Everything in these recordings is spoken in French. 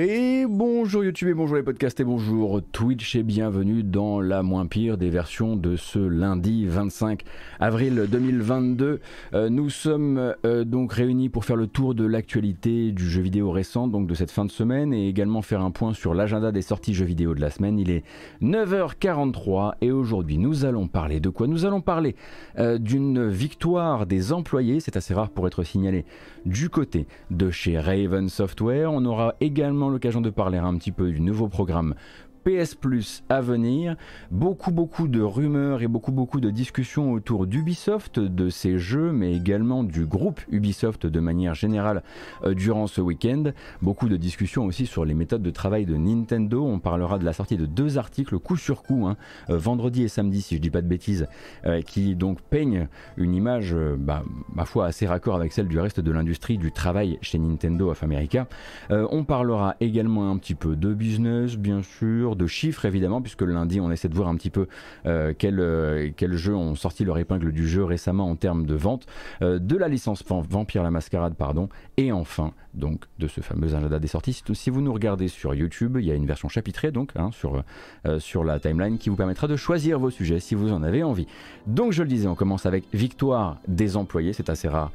Et bonjour YouTube et bonjour les podcasts et bonjour Twitch et bienvenue dans la moins pire des versions de ce lundi 25 avril 2022. Euh, nous sommes euh, donc réunis pour faire le tour de l'actualité du jeu vidéo récent, donc de cette fin de semaine, et également faire un point sur l'agenda des sorties jeux vidéo de la semaine. Il est 9h43 et aujourd'hui nous allons parler de quoi? Nous allons parler euh, d'une victoire des employés, c'est assez rare pour être signalé, du côté de chez Raven Software. On aura également l'occasion de parler un petit peu du nouveau programme PS Plus à venir, beaucoup beaucoup de rumeurs et beaucoup beaucoup de discussions autour d'Ubisoft, de ses jeux, mais également du groupe Ubisoft de manière générale euh, durant ce week-end. Beaucoup de discussions aussi sur les méthodes de travail de Nintendo. On parlera de la sortie de deux articles coup sur coup, hein, euh, vendredi et samedi si je dis pas de bêtises, euh, qui donc peignent une image, bah, ma foi, assez raccord avec celle du reste de l'industrie du travail chez Nintendo of America. on parlera également un petit peu de business, bien sûr, de chiffres évidemment, puisque lundi on essaie de voir un petit peu euh, quels euh, quel jeux ont sorti leur épingle du jeu récemment en termes de vente, euh, de la licence Vampire la Mascarade, pardon, et enfin donc de ce fameux agenda des sorties. Si vous nous regardez sur YouTube, il y a une version chapitrée donc hein, sur, sur la timeline qui vous permettra de choisir vos sujets si vous en avez envie. Donc je le disais, on commence avec victoire des employés, c'est assez rare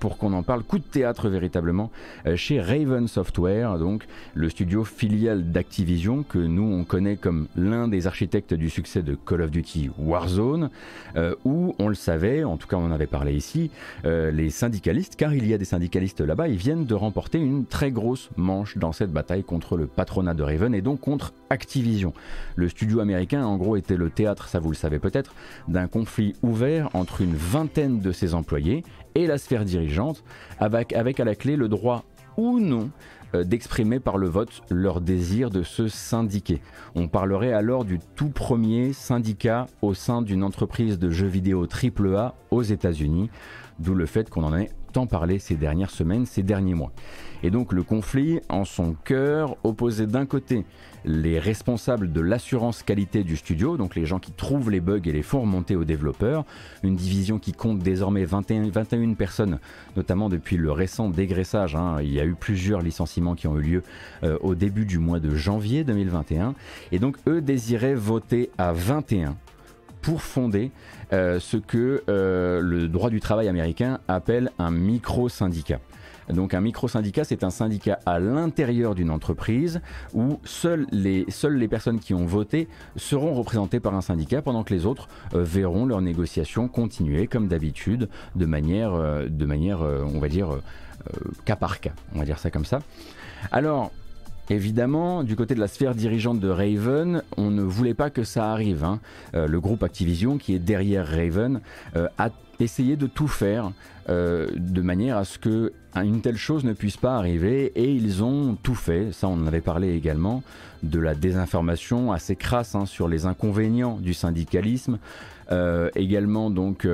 pour qu'on en parle. Coup de théâtre véritablement chez Raven Software, donc le studio filial d'Activision que nous on connaît comme l'un des architectes du succès de Call of Duty Warzone, euh, où on le savait, en tout cas on en avait parlé ici, euh, les syndicalistes, car il y a des syndicalistes là-bas, ils viennent de remporter une très grosse manche dans cette bataille contre le patronat de Raven et donc contre Activision. Le studio américain en gros était le théâtre, ça vous le savez peut-être, d'un conflit ouvert entre une vingtaine de ses employés et la sphère dirigeante, avec, avec à la clé le droit ou non euh, d'exprimer par le vote leur désir de se syndiquer. On parlerait alors du tout premier syndicat au sein d'une entreprise de jeux vidéo AAA aux États-Unis, d'où le fait qu'on en ait tant parlé ces dernières semaines, ces derniers mois. Et donc le conflit, en son cœur, opposait d'un côté les responsables de l'assurance qualité du studio, donc les gens qui trouvent les bugs et les font remonter aux développeurs, une division qui compte désormais 21, 21 personnes, notamment depuis le récent dégraissage. Hein. Il y a eu plusieurs licenciements qui ont eu lieu euh, au début du mois de janvier 2021. Et donc eux désiraient voter à 21 pour fonder euh, ce que euh, le droit du travail américain appelle un micro-syndicat. Donc un micro-syndicat, c'est un syndicat à l'intérieur d'une entreprise où seules les, personnes qui ont voté seront représentées par un syndicat pendant que les autres euh, verront leurs négociations continuer comme d'habitude de manière, de manière on va dire, cas par cas. On va dire ça comme ça. Alors, Évidemment, du côté de la sphère dirigeante de Raven, on ne voulait pas que ça arrive. Hein. Euh, le groupe Activision, qui est derrière Raven, euh, a essayé de tout faire euh, de manière à ce que une telle chose ne puisse pas arriver et ils ont tout fait, ça on en avait parlé également, de la désinformation assez crasse hein, sur les inconvénients du syndicalisme, également donc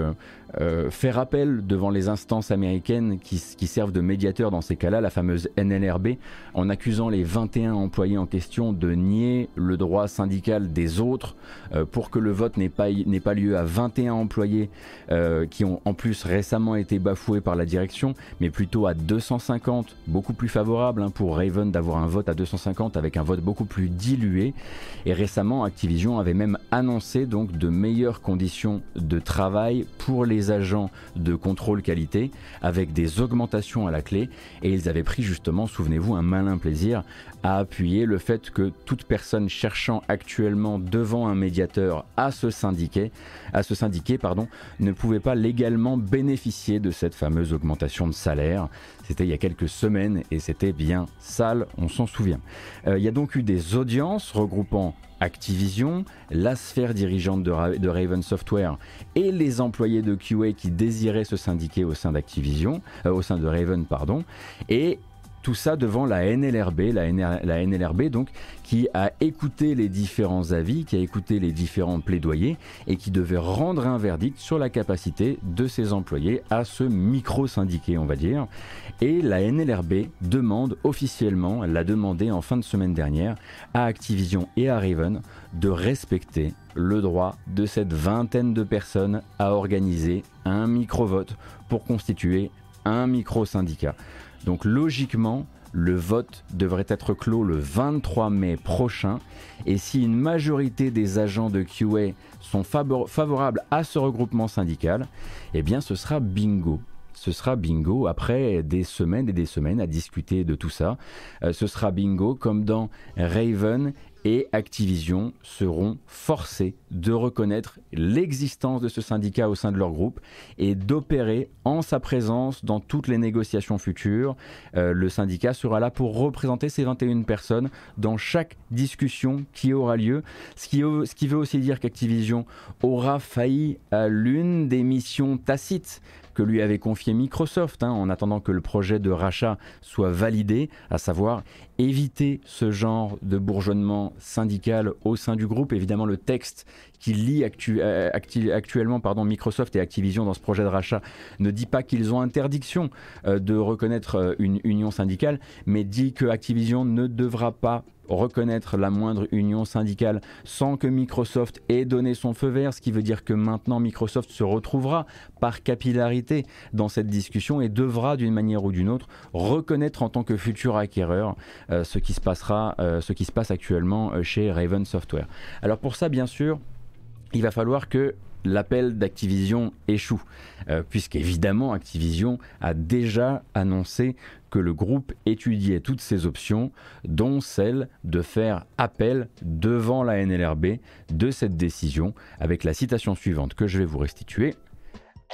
euh, faire appel devant les instances américaines qui, servent de médiateurs dans ces cas-là, la fameuse NLRB, en accusant les 21 employés en question de nier le droit syndical des autres euh, pour que le vote n'ait pas, lieu à 21 employés euh, qui ont en plus récemment été bafoués par la direction, mais plutôt à 250, beaucoup plus favorable hein, pour Raven d'avoir un vote à 250 avec un vote beaucoup plus dilué. Et récemment, Activision avait même annoncé donc de meilleures conditions de travail pour les agents de contrôle qualité avec des augmentations à la clé et ils avaient pris justement, souvenez-vous, un malin plaisir à appuyer le fait que toute personne cherchant actuellement devant un médiateur à se syndiquer, à se syndiquer pardon, ne pouvait pas légalement bénéficier de cette fameuse augmentation de salaire. C'était il y a quelques semaines et c'était bien sale, on s'en souvient. Euh, il y a donc eu des audiences regroupant Activision, la sphère dirigeante de, Raven Software et les employés de QA qui désiraient se syndiquer au sein d'Activision, euh, au sein de Raven, et tout ça devant la NLRB, la, NLRB donc, qui a écouté les différents avis, qui a écouté les différents plaidoyers et qui devait rendre un verdict sur la capacité de ses employés à se micro-syndiquer, on va dire. Et la NLRB demande officiellement, elle l'a demandé en fin de semaine dernière, à Activision et à Raven de respecter le droit de cette vingtaine de personnes à organiser un micro-vote pour constituer un micro-syndicat. Donc logiquement, le vote devrait être clos le 23 mai prochain et si une majorité des agents de QA sont favorables à ce regroupement syndical, eh bien ce sera bingo ce sera bingo après des semaines et des semaines à discuter de tout ça. Euh, ce sera bingo comme dans Raven et Activision seront forcés de reconnaître l'existence de ce syndicat au sein de leur groupe et d'opérer en sa présence dans toutes les négociations futures. Euh, le syndicat sera là pour représenter ces 21 personnes dans chaque discussion qui aura lieu, ce qui, ce qui veut aussi dire qu'Activision aura failli à l'une des missions tacites lui avait confié Microsoft hein, en attendant que le projet de rachat soit validé, à savoir éviter ce genre de bourgeonnement syndical au sein du groupe. Évidemment, le texte qui lie euh, actuellement pardon, Microsoft et Activision dans ce projet de rachat ne dit pas qu'ils ont interdiction euh, de reconnaître euh, une union syndicale, mais dit que Activision ne devra pas reconnaître la moindre union syndicale sans que Microsoft ait donné son feu vert, ce qui veut dire que maintenant Microsoft se retrouvera par capillarité dans cette discussion et devra d'une manière ou d'une autre reconnaître en tant que futur acquéreur euh, ce qui se passera, euh, ce qui se passe actuellement euh, chez Raven Software. Alors pour ça, bien sûr, il va falloir que l'appel d'Activision échoue, puisqu'évidemment Activision a déjà annoncé que le groupe étudiait toutes ces options, dont celle de faire appel devant la NLRB de cette décision, avec la citation suivante que je vais vous restituer.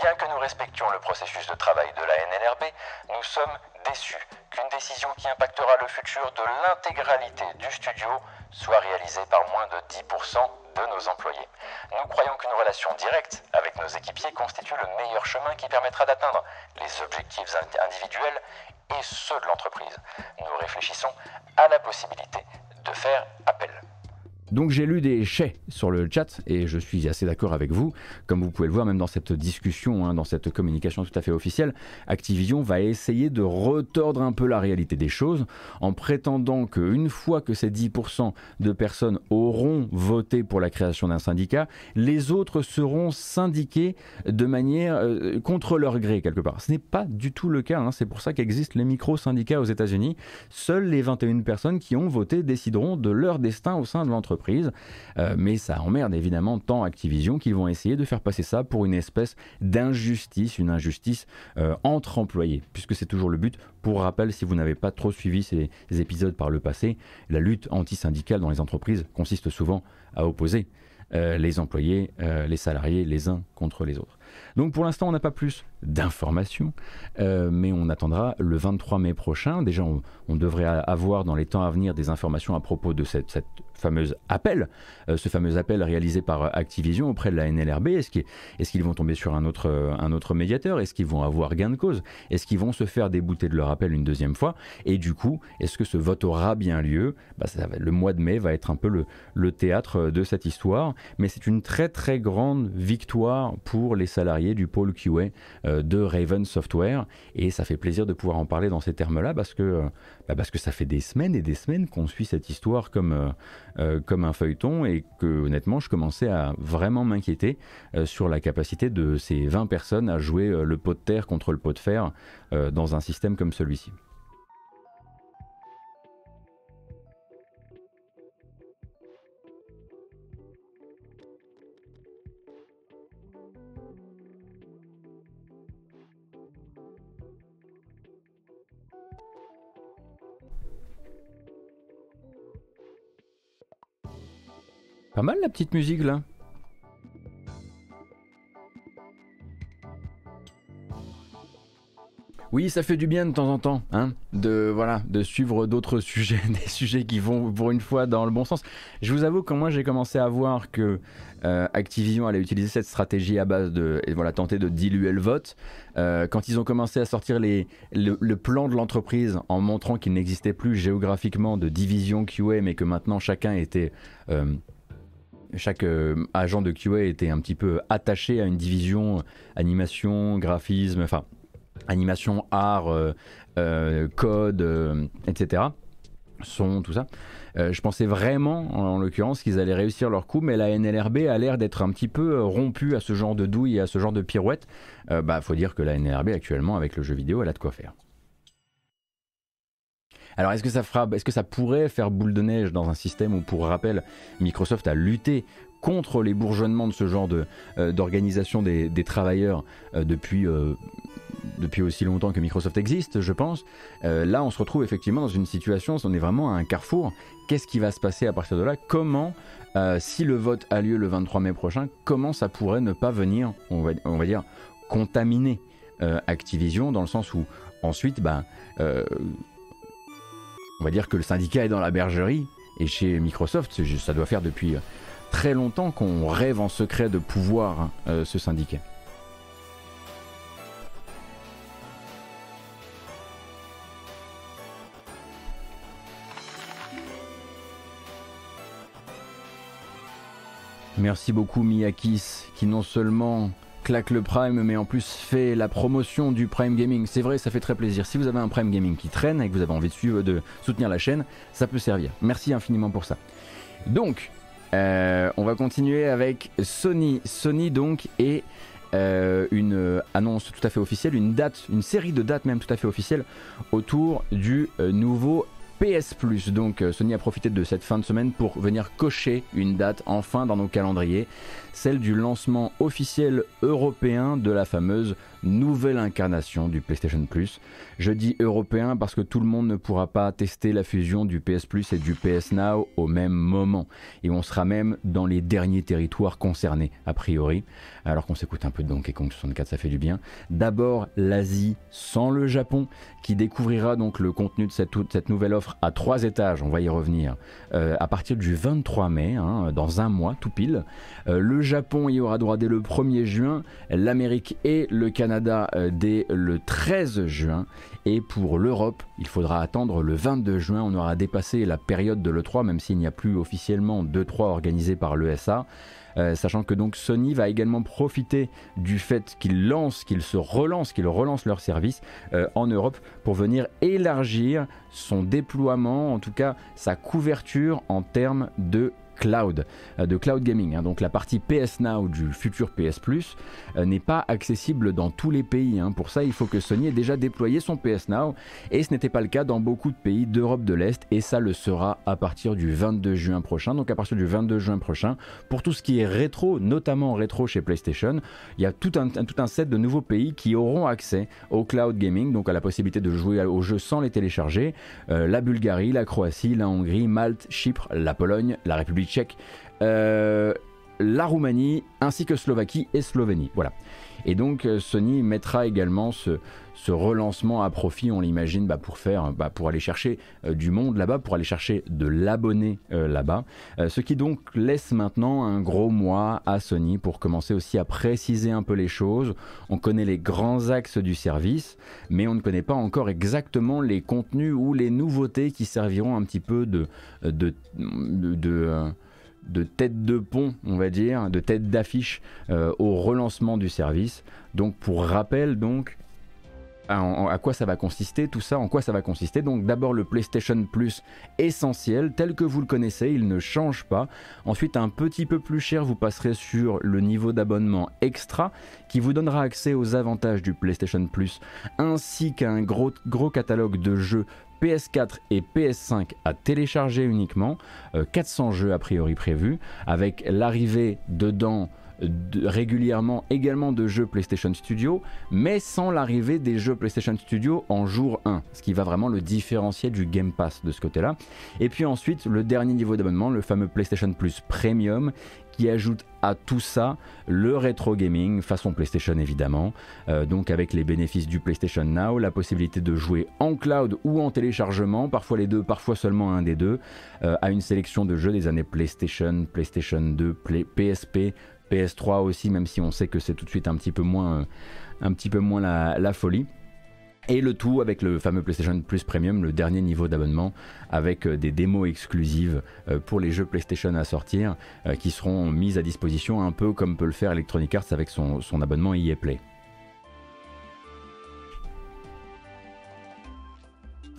Bien que nous respections le processus de travail de la NLRB, nous sommes déçus qu'une décision qui impactera le futur de l'intégralité du studio soit réalisée par moins de 10% de nos employés. Nous croyons qu'une relation directe avec nos équipiers constitue le meilleur chemin qui permettra d'atteindre les objectifs individuels et ceux de l'entreprise. Nous réfléchissons à la possibilité de faire appel. Donc j'ai lu des chais sur le chat et je suis assez d'accord avec vous. Comme vous pouvez le voir, même dans cette discussion, hein, dans cette communication tout à fait officielle, Activision va essayer de retordre un peu la réalité des choses en prétendant qu'une fois que ces 10% de personnes auront voté pour la création d'un syndicat, les autres seront syndiqués de manière euh, contre leur gré quelque part. Ce n'est pas du tout le cas. Hein. C'est pour ça qu'existent les micro-syndicats aux États-Unis. Seules les 21 personnes qui ont voté décideront de leur destin au sein de l'entreprise. Euh, mais ça emmerde évidemment tant Activision qu'ils vont essayer de faire passer ça pour une espèce d'injustice, une injustice euh, entre employés, puisque c'est toujours le but. Pour rappel, si vous n'avez pas trop suivi ces, épisodes par le passé, la lutte anti-syndicale dans les entreprises consiste souvent à opposer euh, les employés, les salariés les uns contre les autres. Donc pour l'instant, on n'a pas plus d'informations, mais on attendra le 23 mai prochain. Déjà, on, devrait avoir dans les temps à venir des informations à propos de cette, fameux appel, euh, ce fameux appel réalisé par Activision auprès de la NLRB Est-ce qu'ils vont tomber sur un autre, un autre médiateur? Est-ce qu'ils vont avoir gain de cause? Est-ce qu'ils vont se faire débouter de leur appel une deuxième fois? Et du coup, est-ce que ce vote aura bien lieu? Bah, Le mois de mai va être un peu le, le théâtre de cette histoire, mais c'est une très très grande victoire pour les salariés du pôle QA euh, de Raven Software, et ça fait plaisir de pouvoir en parler dans ces termes-là parce que, euh, bah, parce que ça fait des semaines et des semaines qu'on suit cette histoire comme euh, comme un feuilleton et que honnêtement je commençais à vraiment m'inquiéter sur la capacité de ces 20 personnes à jouer le pot de terre contre le pot de fer dans un système comme celui-ci. Pas mal la petite musique là. Oui, ça fait du bien de temps en temps, hein, de voilà, de suivre d'autres sujets, des sujets qui vont pour une fois dans le bon sens. Je vous avoue que moi j'ai commencé à voir que euh, Activision allait utiliser cette stratégie à base de et voilà tenter de diluer le vote. Euh, quand ils ont commencé à sortir le, plan de l'entreprise en montrant qu'il n'existait plus géographiquement de division QA, mais que maintenant chacun était euh, chaque euh, agent de QA était un petit peu attaché à une division animation, graphisme, enfin animation, art, euh, euh, code, etc. Son, tout ça. je pensais vraiment, en, l'occurrence, qu'ils allaient réussir leur coup, mais la NLRB a l'air d'être un petit peu rompue à ce genre de douille et à ce genre de pirouette. bah, faut dire que la NLRB actuellement, avec le jeu vidéo, elle a de quoi faire. Alors est-ce que ça fera, est-ce que ça pourrait faire boule de neige dans un système où, pour rappel, Microsoft a lutté contre les bourgeonnements de ce genre euh, d'organisation des, travailleurs euh, depuis, euh, depuis aussi longtemps que Microsoft existe, je pense. là, on se retrouve effectivement dans une situation, on est vraiment à un carrefour. Qu'est-ce qui va se passer à partir de là? Comment, si le vote a lieu le 23 mai prochain, comment ça pourrait ne pas venir, on va, on va dire, contaminer Activision dans le sens où ensuite, ben, on va dire que le syndicat est dans la bergerie et chez Microsoft, ça doit faire depuis très longtemps qu'on rêve en secret de pouvoir euh, se syndiquer. Merci beaucoup Miyakis qui non seulement claque le Prime mais en plus fait la promotion du Prime Gaming. C'est vrai, ça fait très plaisir. Si vous avez un Prime Gaming qui traîne et que vous avez envie de soutenir la chaîne, ça peut servir. Merci infiniment pour ça. Donc, euh, on va continuer avec Sony. Sony donc est euh, une annonce tout à fait officielle, une date, une série de dates même tout à fait officielle autour du euh, nouveau PS Plus. Donc Sony a profité de cette fin de semaine pour venir cocher une date enfin dans nos calendriers, celle du lancement officiel européen de la fameuse nouvelle incarnation du PlayStation Plus. Je dis européen parce que tout le monde ne pourra pas tester la fusion du PS Plus et du PS Now au même moment. Et on sera même dans les derniers territoires concernés, a priori. Alors qu'on s'écoute un peu de Donkey Kong 64, ça fait du bien. D'abord l'Asie sans le Japon, qui découvrira donc le contenu de cette, nouvelle offre à trois étages, on va y revenir, euh, à partir du 23 mai, hein, dans un mois tout pile. Euh, Japon y aura droit dès le 1er juin, l'Amérique et le Canada euh, dès le 13 juin. Et pour l'Europe, il faudra attendre le 22 juin. On aura dépassé la période de l'E3, même s'il n'y a plus officiellement d'E3 organisé par l'ESA. Euh, sachant que donc Sony va également profiter du fait qu'ils lancent, qu'ils se relancent, qu'ils relancent leur service euh, en Europe pour venir élargir son déploiement, en tout cas sa couverture en termes de cloud, euh, de cloud gaming. Hein. Donc la partie PS Now du futur PS Plus euh, n'est pas accessible dans tous les pays. Hein. Pour ça, il faut que Sony ait déjà déployé son PS Now et ce n'était pas le cas dans beaucoup de pays d'Europe de l'Est et ça le sera à partir du 22 juin prochain. Donc à partir du 22 juin prochain, pour tout ce qui est rétro, notamment rétro chez PlayStation, il y a tout un, tout un set de nouveaux pays qui auront accès au cloud gaming, donc à la possibilité de jouer aux jeux sans les télécharger. Euh, la Bulgarie, la Croatie, la Hongrie, Malte, Chypre, la Pologne, la République tchèque, euh, la Roumanie, ainsi que Slovaquie et Slovénie. Voilà. Et donc euh, Sony mettra également ce, relancement à profit, on l'imagine, bah, pour faire, bah, pour aller chercher euh, du monde là-bas, pour aller chercher de l'abonné là-bas. ce qui donc laisse maintenant un gros mois à Sony pour commencer aussi à préciser un peu les choses. On connaît les grands axes du service, mais on ne connaît pas encore exactement les contenus ou les nouveautés qui serviront un petit peu de, tête de pont, on va dire, de tête d'affiche euh, au relancement du service. Donc pour rappel, donc, à, quoi ça va consister, tout ça, en quoi ça va consister. Donc d'abord le PlayStation Plus essentiel, tel que vous le connaissez, il ne change pas. Ensuite un petit peu plus cher, vous passerez sur le niveau d'abonnement extra, qui vous donnera accès aux avantages du PlayStation Plus, ainsi qu'un gros, gros catalogue de jeux PS4 et PS5 à télécharger uniquement, 400 euh, jeux a priori prévus, avec l'arrivée dedans régulièrement également de jeux PlayStation Studio, mais sans l'arrivée des jeux PlayStation Studio en jour 1, ce qui va vraiment le différencier du Game Pass de ce côté-là. Et puis ensuite, le dernier niveau d'abonnement, le fameux PlayStation Plus Premium, qui ajoute à tout ça le rétro gaming façon PlayStation évidemment, euh, donc avec les bénéfices du PlayStation Now, la possibilité de jouer en cloud ou en téléchargement, parfois les deux, parfois seulement un des deux, euh, à une sélection de jeux des années PlayStation, PlayStation 2, PSP, PS3 aussi, même si on sait que c'est tout de suite un petit peu moins, euh, la, folie. Et le tout avec le fameux PlayStation Plus Premium, le dernier niveau d'abonnement, avec euh, des démos exclusives euh, pour les jeux PlayStation à sortir, qui seront mises à disposition un peu comme peut le faire Electronic Arts avec son, son abonnement EA Play.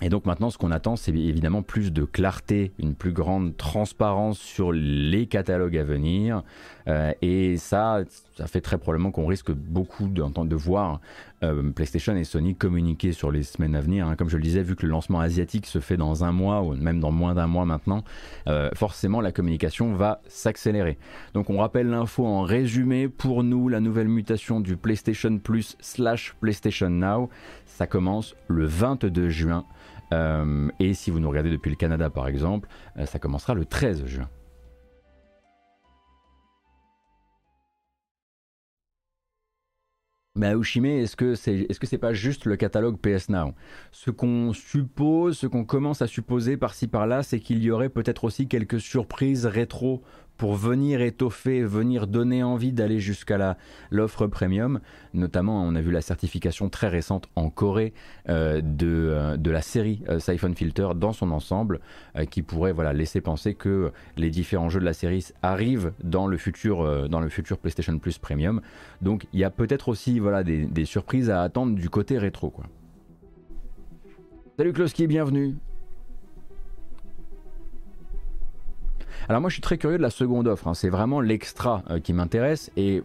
Et donc maintenant, ce qu'on attend, c'est évidemment plus de clarté, une plus grande transparence sur les catalogues à venir. Euh, et ça, ça fait très probablement qu'on risque beaucoup de, de voir euh, PlayStation et Sony communiquer sur les semaines à venir. Hein. Comme je le disais, vu que le lancement asiatique se fait dans un mois ou même dans moins d'un mois maintenant, euh, forcément la communication va s'accélérer. Donc on rappelle l'info en résumé. Pour nous, la nouvelle mutation du PlayStation Plus slash PlayStation Now, ça commence le 22 juin euh, et si vous nous regardez depuis le Canada par exemple, ça commencera le 13 juin. Mais Aoshime, est-ce que c'est est -ce c'est pas juste le catalogue PS Now? Ce qu'on suppose, ce qu'on commence à supposer par-ci par-là, c'est qu'il y aurait peut-être aussi quelques surprises rétro pour venir étoffer, venir donner envie d'aller jusqu'à l'offre premium. Notamment, on a vu la certification très récente en Corée euh, de, euh, de, la série euh, Siphon Filter dans son ensemble, qui pourrait voilà, laisser penser que les différents jeux de la série arrivent dans le futur, dans le futur PlayStation Plus Premium. Donc il y a peut-être aussi voilà, des, surprises à attendre du côté rétro. Salut Kloski, bienvenue. Alors moi je suis très curieux de la seconde offre, hein. c'est vraiment l'extra euh, qui m'intéresse et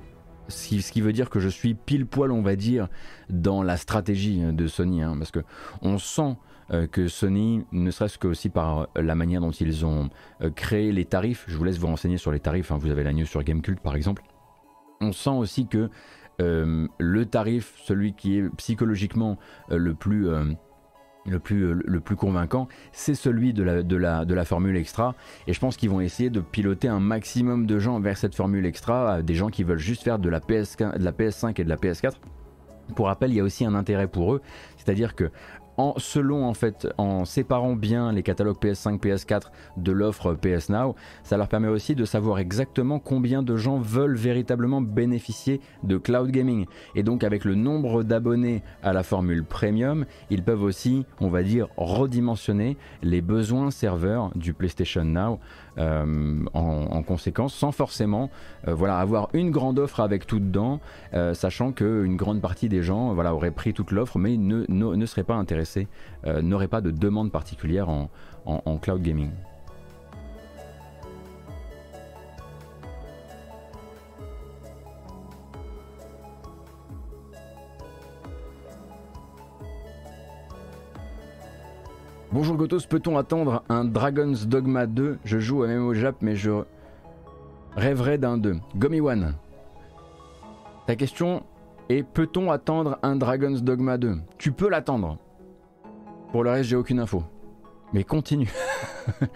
ce qui veut dire que je suis pile poil on va dire dans la stratégie euh, de Sony hein, parce que on sent euh, que Sony, ne serait-ce que aussi par la manière dont ils ont créé les tarifs, je vous laisse vous renseigner sur les tarifs, hein. vous avez la news sur Gamecult par exemple, on sent aussi que le tarif, celui qui est psychologiquement le plus le plus, euh, le plus convaincant, c'est celui de la, de, la, de la formule extra. Et je pense qu'ils vont essayer de piloter un maximum de gens vers cette formule extra, des gens qui veulent juste faire de la, PS, de la PS5 et de la PS4. Pour rappel, il y a aussi un intérêt pour eux, c'est-à-dire que en, selon en fait, en séparant bien les catalogues PS5, PS4 de l'offre PS Now, ça leur permet aussi de savoir exactement combien de gens veulent véritablement bénéficier de cloud gaming. Et donc avec le nombre d'abonnés à la formule premium, ils peuvent aussi, on va dire, redimensionner les besoins serveurs du PlayStation Now euh, en, conséquence, sans forcément euh, voilà, avoir une grande offre avec tout dedans, euh, sachant qu'une grande partie des gens voilà, auraient pris toute l'offre, mais ne, ne, seraient pas intéressés, n'auraient pas de demande particulière en, en cloud gaming. Bonjour Gotos, peut-on attendre un Dragon's Dogma 2 Je joue à MMO Jap, mais je rêverais d'un 2. Gummy One. Ta question est peut-on attendre un Dragon's Dogma 2 Tu peux l'attendre. Pour le reste, j'ai aucune info. Mais continue. de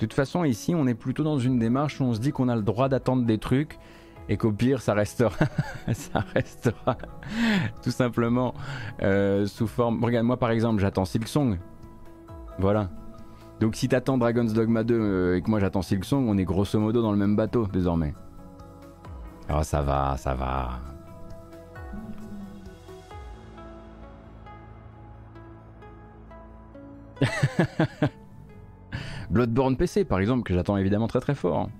toute façon, ici, on est plutôt dans une démarche où on se dit qu'on a le droit d'attendre des trucs et qu'au pire, ça restera, ça restera tout simplement euh, sous forme. Regarde, moi par exemple, j'attends Silksong. Voilà. Donc si t'attends Dragon's Dogma 2 euh, et que moi j'attends Silksong, on est grosso modo dans le même bateau désormais. Alors ça va, ça va. Bloodborne PC par exemple, que j'attends évidemment très très fort.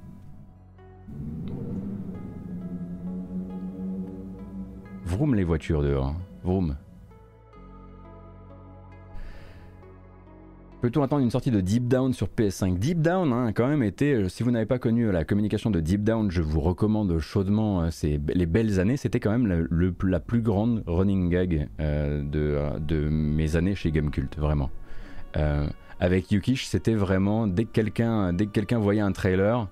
Vroom les voitures dehors. Vroom. Peut-on attendre une sortie de Deep Down sur PS5 Deep Down hein, quand même été, euh, si vous n'avez pas connu la communication de Deep Down, je vous recommande chaudement euh, c'est les belles années. C'était quand même la, plus grande running gag euh, de, mes années chez Gamecult, vraiment. avec Yukish, c'était vraiment dès que quelqu'un dès que quelqu'un voyait un trailer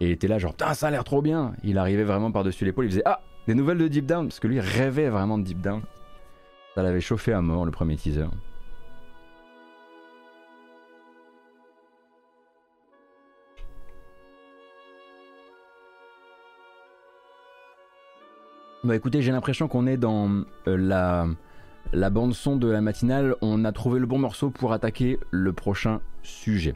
et était là genre ça a l'air trop bien, il arrivait vraiment par-dessus l'épaule, il faisait ah des nouvelles de Deep Down parce que lui rêvait vraiment de Deep Down. Ça l'avait chauffé à mort le premier teaser. Bah écoutez, j'ai l'impression qu'on est dans euh, la, la bande son de la matinale. On a trouvé le bon morceau pour attaquer le prochain sujet.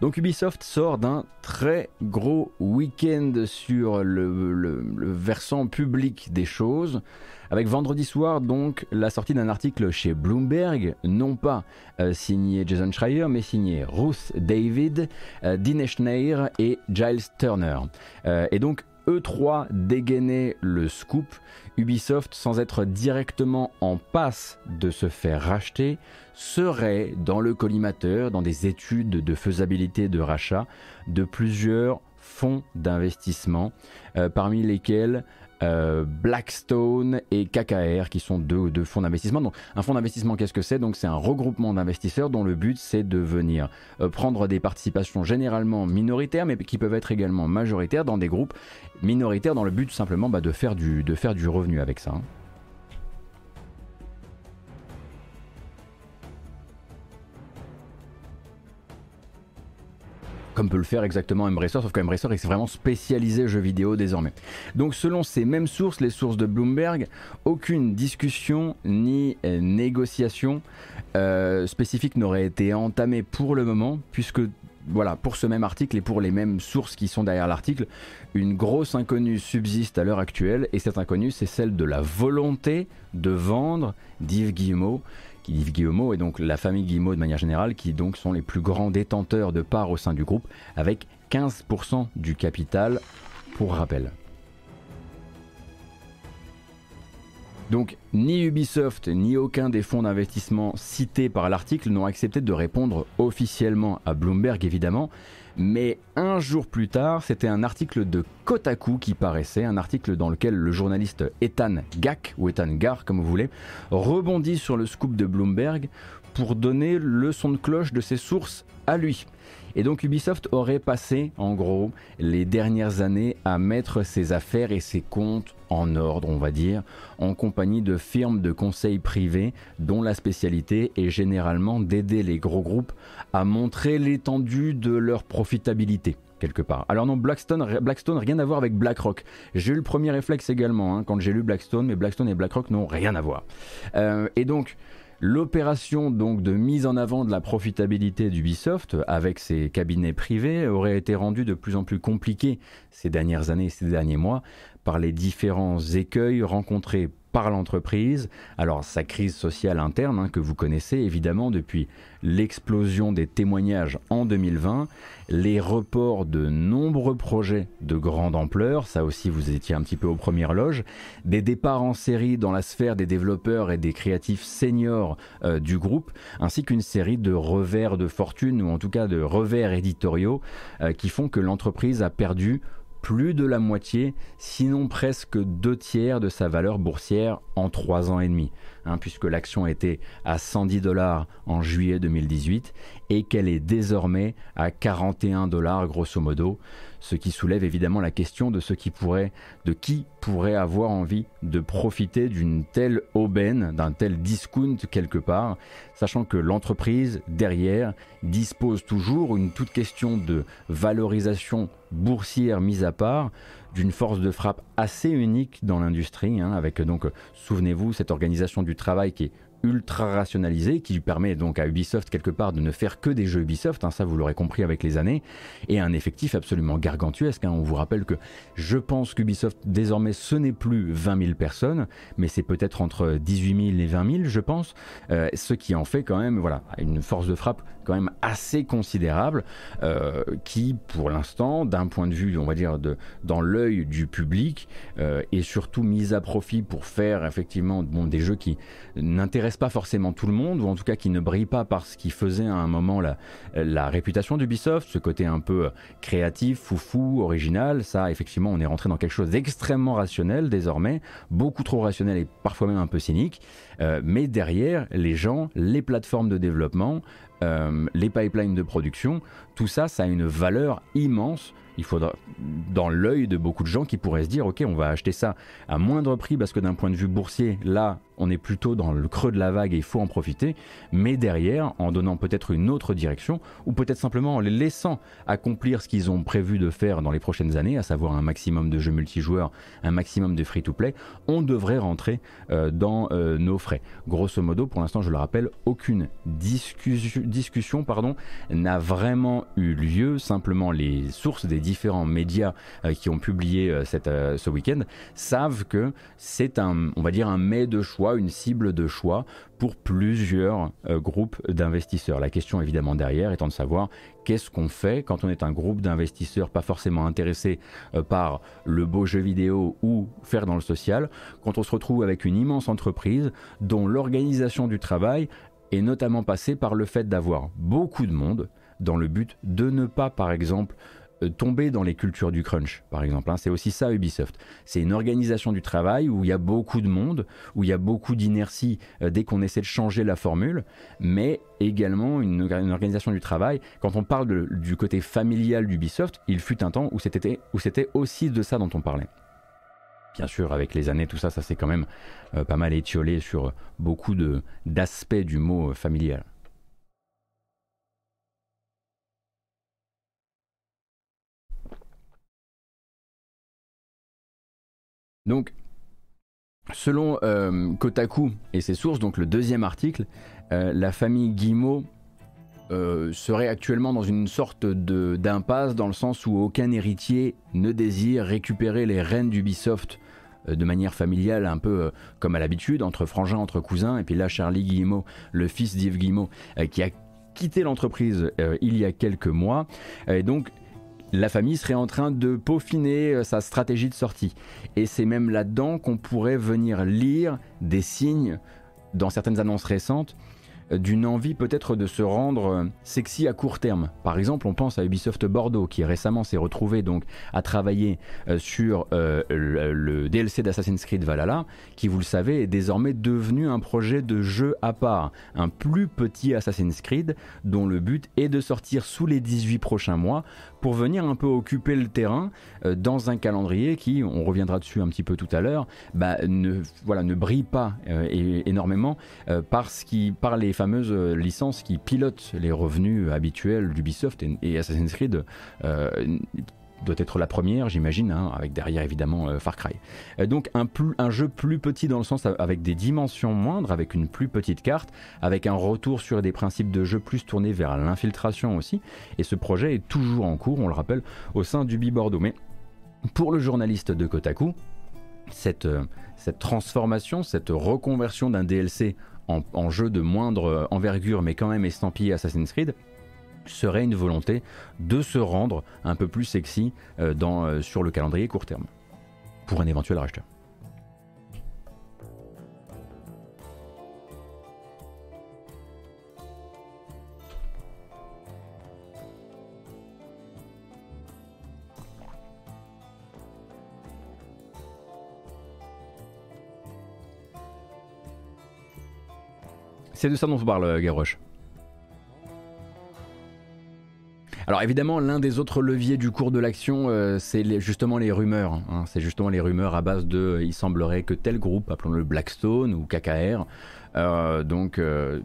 Donc Ubisoft sort d'un très gros week-end sur le, versant public des choses, avec vendredi soir donc la sortie d'un article chez Bloomberg, non pas euh, signé Jason Schreier, mais signé Ruth David, euh, Dinesh Nair et Giles Turner. et donc E3 dégainait le scoop. Ubisoft, sans être directement en passe de se faire racheter, serait dans le collimateur, dans des études de faisabilité de rachat, de plusieurs fonds d'investissement, euh, parmi lesquels euh, Blackstone et KKR, qui sont deux, fonds d'investissement. Donc, un fonds d'investissement, qu'est-ce que c'est? Donc, c'est un regroupement d'investisseurs dont le but, c'est de venir euh, prendre des participations généralement minoritaires, mais qui peuvent être également majoritaires dans des groupes minoritaires, dans le but simplement bah, de, faire du, revenu avec ça. Hein. Comme peut le faire exactement Embracer, sauf qu'Embracer est vraiment spécialisé jeux vidéo désormais. Donc selon ces mêmes sources, les sources de Bloomberg, aucune discussion ni euh, négociation euh, spécifique n'aurait été entamée pour le moment, puisque voilà, pour ce même article et pour les mêmes sources qui sont derrière l'article, une grosse inconnue subsiste à l'heure actuelle, et cette inconnue, c'est celle de la volonté de vendre d'Yves Guillemot qui Guillemot et donc la famille Guillemot de manière générale, qui donc sont les plus grands détenteurs de parts au sein du groupe, avec 15% du capital, pour rappel. Donc ni Ubisoft ni aucun des fonds d'investissement cités par l'article n'ont accepté de répondre officiellement à Bloomberg évidemment, mais un jour plus tard, c'était un article de Kotaku qui paraissait, un article dans lequel le journaliste Ethan Gak, ou Ethan Gar comme vous voulez, rebondit sur le scoop de Bloomberg pour donner le son de cloche de ses sources à lui. Et donc Ubisoft aurait passé, en gros, les dernières années à mettre ses affaires et ses comptes en ordre, on va dire, en compagnie de firmes de conseil privés dont la spécialité est généralement d'aider les gros groupes à montrer l'étendue de leur profitabilité quelque part. Alors non, Blackstone, Blackstone, rien à voir avec BlackRock. J'ai eu le premier réflexe également hein, quand j'ai lu Blackstone, mais Blackstone et BlackRock n'ont rien à voir. Euh, et donc, L'opération donc de mise en avant de la profitabilité d'Ubisoft avec ses cabinets privés aurait été rendue de plus en plus compliquée ces dernières années, ces derniers mois, par les différents écueils rencontrés par l'entreprise. Alors sa crise sociale interne hein, que vous connaissez évidemment depuis l'explosion des témoignages en 2020, les reports de nombreux projets de grande ampleur, ça aussi vous étiez un petit peu aux premières loges, des départs en série dans la sphère des développeurs et des créatifs seniors euh, du groupe, ainsi qu'une série de revers de fortune ou en tout cas de revers éditoriaux euh, qui font que l'entreprise a perdu plus de la moitié, sinon presque deux tiers de sa valeur boursière en trois ans et demi, hein, puisque l'action était à 110 dollars en juillet 2018 et qu'elle est désormais à 41 dollars grosso modo, ce qui soulève évidemment la question de ce qui pourrait, de qui pourrait avoir envie de profiter d'une telle aubaine, d'un tel discount quelque part, sachant que l'entreprise derrière dispose toujours une toute question de valorisation boursière mise à part d'une force de frappe assez unique dans l'industrie, hein, avec donc, souvenez-vous, cette organisation du travail qui est ultra rationalisé qui permet donc à Ubisoft quelque part de ne faire que des jeux Ubisoft, hein, ça vous l'aurez compris avec les années, et un effectif absolument gargantuesque. Hein. On vous rappelle que je pense qu'Ubisoft désormais ce n'est plus 20 000 personnes, mais c'est peut-être entre 18 000 et 20 000 je pense, euh, ce qui en fait quand même voilà une force de frappe quand même assez considérable, euh, qui pour l'instant d'un point de vue on va dire de, dans l'œil du public euh, est surtout mise à profit pour faire effectivement bon, des jeux qui n'intéressent pas forcément tout le monde, ou en tout cas qui ne brille pas parce qu'il faisait à un moment la, la réputation d'Ubisoft, ce côté un peu créatif, foufou, original. Ça, effectivement, on est rentré dans quelque chose d'extrêmement rationnel désormais, beaucoup trop rationnel et parfois même un peu cynique. Euh, mais derrière, les gens, les plateformes de développement, euh, les pipelines de production, tout ça, ça a une valeur immense il faudra dans l'œil de beaucoup de gens qui pourraient se dire ok on va acheter ça à moindre prix parce que d'un point de vue boursier là on est plutôt dans le creux de la vague et il faut en profiter mais derrière en donnant peut-être une autre direction ou peut-être simplement en les laissant accomplir ce qu'ils ont prévu de faire dans les prochaines années à savoir un maximum de jeux multijoueurs un maximum de free to play on devrait rentrer euh, dans euh, nos frais. Grosso modo pour l'instant je le rappelle aucune discussion, pardon n'a vraiment eu lieu. Simplement les sources des différents médias euh, qui ont publié ce week-end savent que c'est un, on va dire, un mets de choix une cible de choix pour plusieurs euh, groupes d'investisseurs. La question évidemment derrière étant de savoir qu'est-ce qu'on fait quand on est un groupe d'investisseurs pas forcément intéressés euh, par le beau jeu vidéo ou faire dans le social, quand on se retrouve avec une immense entreprise dont l'organisation du travail est notamment passée par le fait d'avoir beaucoup de monde dans le but de ne pas par exemple tomber dans les cultures du crunch, par exemple. Hein. C'est aussi ça Ubisoft. C'est une organisation du travail où il y a beaucoup de monde, où il y a beaucoup d'inertie euh, dès qu'on essaie de changer la formule, mais également une, organisation du travail. Quand on parle du côté familial d'Ubisoft, il fut un temps où c'était, aussi de ça dont on parlait. Bien sûr, avec les années, tout ça, ça s'est quand même euh, pas mal étiolé sur beaucoup d'aspects du mot familial. Donc, selon euh, Kotaku et ses sources, donc le deuxième article, euh, la famille Guimau euh, serait actuellement dans une sorte d'impasse dans le sens où aucun héritier ne désire récupérer les rênes d'Ubisoft de manière familiale, un peu comme à l'habitude, entre frangins, entre cousins. Et puis là, Charlie Guillemot, le fils d'Yves Guillemot, qui a quitté l'entreprise il y a quelques mois. Et donc, la famille serait en train de peaufiner euh, sa stratégie de sortie. Et c'est même là-dedans qu'on pourrait venir lire des signes dans certaines annonces récentes d'une envie peut-être de se rendre euh, sexy à court terme. Par exemple, on pense à Ubisoft Bordeaux qui récemment s'est retrouvé donc à travailler euh, sur euh, le, DLC d'Assassin's Creed Valhalla, qui vous le savez est désormais devenu un projet de jeu à part, un plus petit Assassin's Creed dont le but est de sortir sous les 18 prochains mois pour venir un peu occuper le terrain dans un calendrier qui, on reviendra dessus un petit peu tout à l'heure, bah, ne, voilà, ne brille pas énormément parce qui, par les fameuse euh, licence qui pilote les revenus habituels d'Ubisoft et, Assassin's Creed. Euh, doit être la première, j'imagine, hein, avec derrière évidemment euh, Far Cry. donc un, jeu plus petit dans le sens avec des dimensions moindres, avec une plus petite carte, avec un retour sur des principes de jeu plus tournés vers l'infiltration aussi. Et ce projet est toujours en cours, on le rappelle, au sein d'Ubi Bordeaux. Mais pour le journaliste de Kotaku, cette, cette transformation, cette reconversion d'un DLC en, jeu de moindre envergure mais quand même estampillé Assassin's Creed, serait une volonté de se rendre un peu plus sexy euh, euh, sur le calendrier court terme pour un éventuel racheteur. C'est de ça dont on parle, euh, Garrosh. Alors évidemment, l'un des autres leviers du cours de l'action, euh, c'est justement les rumeurs. Hein. C'est justement les rumeurs à base de, euh, il semblerait que tel groupe, appelons-le Blackstone ou KKR, donc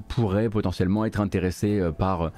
pourrait potentiellement être intéressé par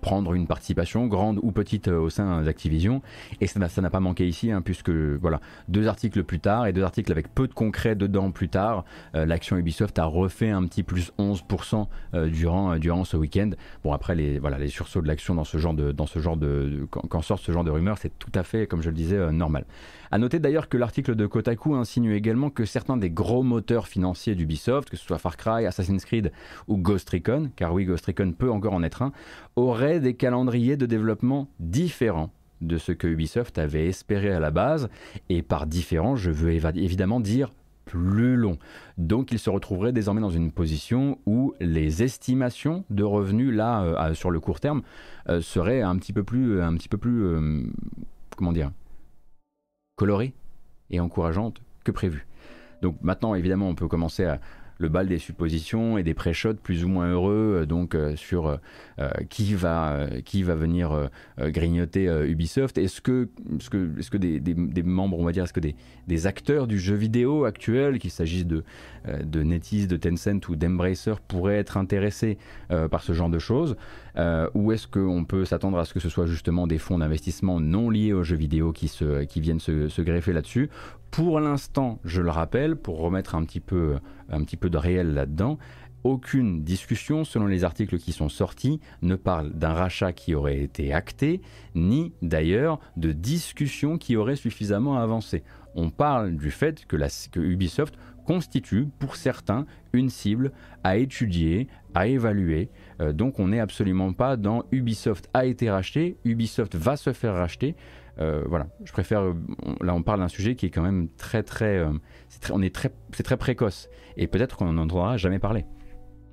prendre une participation grande ou petite euh, au sein d'Activision. Et ça n'a pas manqué ici, hein, puisque voilà, deux articles plus tard et deux articles avec peu de concret dedans plus tard, euh, l'action Ubisoft a refait un petit plus 11% euh, durant, durant ce week-end. Bon après les, voilà, les sursauts de l'action dans ce genre de, dans ce genre de, quand, sort ce genre de rumeurs, c'est tout à fait, comme je le disais, normal. A noter d'ailleurs que l'article de Kotaku insinue également que certains des gros moteurs financiers d'Ubisoft, que ce soit Far Cry, Assassin's Creed ou Ghost Recon, car oui, Ghost Recon peut encore en être un, auraient des calendriers de développement différents de ce que Ubisoft avait espéré à la base, et par différent, je veux évidemment dire plus long. Donc il se retrouverait désormais dans une position où les estimations de revenus là euh, sur le court terme euh, seraient un petit peu plus un petit peu euh, comment dire colorée et encourageante que prévu. Donc maintenant, évidemment, on peut commencer à le bal des suppositions et des pré-shots plus ou moins heureux, euh, donc euh, sur euh, qui, va, qui va venir grignoter Ubisoft. Est-ce que, est-ce que, est-ce que des, membres, on va dire, est-ce que des, des acteurs du jeu vidéo actuel, qu'il s'agisse de, de NetEase, de Tencent ou d'Embracer, pourraient être intéressés par ce genre de choses ou est-ce qu'on peut s'attendre à ce que ce soit justement des fonds d'investissement non liés aux jeux vidéo qui, se, qui viennent se, greffer là-dessus? Pour l'instant, je le rappelle, pour remettre un petit peu, un petit peu de réel là-dedans, aucune discussion, selon les articles qui sont sortis, ne parle d'un rachat qui aurait été acté, ni d'ailleurs de discussion qui aurait suffisamment avancé. on parle du fait que, la, Ubisoft constitue pour certains une cible à étudier, à évaluer. Euh, donc on n'est absolument pas dans Ubisoft a été racheté, Ubisoft va se faire racheter. Euh, voilà, je préfère. là, on parle d'un sujet qui est quand même très, très. Euh, c'est très, on est très, c'est très précoce. Et peut-être qu'on n'en entendra jamais parler.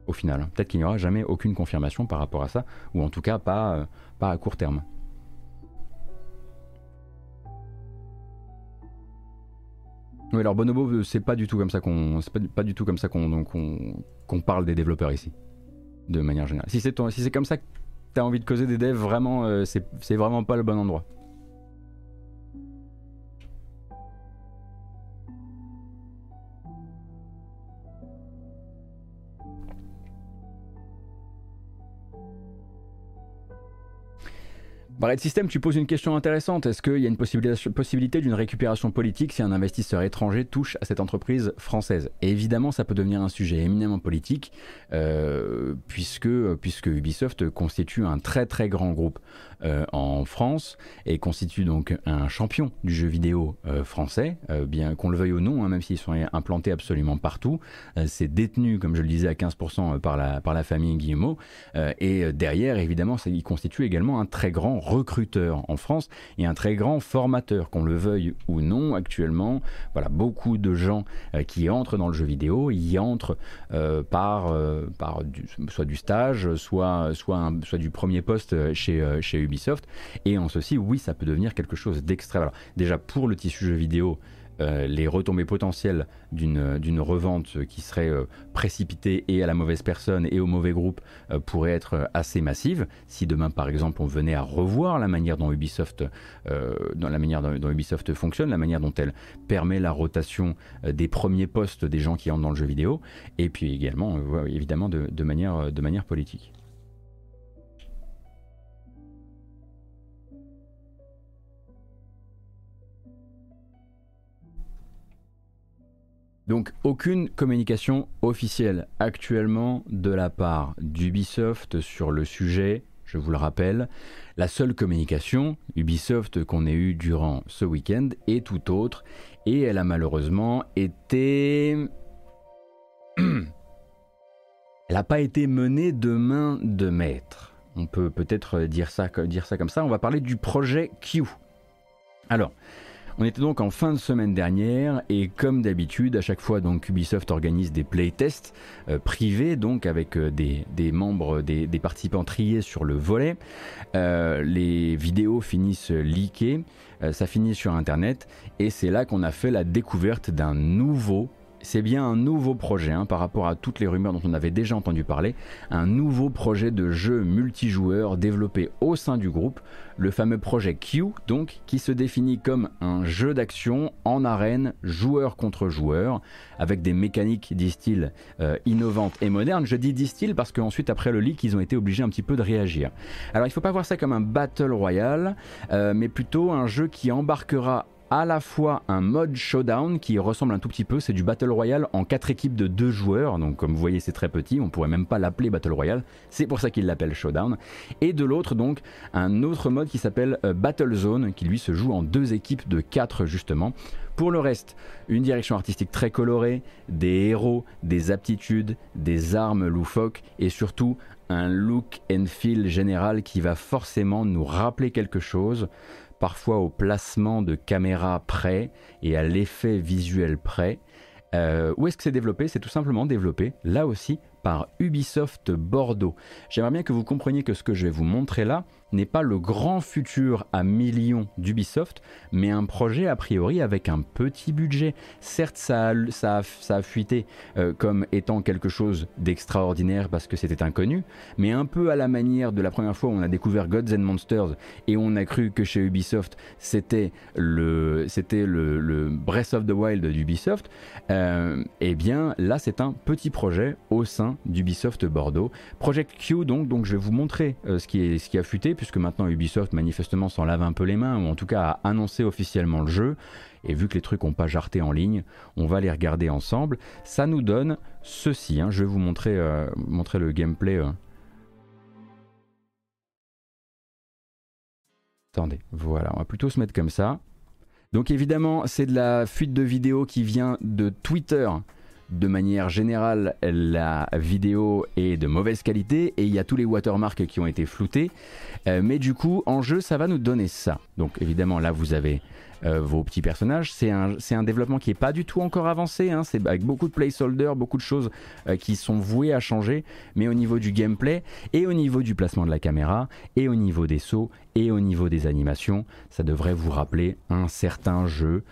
Au final, peut-être qu'il n'y aura jamais aucune confirmation par rapport à ça, ou en tout cas pas, à court terme. Oui, alors Bonobo, euh, c'est pas du tout comme ça qu'on, pas, du tout comme ça qu'on, qu'on, parle des développeurs ici, de manière générale. Si c'est, comme ça que tu as envie de causer des devs, vraiment, euh, c'est vraiment pas le bon endroit. Barrett System, tu poses une question intéressante. Est-ce qu'il y a une possibilité d'une récupération politique si un investisseur étranger touche à cette entreprise française? Évidemment, ça peut devenir un sujet éminemment politique, euh, puisque, puisque Ubisoft constitue un très très grand groupe euh, en France et constitue donc un champion du jeu vidéo euh, français, bien qu'on le veuille ou non, hein, même s'ils sont implantés absolument partout. c'est détenu, comme je le disais, à 15% par la, par la famille Guillemot. et derrière, évidemment, il constitue également un très grand recruteur en France et un très grand formateur, qu'on le veuille ou non. Actuellement, voilà, beaucoup de gens qui entrent dans le jeu vidéo y entrent par, par soit du stage, soit, soit, soit du premier poste chez, chez Ubisoft. Et en ceci, oui, ça peut devenir quelque chose d'extrême. déjà, pour le tissu jeu vidéo, euh, les retombées potentielles d'une revente qui serait euh, précipitée et à la mauvaise personne et au mauvais groupe euh, pourraient être assez massives. Si demain, par exemple, on venait à revoir la manière dont Ubisoft, fonctionne, la manière dont elle permet la rotation des premiers postes des gens qui entrent dans le jeu vidéo, et puis également, évidemment, de manière politique. Donc aucune communication officielle actuellement de la part d'Ubisoft sur le sujet, je vous le rappelle. La seule communication Ubisoft qu'on ait eue durant ce week-end est tout autre et elle a malheureusement été... elle n'a pas été menée de main de maître. On peut peut-être dire ça, dire ça comme ça. On va parler du projet Q. Alors, on était donc en fin de semaine dernière et comme d'habitude, à chaque fois donc Ubisoft organise des playtests euh, privés donc avec euh, des, membres, des, participants triés sur le volet. Euh, les vidéos finissent leakées, ça finit sur internet et c'est là qu'on a fait la découverte d'un nouveau c'est bien un nouveau projet hein, par rapport à toutes les rumeurs dont on avait déjà entendu parler, un nouveau projet de jeu multijoueur développé au sein du groupe, le fameux projet Q, donc, qui se définit comme un jeu d'action en arène, joueur contre joueur, avec des mécaniques, disent-ils, euh, innovantes et modernes. Je dis disent-ils parce qu'ensuite, après le leak, ils ont été obligés un petit peu de réagir. Alors, il ne faut pas voir ça comme un battle royale, euh, mais plutôt un jeu qui embarquera à la fois un mode showdown qui ressemble un tout petit peu, c'est du Battle Royale en 4 équipes de 2 joueurs, donc comme vous voyez c'est très petit, on pourrait même pas l'appeler Battle Royale, c'est pour ça qu'il l'appelle showdown, et de l'autre donc un autre mode qui s'appelle euh, Battle Zone, qui lui se joue en 2 équipes de 4 justement. Pour le reste, une direction artistique très colorée, des héros, des aptitudes, des armes loufoques et surtout un look and feel général qui va forcément nous rappeler quelque chose parfois au placement de caméra près et à l'effet visuel près. Euh, où est-ce que c'est développé? C'est tout simplement développé, là aussi, par Ubisoft Bordeaux. J'aimerais bien que vous compreniez que ce que je vais vous montrer là, n'est pas le grand futur à millions d'Ubisoft, mais un projet a priori avec un petit budget. Certes, ça a, ça ça a fuité euh, comme étant quelque chose d'extraordinaire parce que c'était inconnu, mais un peu à la manière de la première fois où on a découvert Gods and Monsters et on a cru que chez Ubisoft c'était le, le, Breath of the Wild d'Ubisoft. Euh, eh bien là, c'est un petit projet au sein d'Ubisoft Bordeaux. Project Q, donc, donc je vais vous montrer euh, ce, qui est, ce qui a fuité puisque maintenant Ubisoft manifestement s'en lave un peu les mains, ou en tout cas a annoncé officiellement le jeu. Et vu que les trucs n'ont pas jarté en ligne, on va les regarder ensemble. Ça nous donne ceci. Hein. Je vais vous montrer, euh, le gameplay. Euh. Attendez, voilà, on va plutôt se mettre comme ça. Donc évidemment, c'est de la fuite de vidéos qui vient de Twitter. De manière générale, la vidéo est de mauvaise qualité et il y a tous les watermarks qui ont été floutés. Euh, mais du coup, en jeu, ça va nous donner ça. Donc évidemment, là, vous avez euh, vos petits personnages. C'est un, développement qui n'est pas du tout encore avancé. Hein. C'est avec beaucoup de placeholders, beaucoup de choses euh, qui sont vouées à changer. Mais au niveau du gameplay et au niveau du placement de la caméra et au niveau des sauts et au niveau des animations, ça devrait vous rappeler un certain jeu.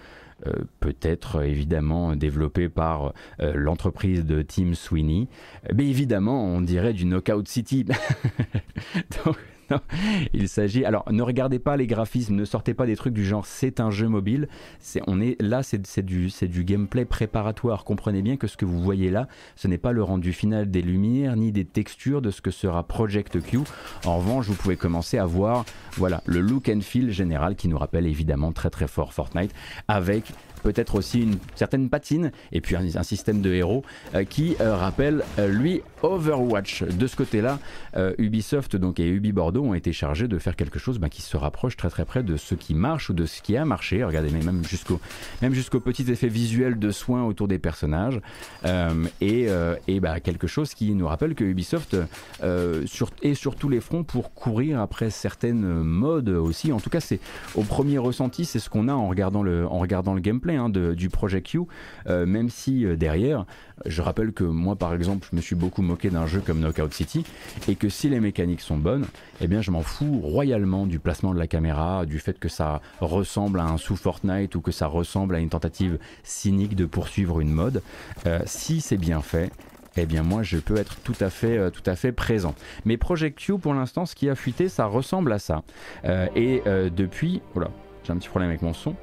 Euh, peut-être évidemment développé par l'entreprise de Tim Sweeney, mais évidemment on dirait du Knockout City. Donc, il s'agit. Alors, ne regardez pas les graphismes, ne sortez pas des trucs du genre c'est un jeu mobile. C'est, on est là, c'est, du, du gameplay préparatoire. Comprenez bien que ce que vous voyez là, ce n'est pas le rendu final des lumières ni des textures de ce que sera Project Q. En revanche, vous pouvez commencer à voir, voilà, le look and feel général qui nous rappelle évidemment très très fort Fortnite avec peut-être aussi une certaine patine et puis un, système de héros euh, qui euh, rappelle euh, lui Overwatch. De ce côté-là, Ubisoft donc et Ubi Bordeaux ont été chargés de faire quelque chose bah, qui se rapproche très très près de ce qui marche ou de ce qui a marché. Regardez, même jusqu'au même jusqu'au petit effet visuel de soins autour des personnages et, et bah, quelque chose qui nous rappelle que Ubisoft sur, est sur tous les fronts pour courir après certaines modes aussi. En tout cas, c'est au premier ressenti, c'est ce qu'on a en regardant le en regardant le gameplay. Hein, du projet Q, euh, même si euh, derrière, je rappelle que moi par exemple, je me suis beaucoup moqué d'un jeu comme Knockout City, et que si les mécaniques sont bonnes, eh bien je m'en fous royalement du placement de la caméra, du fait que ça ressemble à un sous Fortnite ou que ça ressemble à une tentative cynique de poursuivre une mode. Euh, si c'est bien fait, eh bien moi je peux être tout à fait, tout à fait présent. Mais Project Q pour l'instant ce qui a fuité ça ressemble à ça. et depuis, voilà, j'ai un petit problème avec mon son.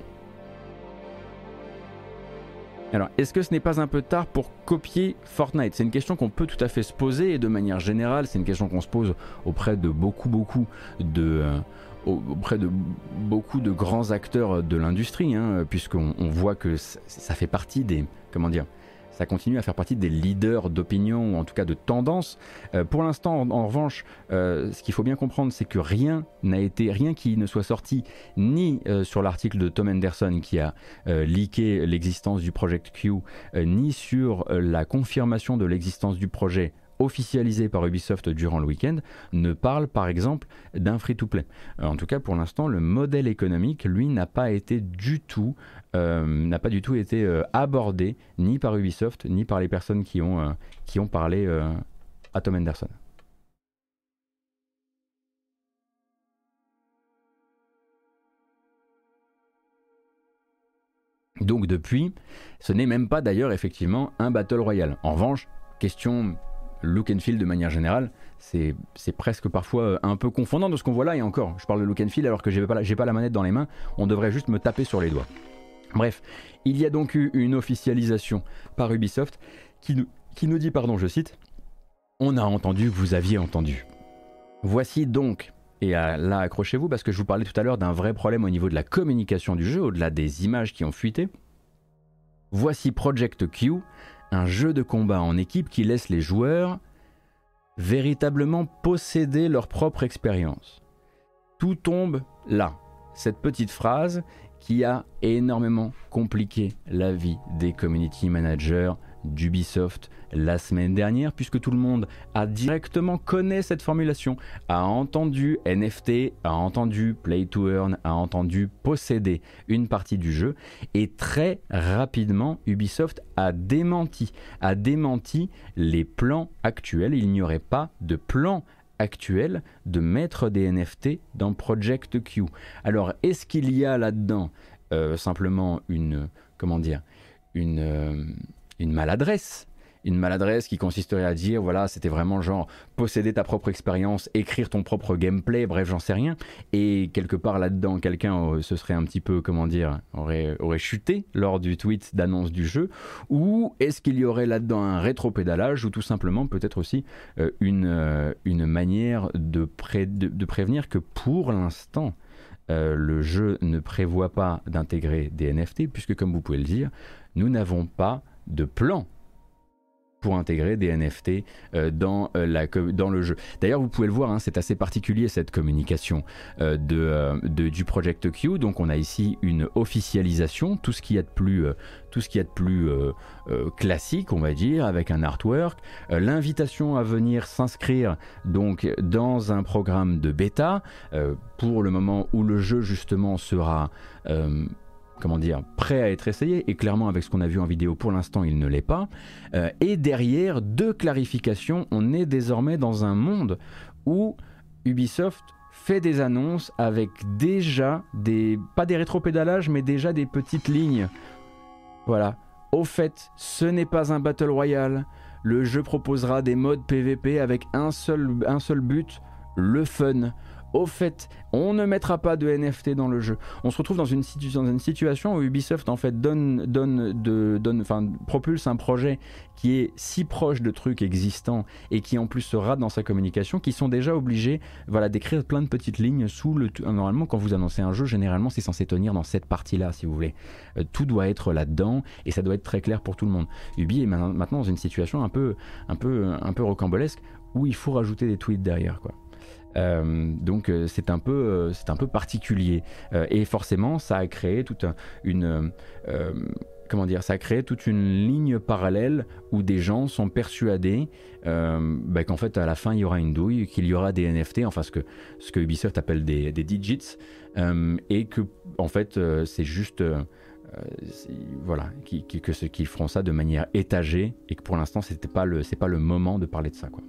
Alors, est-ce que ce n'est pas un peu tard pour copier Fortnite? C'est une question qu'on peut tout à fait se poser et de manière générale, c'est une question qu'on se pose auprès de beaucoup, beaucoup de... Euh, auprès de beaucoup de grands acteurs de l'industrie, hein, puisqu'on voit que ça fait partie des... Comment dire continue à faire partie des leaders d'opinion ou en tout cas de tendance. Euh, pour l'instant, en, revanche, euh, ce qu'il faut bien comprendre, c'est que rien n'a été, rien qui ne soit sorti ni euh, sur l'article de Tom Henderson qui a leaké l'existence du Project Q, ni sur la confirmation de l'existence du projet officialisé par Ubisoft durant le week-end ne parle par exemple d'un free-to-play. En tout cas, pour l'instant, le modèle économique, lui, n'a pas été du tout euh, n'a pas du tout été euh, abordé ni par Ubisoft ni par les personnes qui ont, euh, parlé à Tom Henderson. Donc depuis, ce n'est même pas d'ailleurs effectivement un Battle Royale. En revanche, question look and feel de manière générale, c'est presque parfois un peu confondant de ce qu'on voit là. Et encore, je parle de look and feel alors que j'ai pas, pas la manette dans les mains, on devrait juste me taper sur les doigts. Bref, il y a donc eu une officialisation par Ubisoft qui nous, dit, pardon, je cite, On a entendu vous aviez entendu. Voici donc, et là accrochez-vous parce que je vous parlais tout à l'heure d'un vrai problème au niveau de la communication du jeu, au-delà des images qui ont fuité. Voici Project Q, un jeu de combat en équipe qui laisse les joueurs véritablement posséder leur propre expérience. Tout tombe là. Cette petite phrase qui a énormément compliqué la vie des community managers d'Ubisoft la semaine dernière, puisque tout le monde a directement connaît cette formulation, a entendu NFT, a entendu Play to Earn, a entendu posséder une partie du jeu, et très rapidement Ubisoft a démenti, a démenti les plans actuels. Il n'y aurait pas de plan actuel de mettre des NFT dans Project Q. Alors, est-ce qu'il y a là-dedans euh, simplement une, comment dire, une, euh, une maladresse une maladresse qui consisterait à dire voilà c'était vraiment genre posséder ta propre expérience écrire ton propre gameplay bref j'en sais rien. Et quelque part là-dedans quelqu'un euh, se serait un petit peu comment dire aurait, aurait chuté lors du tweet d'annonce du jeu. Ou est-ce qu'il y aurait là-dedans un rétro-pédalage ou tout simplement peut-être aussi euh, une, euh, une manière de, de, prévenir que pour l'instant le jeu ne prévoit pas d'intégrer des NFT puisque comme vous pouvez le dire nous n'avons pas de plan pour intégrer des NFT euh, dans, euh, la, dans le jeu. D'ailleurs, vous pouvez le voir, hein, c'est assez particulier cette communication euh, de, du Project Q. Donc, on a ici une officialisation, tout ce qu'il y a de plus, tout ce qui est de plus classique, on va dire, avec un artwork, l'invitation à venir s'inscrire donc dans un programme de bêta pour le moment où le jeu justement sera comment dire, prêt à être essayé, et clairement avec ce qu'on a vu en vidéo pour l'instant il ne l'est pas. Euh, et derrière, deux clarifications, on est désormais dans un monde où Ubisoft fait des annonces avec déjà des, pas des rétropédalages, mais déjà des petites lignes. Voilà. Au fait, ce n'est pas un Battle Royale. Le jeu proposera des modes PVP avec un seul, un seul but, le fun au fait, on ne mettra pas de NFT dans le jeu. On se retrouve dans une, situation où Ubisoft en fait donne, donne, donne, propulse un projet qui est si proche de trucs existants et qui en plus se rate dans sa communication, qui sont déjà obligés, voilà, d'écrire plein de petites lignes sous le. Normalement, quand vous annoncez un jeu, généralement, c'est censé tenir dans cette partie-là, si vous voulez. Euh, tout doit être là-dedans et ça doit être très clair pour tout le monde. Ubi est maintenant dans une situation un peu, un peu, un peu rocambolesque où il faut rajouter des tweets derrière, quoi. Euh, donc euh, c'est un peu euh, un peu particulier et forcément ça a créé toute une comment dire ça a créé toute une ligne parallèle où des gens sont persuadés bah, qu'en fait à la fin il y aura une douille qu'il y aura des NFT enfin ce que ce que Ubisoft appelle des, digits et que en fait c'est juste voilà, qui, que ce qu'ils feront ça de manière étagée et que pour l'instant c'était pas le c'est pas le moment de parler de ça quoi.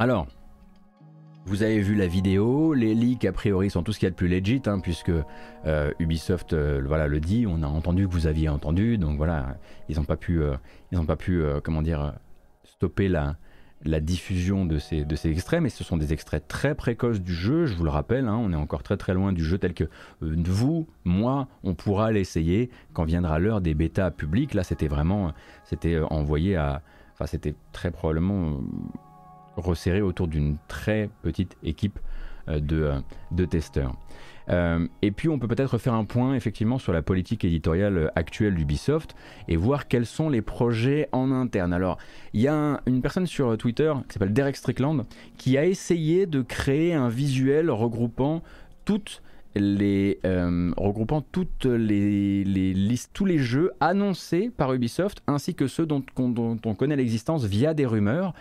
Alors, vous avez vu la vidéo, les leaks a priori sont tout ce qu'il y a de plus legit, hein, puisque euh, Ubisoft euh, voilà, le dit, on a entendu que vous aviez entendu, donc voilà, ils n'ont pas pu, euh, ils pas pu comment dire, stopper la, diffusion de ces, de ces extraits, mais ce sont des extraits très précoces du jeu, je vous le rappelle, hein, on est encore très très loin du jeu tel que vous, moi, on pourra l'essayer quand viendra l'heure des bêtas publics, là c'était vraiment, c'était envoyé à, enfin c'était très probablement resserré autour d'une très petite équipe euh, de, euh, de testeurs. Euh, et puis on peut peut-être faire un point effectivement sur la politique éditoriale actuelle d'Ubisoft et voir quels sont les projets en interne. Alors il y a une personne sur Twitter qui s'appelle Derek Strickland qui a essayé de créer un visuel regroupant toutes les regroupant toutes les, listes, tous les jeux annoncés par Ubisoft ainsi que ceux dont on connaît l'existence via des rumeurs.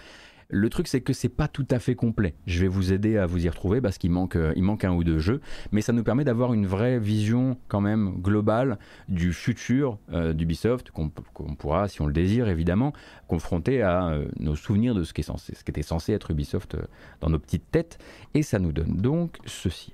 Le truc, c'est que c'est pas tout à fait complet. Je vais vous aider à vous y retrouver parce qu'il manque, euh, un ou deux jeux, mais ça nous permet d'avoir une vraie vision quand même globale du futur euh, d'Ubisoft qu'on pourra, si on le désire évidemment, confronter à euh, nos souvenirs de ce qui, censé, ce qui était censé être Ubisoft dans nos petites têtes. Et ça nous donne donc ceci.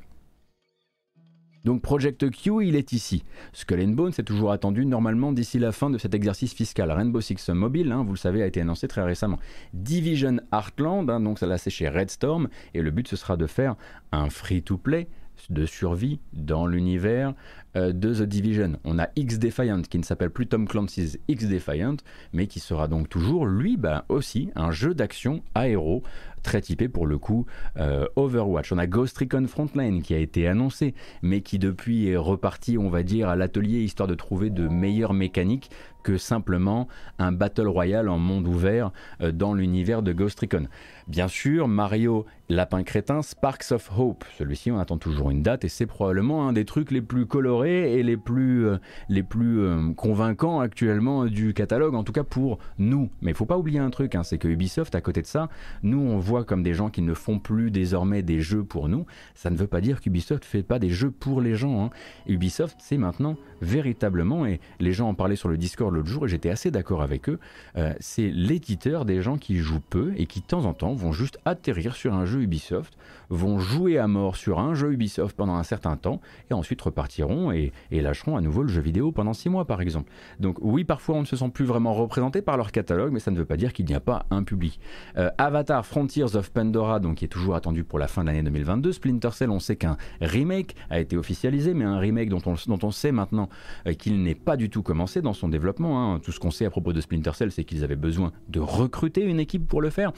Donc Project Q, il est ici. Skull and Bones est toujours attendu normalement d'ici la fin de cet exercice fiscal. Rainbow Six Mobile, hein, vous le savez, a été annoncé très récemment. Division Heartland, hein, donc ça l'a c'est chez Red Storm, et le but ce sera de faire un free-to-play de survie dans l'univers euh, de The Division. On a X Defiant qui ne s'appelle plus Tom Clancy's X Defiant, mais qui sera donc toujours, lui, bah, aussi un jeu d'action aéro très typé pour le coup euh, Overwatch. On a Ghost Recon Frontline qui a été annoncé, mais qui depuis est reparti, on va dire, à l'atelier histoire de trouver de meilleures mécaniques que simplement un Battle Royale en monde ouvert euh, dans l'univers de Ghost Recon. Bien sûr, Mario Lapin Crétin, Sparks of Hope. Celui-ci, on attend toujours une date et c'est probablement un des trucs les plus colorés et les plus, euh, les plus euh, convaincants actuellement du catalogue, en tout cas pour nous. Mais il faut pas oublier un truc, hein, c'est que Ubisoft, à côté de ça, nous on voit comme des gens qui ne font plus désormais des jeux pour nous. Ça ne veut pas dire qu'Ubisoft fait pas des jeux pour les gens. Hein. Ubisoft, c'est maintenant véritablement, et les gens en parlaient sur le Discord l'autre jour et j'étais assez d'accord avec eux, euh, c'est l'éditeur des gens qui jouent peu et qui de temps en temps vont juste atterrir sur un jeu Ubisoft, vont jouer à mort sur un jeu Ubisoft pendant un certain temps et ensuite repartiront et, lâcheront à nouveau le jeu vidéo pendant 6 mois par exemple. Donc oui, parfois on ne se sent plus vraiment représenté par leur catalogue, mais ça ne veut pas dire qu'il n'y a pas un public. Euh, Avatar Frontiers of Pandora, donc qui est toujours attendu pour la fin de l'année 2022. Splinter Cell, on sait qu'un remake a été officialisé, mais un remake dont on, dont on sait maintenant euh, qu'il n'est pas du tout commencé dans son développement. Hein. Tout ce qu'on sait à propos de Splinter Cell, c'est qu'ils avaient besoin de recruter une équipe pour le faire.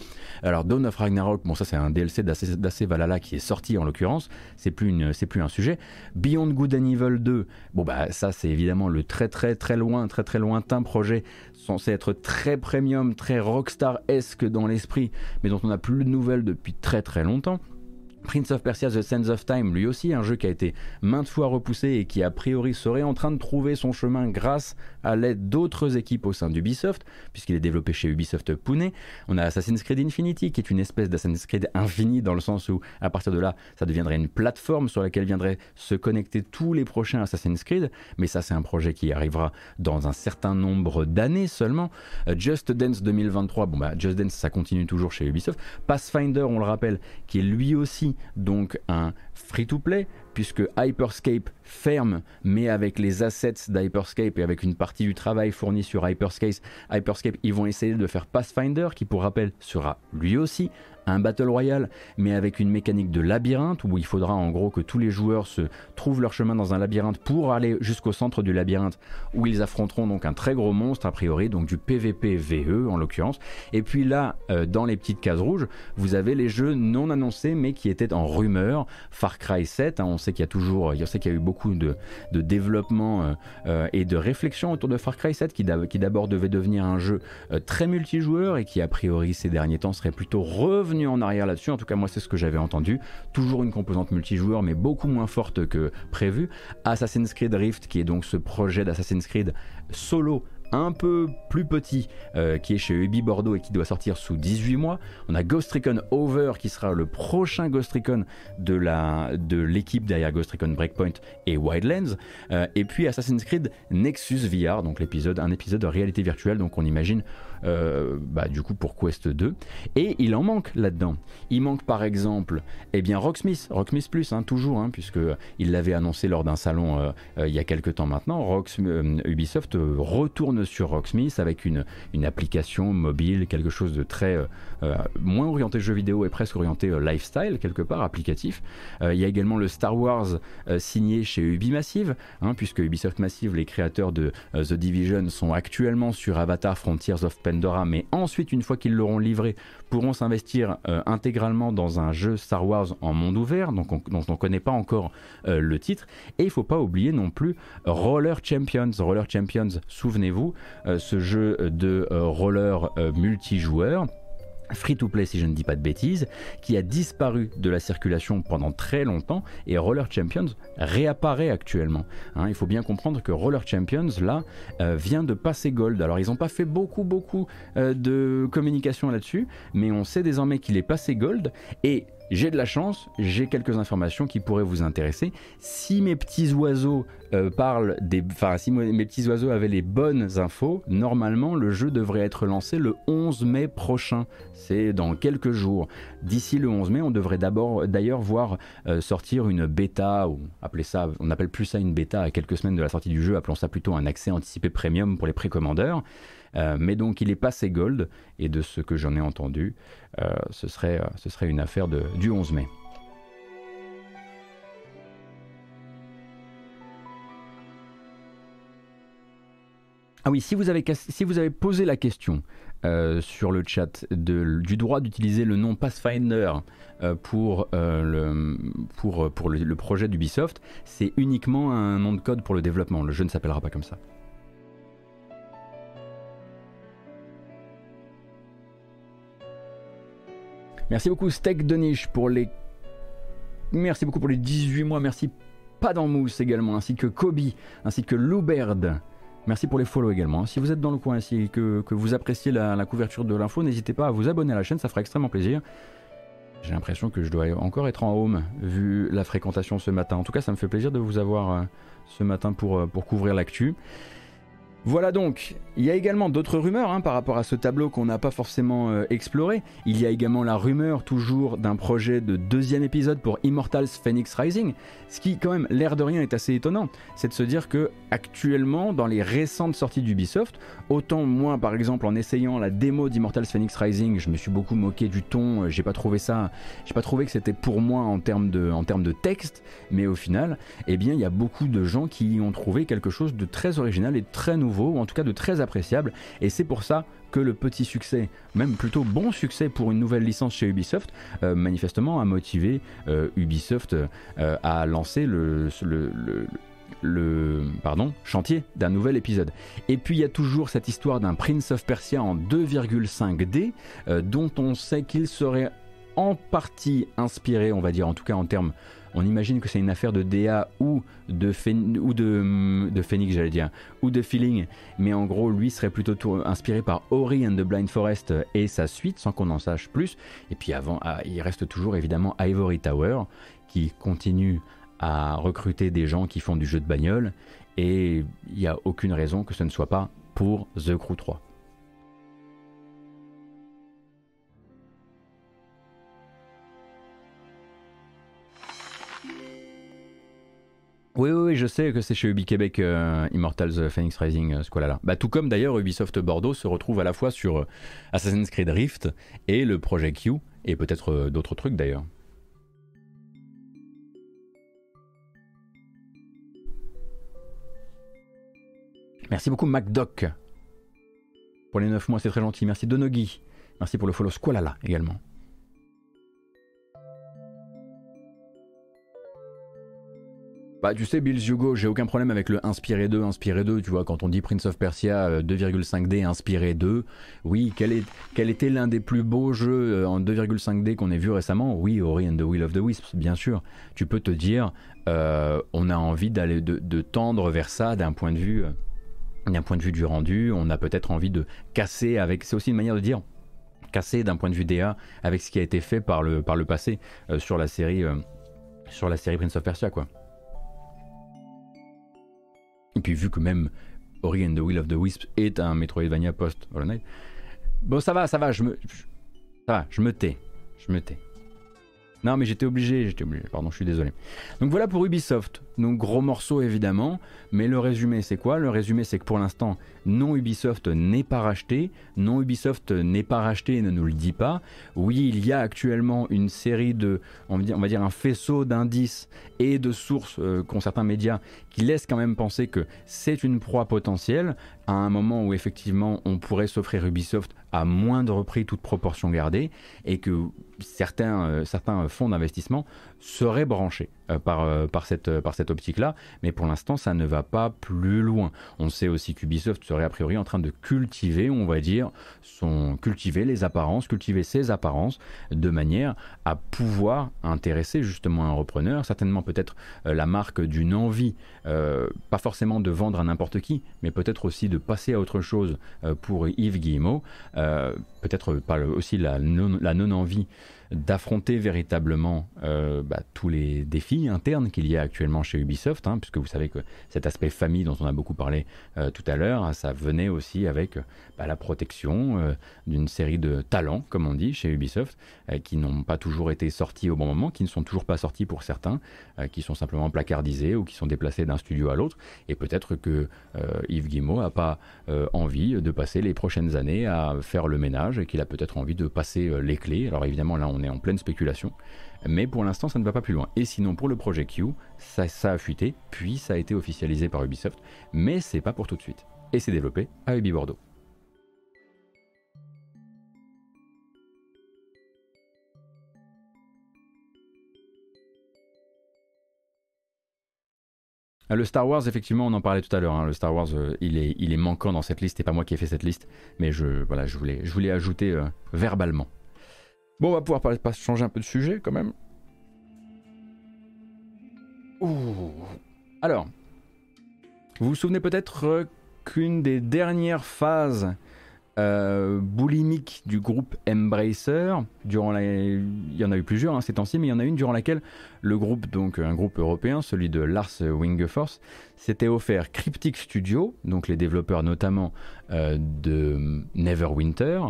Alors Dawn of Ragnarok, bon ça c'est un DLC d'Ace Valhalla qui est sorti en l'occurrence, c'est plus, plus un sujet. Beyond Good and Evil 2, bon bah ça c'est évidemment le très très très loin, très très lointain projet censé être très premium, très rockstar-esque dans l'esprit, mais dont on n'a plus de nouvelles depuis très très longtemps. Prince of Persia The Sands of Time, lui aussi un jeu qui a été maintes fois repoussé et qui a priori serait en train de trouver son chemin grâce à l'aide d'autres équipes au sein d'Ubisoft, puisqu'il est développé chez Ubisoft Pune. On a Assassin's Creed Infinity, qui est une espèce d'Assassin's Creed infini, dans le sens où à partir de là, ça deviendrait une plateforme sur laquelle viendraient se connecter tous les prochains Assassin's Creed, mais ça c'est un projet qui arrivera dans un certain nombre d'années seulement. Euh, Just Dance 2023, bon bah Just Dance ça continue toujours chez Ubisoft. Pathfinder, on le rappelle, qui est lui aussi donc un free-to-play, puisque Hyperscape ferme, mais avec les assets d'Hyperscape et avec une partie du travail fourni sur Hyperscape, Hyperscape, ils vont essayer de faire Pathfinder, qui pour rappel sera lui aussi un Battle Royale, mais avec une mécanique de labyrinthe où il faudra en gros que tous les joueurs se trouvent leur chemin dans un labyrinthe pour aller jusqu'au centre du labyrinthe où ils affronteront donc un très gros monstre a priori, donc du PVP VE en l'occurrence. Et puis là, euh, dans les petites cases rouges, vous avez les jeux non annoncés mais qui étaient en rumeur. Far Cry 7, hein, on sait qu'il y a toujours, on sait qu'il y a eu beaucoup de, développement euh, euh, et de réflexion autour de Far Cry 7 qui d'abord devait devenir un jeu très multijoueur et qui a priori ces derniers temps serait plutôt revenu en arrière là-dessus, en tout cas moi c'est ce que j'avais entendu. Toujours une composante multijoueur mais beaucoup moins forte que prévu. Assassin's Creed Rift qui est donc ce projet d'Assassin's Creed solo un peu plus petit euh, qui est chez Ubi Bordeaux et qui doit sortir sous 18 mois. On a Ghost Recon Over qui sera le prochain Ghost Recon de la de l'équipe derrière Ghost Recon Breakpoint et Wildlands. Euh, et puis Assassin's Creed Nexus VR, donc l'épisode un épisode de réalité virtuelle. Donc on imagine euh, bah, du coup pour Quest 2. Et il en manque là-dedans. Il manque par exemple eh bien, Rocksmith, Rocksmith Plus, hein, toujours, hein, puisque il l'avait annoncé lors d'un salon euh, euh, il y a quelques temps maintenant. Ubisoft retourne sur Rocksmith avec une, une application mobile, quelque chose de très moins orienté jeu vidéo et presque orienté lifestyle, quelque part, applicatif. il y a également le Star Wars signé chez Ubimassive, hein, puisque Ubisoft Massive, les créateurs de The Division, sont actuellement sur Avatar Frontiers of mais ensuite, une fois qu'ils l'auront livré, pourront s'investir euh, intégralement dans un jeu Star Wars en monde ouvert, donc dont on ne connaît pas encore euh, le titre. Et il ne faut pas oublier non plus Roller Champions. Roller Champions, souvenez-vous, euh, ce jeu de roller multijoueur free to play si je ne dis pas de bêtises, qui a disparu de la circulation pendant très longtemps et Roller Champions réapparaît actuellement. Hein. il faut bien comprendre que Roller Champions là euh, vient de passer gold. Alors ils n'ont pas fait beaucoup beaucoup euh, de communication là-dessus, mais on sait désormais qu'il est passé gold et j'ai de la chance, j'ai quelques informations qui pourraient vous intéresser. Si mes petits oiseaux euh, parlent des, enfin petits oiseaux avaient les bonnes infos, normalement le jeu devrait être lancé le 11 mai prochain. C'est dans quelques jours. D'ici le 11 mai, on devrait d'abord d'ailleurs voir euh, sortir une bêta ou ça, on appelle plus ça une bêta à quelques semaines de la sortie du jeu, appelons ça plutôt un accès anticipé premium pour les précommandeurs. Euh, mais donc il est passé gold, et de ce que j'en ai entendu, euh, ce, serait, euh, ce serait une affaire du 11 mai. Ah oui, si vous avez, si vous avez posé la question sur le chat du droit d'utiliser le nom Pathfinder pour, le, pour, pour le projet d'Ubisoft, c'est uniquement un nom de code pour le développement. Le jeu ne s'appellera pas comme ça. Merci beaucoup Steak de Niche pour les... Merci beaucoup pour les 18 mois, merci Pas dans Mousse également, ainsi que Kobe, ainsi que Louberd. Merci pour les follow également. Si vous êtes dans le coin ici et que, vous appréciez la, couverture de l'info, n'hésitez pas à vous abonner à la chaîne, ça fera extrêmement plaisir. J'ai l'impression que je dois encore être en home vu la fréquentation ce matin. En tout cas, ça me fait plaisir de vous avoir euh, ce matin pour, euh, pour couvrir l'actu. Voilà donc, il y a également d'autres rumeurs hein, par rapport à ce tableau qu'on n'a pas forcément euh, exploré. Il y a également la rumeur toujours d'un projet de deuxième épisode pour Immortals Phoenix Rising, ce qui quand même l'air de rien est assez étonnant, c'est de se dire que actuellement dans les récentes sorties d'Ubisoft, autant moi par exemple en essayant la démo d'Immortals Phoenix Rising, je me suis beaucoup moqué du ton, euh, j'ai pas trouvé ça, j'ai pas trouvé que c'était pour moi en termes de, en termes de texte, mais au final, eh bien il y a beaucoup de gens qui y ont trouvé quelque chose de très original et très nouveau ou en tout cas de très appréciable, et c'est pour ça que le petit succès, même plutôt bon succès pour une nouvelle licence chez Ubisoft, euh, manifestement a motivé euh, Ubisoft euh, à lancer le, le, pardon, chantier d'un nouvel épisode. Et puis il y a toujours cette histoire d'un Prince of Persia en 2,5D, dont on sait qu'il serait en partie inspiré, on va dire en tout cas en termes on imagine que c'est une affaire de DA ou de, Phoenix, j'allais dire, ou de Feeling, mais en gros, lui serait plutôt inspiré par Ori and the Blind Forest et sa suite, sans qu'on en sache plus. Et puis avant, ah, il reste toujours évidemment Ivory Tower, qui continue à recruter des gens qui font du jeu de bagnole, et il n'y a aucune raison que ce ne soit pas pour The Crew 3. Oui, oui, je sais que c'est chez Ubi Québec euh, Immortals euh, Phoenix Rising, euh, Bah, tout comme d'ailleurs Ubisoft Bordeaux se retrouve à la fois sur Assassin's Creed Rift et le Project Q, et peut-être d'autres trucs d'ailleurs. Merci beaucoup MacDoc pour les 9 mois, c'est très gentil. Merci Donogi. Merci pour le follow Squalala également. Bah, tu sais, Bill Hugo, j'ai aucun problème avec le inspiré 2, inspiré 2. Tu vois, quand on dit Prince of Persia 2,5D, euh, inspiré 2, oui, quel, est, quel était l'un des plus beaux jeux euh, en 2,5D qu'on ait vu récemment? Oui, Ori and the Will of the Wisps, bien sûr. Tu peux te dire, euh, on a envie d'aller de, tendre vers ça d'un point de vue. d'un point de vue du rendu, on a peut-être envie de casser avec. C'est aussi une manière de dire casser d'un point de vue DA avec ce qui a été fait par le, par le passé sur la série sur la série Prince of Persia quoi. Et puis vu que même Ori and the Will of the Wisps est un Metroidvania post Hollow Knight, bon ça va, ça va, je me, ça va, je me tais, je me tais. Non, mais j'étais obligé, j'étais obligé, pardon, je suis désolé. Donc voilà pour Ubisoft. Donc gros morceau évidemment, mais le résumé c'est quoi? Le résumé c'est que pour l'instant, non Ubisoft n'est pas racheté, non Ubisoft n'est pas racheté et ne nous le dit pas. Oui, il y a actuellement une série de, on va dire, un faisceau d'indices et de sources euh, qu'ont certains médias qui laissent quand même penser que c'est une proie potentielle à un moment où effectivement on pourrait s'offrir Ubisoft à moindre prix, toute proportion gardée, et que certains, euh, certains fonds d'investissement seraient branchés euh, par, euh, par cette, par cette optique-là, mais pour l'instant ça ne va pas plus loin. On sait aussi qu'Ubisoft serait a priori en train de cultiver, on va dire, son, cultiver les apparences, cultiver ses apparences, de manière à pouvoir intéresser justement un repreneur, certainement peut-être la marque d'une envie, pas forcément de vendre à n'importe qui, mais peut-être aussi de passer à autre chose pour Yves Guillemot. Euh, peut-être pas aussi la non-envie d'affronter véritablement euh, bah, tous les défis internes qu'il y a actuellement chez Ubisoft, hein, puisque vous savez que cet aspect famille dont on a beaucoup parlé euh, tout à l'heure, ça venait aussi avec bah, la protection euh, d'une série de talents, comme on dit, chez Ubisoft, qui n'ont pas toujours été sortis au bon moment, qui ne sont toujours pas sortis pour certains, qui sont simplement placardisés ou qui sont déplacés d'un studio à l'autre, et peut-être que Yves Guillemot n'a pas envie de passer les prochaines années à faire le ménage, et qu'il a peut-être envie de passer les clés. Alors évidemment là on est en pleine spéculation. Mais pour l'instant, ça ne va pas plus loin. Et sinon, pour le projet Q, ça, ça a fuité, puis ça a été officialisé par Ubisoft, mais c'est pas pour tout de suite. Et c'est développé à Ubi Bordeaux. Le Star Wars, effectivement, on en parlait tout à l'heure. Hein. Le Star Wars, euh, il, est, manquant dans cette liste. C'est pas moi qui ai fait cette liste, mais je, voilà, je voulais, je ajouter euh, verbalement. Bon, on va pouvoir changer un peu de sujet quand même. Alors, vous vous souvenez peut-être qu'une des dernières phases euh, boulimique du groupe Embracer. Durant. Il y en a eu plusieurs hein, ces temps-ci, mais il y en a une durant laquelle le groupe, donc un groupe européen, celui de Lars Wingefors, s'était offert Cryptic Studio, donc les développeurs notamment euh, de Neverwinter,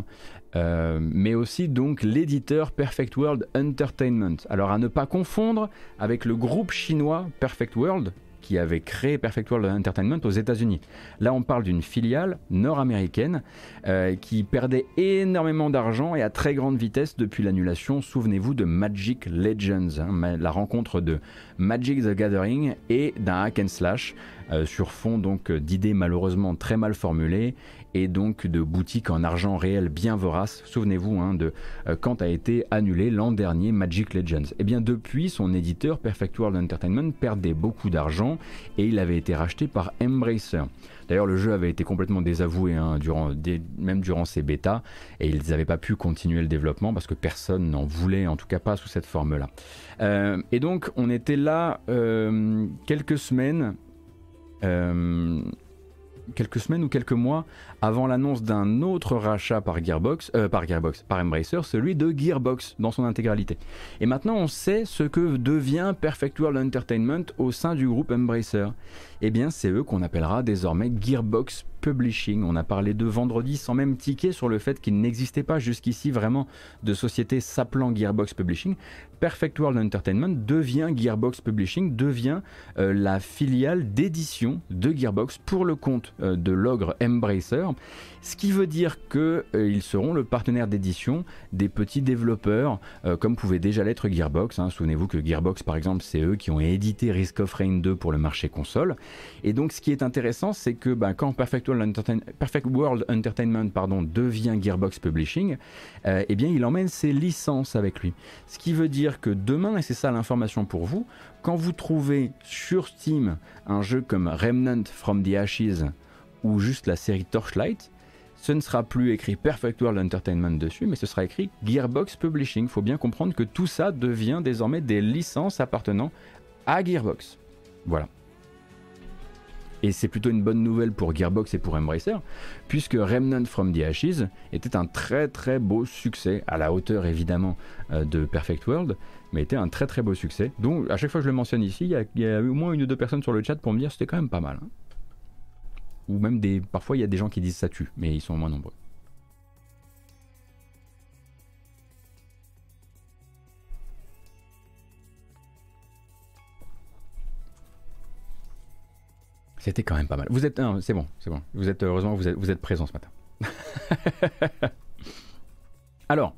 euh, mais aussi donc l'éditeur Perfect World Entertainment. Alors à ne pas confondre avec le groupe chinois Perfect World, qui avait créé Perfect World Entertainment aux États-Unis. Là, on parle d'une filiale nord-américaine euh, qui perdait énormément d'argent et à très grande vitesse depuis l'annulation, souvenez-vous, de Magic Legends, hein, la rencontre de Magic the Gathering et d'un hack and slash euh, sur fond donc d'idées malheureusement très mal formulées et donc de boutiques en argent réel bien voraces. Souvenez-vous hein, de euh, quand a été annulé l'an dernier Magic Legends. Et eh bien depuis, son éditeur Perfect World Entertainment perdait beaucoup d'argent et il avait été racheté par Embracer. D'ailleurs, le jeu avait été complètement désavoué hein, durant, même durant ses bêtas et ils n'avaient pas pu continuer le développement parce que personne n'en voulait, en tout cas pas sous cette forme-là. Euh, et donc, on était là euh, quelques semaines quelques semaines ou quelques mois avant l'annonce d'un autre rachat par Gearbox, euh, par Gearbox, par Embracer, celui de Gearbox dans son intégralité. Et maintenant, on sait ce que devient Perfect World Entertainment au sein du groupe Embracer. Eh bien, c'est eux qu'on appellera désormais Gearbox Publishing. On a parlé de vendredi sans même tiquer sur le fait qu'il n'existait pas jusqu'ici vraiment de société s'appelant Gearbox Publishing. Perfect World Entertainment devient Gearbox Publishing, devient euh, la filiale d'édition de Gearbox pour le compte euh, de l'ogre Embracer ce qui veut dire qu'ils euh, seront le partenaire d'édition des petits développeurs, euh, comme pouvait déjà l'être Gearbox. Hein. Souvenez-vous que Gearbox, par exemple, c'est eux qui ont édité Risk of Rain 2 pour le marché console. Et donc, ce qui est intéressant, c'est que ben, quand Perfect World, Entertainment pardon, devient Gearbox Publishing, euh, eh bien, il emmène ses licences avec lui. Ce qui veut dire que demain, et c'est ça l'information pour vous, quand vous trouvez sur Steam un jeu comme Remnant from the Ashes ou juste la série Torchlight, ce ne sera plus écrit Perfect World Entertainment dessus, mais ce sera écrit Gearbox Publishing. Faut bien comprendre que tout ça devient désormais des licences appartenant à Gearbox. Voilà. Et c'est plutôt une bonne nouvelle pour Gearbox et pour Embracer, puisque Remnant from the Ashes était un très très beau succès, à la hauteur évidemment euh, de Perfect World, mais était un très très beau succès. Donc à chaque fois que je le mentionne ici, il y, a, au moins une ou deux personnes sur le chat pour me dire c'était quand même pas mal. Hein ou même des. Parfois, il y a des gens qui disent ça tue, mais ils sont moins nombreux. C'était quand même pas mal. Vous êtes, c'est bon, c'est bon. Vous êtes heureusement, vous êtes, vous êtes présent ce matin. Alors,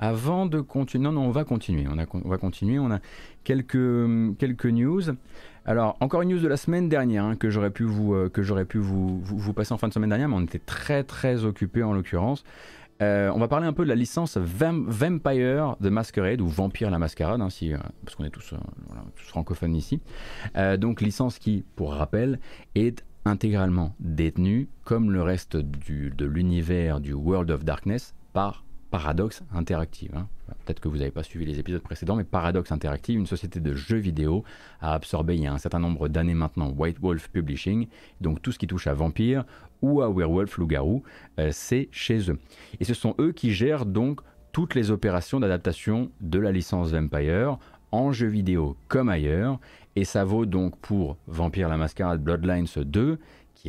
avant de continuer, non, non, on va continuer. On, a, on va continuer. On a quelques, quelques news. Alors, encore une news de la semaine dernière hein, que j'aurais pu, vous, euh, pu vous, vous, passer en fin de semaine dernière, mais on était très très occupés en l'occurrence. Euh, on va parler un peu de la licence Vampire de Masquerade ou Vampire la Mascarade, hein, si, euh, parce qu'on est tous, tous, francophones ici. donc licence qui, pour rappel, est intégralement détenue, comme le reste du, de l'univers du World of Darkness, par Paradox Interactive. Hein. Peut-être que vous n'avez pas suivi les épisodes précédents, mais Paradox Interactive, une société de jeux vidéo, a absorbé il y a un certain nombre d'années maintenant White Wolf Publishing. Donc tout ce qui touche à Vampire ou à Werewolf Loup-Garou, euh, c'est chez eux. Et ce sont eux qui gèrent donc toutes les opérations d'adaptation de la licence Vampire en jeux vidéo comme ailleurs. Et ça vaut donc pour Vampire la Mascarade Bloodlines 2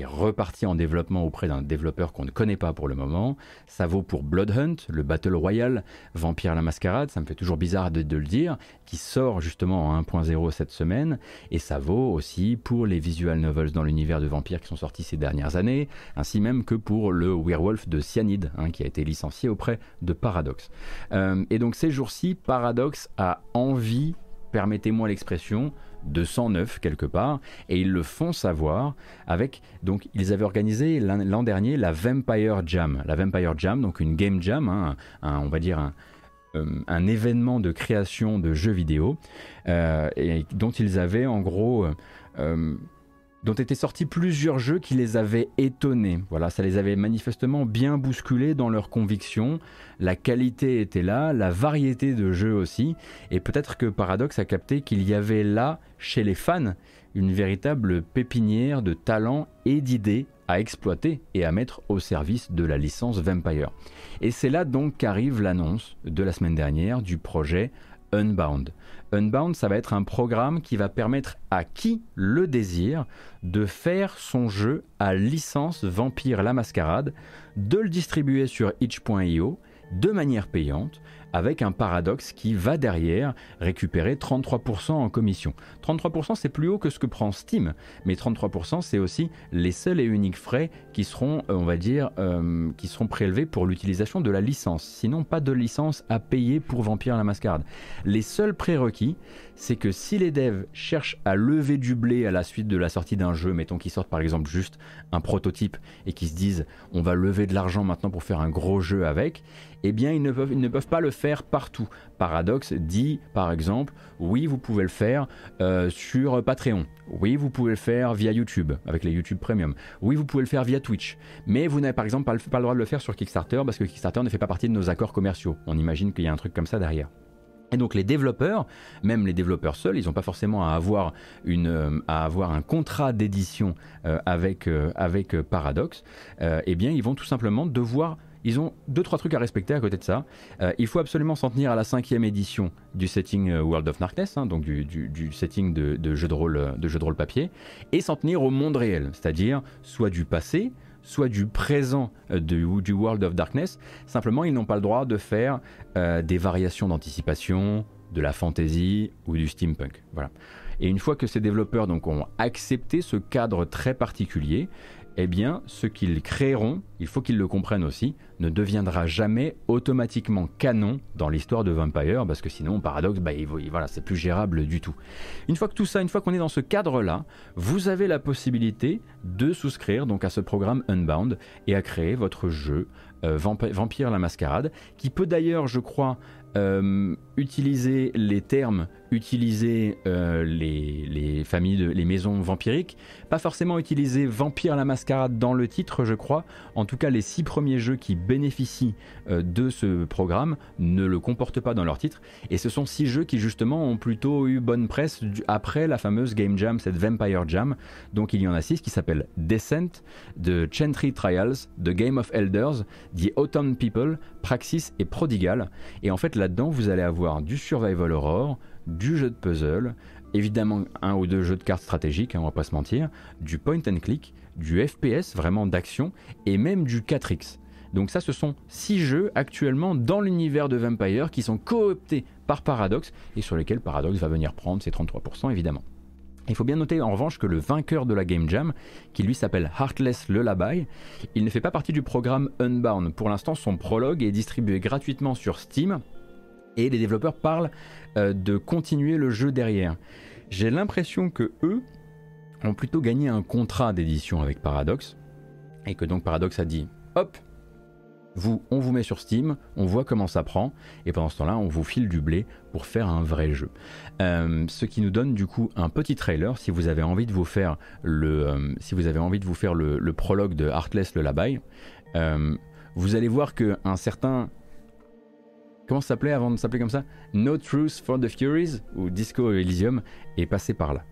reparti en développement auprès d'un développeur qu'on ne connaît pas pour le moment. Ça vaut pour Bloodhunt, le Battle Royale Vampire la Mascarade, ça me fait toujours bizarre de, le dire, qui sort justement en 1.0 cette semaine. Et ça vaut aussi pour les visual novels dans l'univers de Vampire qui sont sortis ces dernières années, ainsi même que pour le Werewolf de Cyanide, hein, qui a été licencié auprès de Paradox. Euh, et donc ces jours-ci, Paradox a envie, permettez-moi l'expression, de 109 quelque part, et ils le font savoir avec, donc ils avaient organisé l'an dernier la Vampire Jam, la Vampire Jam, donc une game jam, hein, on va dire un, euh, un, événement de création de jeux vidéo, euh, et dont ils avaient en gros euh, dont étaient sortis plusieurs jeux qui les avaient étonnés. Voilà, ça les avait manifestement bien bousculés dans leurs convictions. La qualité était là, la variété de jeux aussi, et peut-être que Paradox a capté qu'il y avait là, chez les fans, une véritable pépinière de talents et d'idées à exploiter et à mettre au service de la licence Vampire. Et c'est là donc qu'arrive l'annonce de la semaine dernière du projet Unbound. Unbound, ça va être un programme qui va permettre à qui le désire de faire son jeu à licence Vampire la Mascarade, de le distribuer sur itch.io de manière payante avec un paradoxe qui va derrière récupérer 33% en commission. 33% c'est plus haut que ce que prend Steam, mais 33% c'est aussi les seuls et uniques frais qui seront, euh, on va dire, euh, qui seront prélevés pour l'utilisation de la licence. Sinon, pas de licence à payer pour Vampire la Mascarade. Les seuls prérequis, c'est que si les devs cherchent à lever du blé à la suite de la sortie d'un jeu, mettons qu'ils sortent par exemple juste un prototype et qu'ils se disent on va lever de l'argent maintenant pour faire un gros jeu avec, eh bien ils ne peuvent, pas le faire partout. Paradox dit par exemple, oui vous pouvez le faire euh, sur Patreon, oui vous pouvez le faire via YouTube avec les YouTube Premium, oui vous pouvez le faire via Twitch, mais vous n'avez par exemple pas le, droit de le faire sur Kickstarter parce que Kickstarter ne fait pas partie de nos accords commerciaux. On imagine qu'il y a un truc comme ça derrière. Et donc les développeurs, même les développeurs seuls, ils n'ont pas forcément à avoir, une, euh, à avoir un contrat d'édition euh, avec, avec Paradox, eh bien ils vont tout simplement devoir ils ont deux trois trucs à respecter à côté de ça. Euh, il faut absolument s'en tenir à la cinquième édition du setting euh, World of Darkness, hein, donc du, setting de, jeu de rôle, euh, de jeu de rôle papier, et s'en tenir au monde réel, c'est-à-dire soit du passé, soit du présent du World of Darkness. Simplement, ils n'ont pas le droit de faire des variations d'anticipation, de la fantasy ou du steampunk. Voilà. Et une fois que ces développeurs donc, ont accepté ce cadre très particulier, eh bien, ce qu'ils créeront, il faut qu'ils le comprennent aussi, ne deviendra jamais automatiquement canon dans l'histoire de Vampire, parce que sinon, paradoxe, bah, voilà, c'est plus gérable du tout. Une fois que tout ça, une fois qu'on est dans ce cadre-là, vous avez la possibilité de souscrire donc à ce programme Unbound et à créer votre jeu euh, Vampire la Mascarade, qui peut d'ailleurs, je crois, euh, utiliser les termes, utiliser euh, les, familles, de, les maisons vampiriques, pas forcément utiliser Vampire la Mascarade dans le titre, je crois. En tout cas, les six premiers jeux qui bénéficient euh, de ce programme ne le comportent pas dans leur titre. Et ce sont six jeux qui justement ont plutôt eu bonne presse après la fameuse Game Jam, cette Vampire Jam. Donc il y en a six qui s'appellent Descent, The Chantry Trials, The Game of Elders, The Autumn People, Praxis et Prodigal. Et en fait, là-dedans, vous allez avoir du survival horror, du jeu de puzzle, évidemment un ou deux jeux de cartes stratégiques, hein, on va pas se mentir, du point and click, du FPS vraiment d'action et même du 4X. Donc ça, ce sont six jeux actuellement dans l'univers de Vampire qui sont cooptés par Paradox et sur lesquels Paradox va venir prendre ses 33% évidemment. Il faut bien noter en revanche que le vainqueur de la Game Jam, qui lui s'appelle Heartless Lullaby, il ne fait pas partie du programme Unbound. Pour l'instant, son prologue est distribué gratuitement sur Steam et les développeurs parlent euh, de continuer le jeu derrière. J'ai l'impression que eux ont plutôt gagné un contrat d'édition avec Paradox et que donc Paradox a dit hop, vous, on vous met sur Steam, on voit comment ça prend, et pendant ce temps-là, on vous file du blé pour faire un vrai jeu. Euh, ce qui nous donne du coup un petit trailer. Si vous avez envie de vous faire le, prologue de Heartless le Labai, euh, vous allez voir que un certain comment ça s'appelait avant de s'appeler comme ça? No Truth for the Furies ou Disco Elysium? Est passé par là.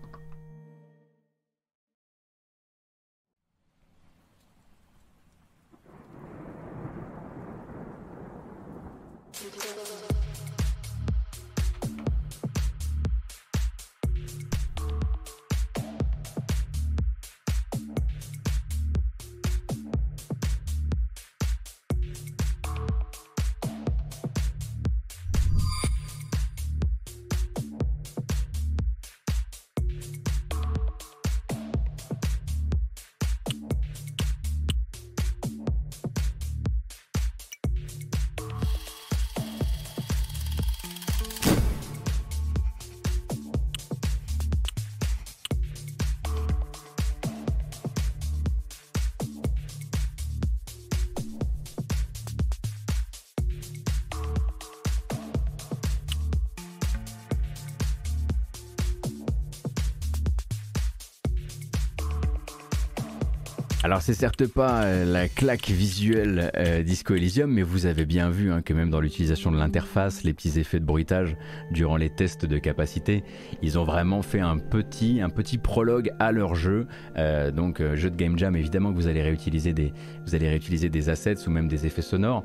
Alors c'est certes pas euh, la claque visuelle euh, Disco Elysium, mais vous avez bien vu hein, que même dans l'utilisation de l'interface, les petits effets de bruitage durant les tests de capacité, ils ont vraiment fait un petit, un petit prologue à leur jeu. Euh, donc jeu de game jam, évidemment que vous allez réutiliser des, vous allez réutiliser des assets ou même des effets sonores.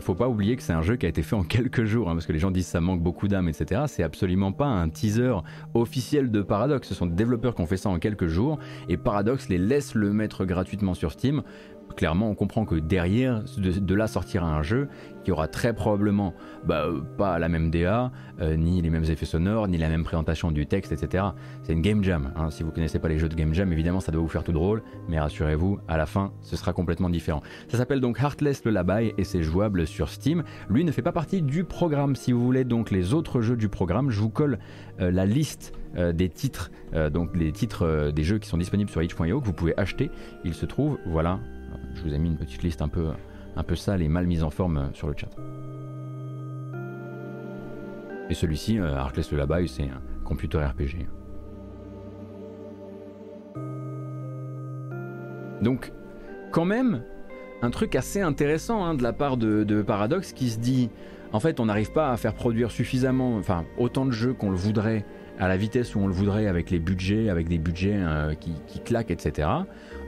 faut pas oublier que c'est un jeu qui a été fait en quelques jours, hein, parce que les gens disent ça manque beaucoup d'âme, etc. C'est absolument pas un teaser officiel de Paradox. Ce sont des développeurs qui ont fait ça en quelques jours, et Paradox les laisse le mettre gratuitement sur Steam, clairement on comprend que derrière de, là sortira un jeu qui aura très probablement bah, pas la même DA, euh, ni les mêmes effets sonores, ni la même présentation du texte, etc. C'est une game jam. Hein. Si vous connaissez pas les jeux de game jam, évidemment ça doit vous faire tout drôle, mais rassurez-vous, à la fin ce sera complètement différent. Ça s'appelle donc Heartless le Labai et c'est jouable sur Steam. Lui ne fait pas partie du programme. Si vous voulez donc les autres jeux du programme, je vous colle euh, la liste euh, des titres, euh, donc les titres euh, des jeux qui sont disponibles sur itch.io que vous pouvez acheter. Il se trouve, voilà, je vous ai mis une petite liste un peu, sale et mal mise en forme sur le chat. Et celui-ci, Heartless le Labai, c'est un computer RPG. Donc, quand même, un truc assez intéressant hein, de la part de, de Paradox qui se dit en fait, on n'arrive pas à faire produire suffisamment, enfin, autant de jeux qu'on le voudrait à la vitesse où on le voudrait avec les budgets, avec des budgets euh, qui, claquent, etc.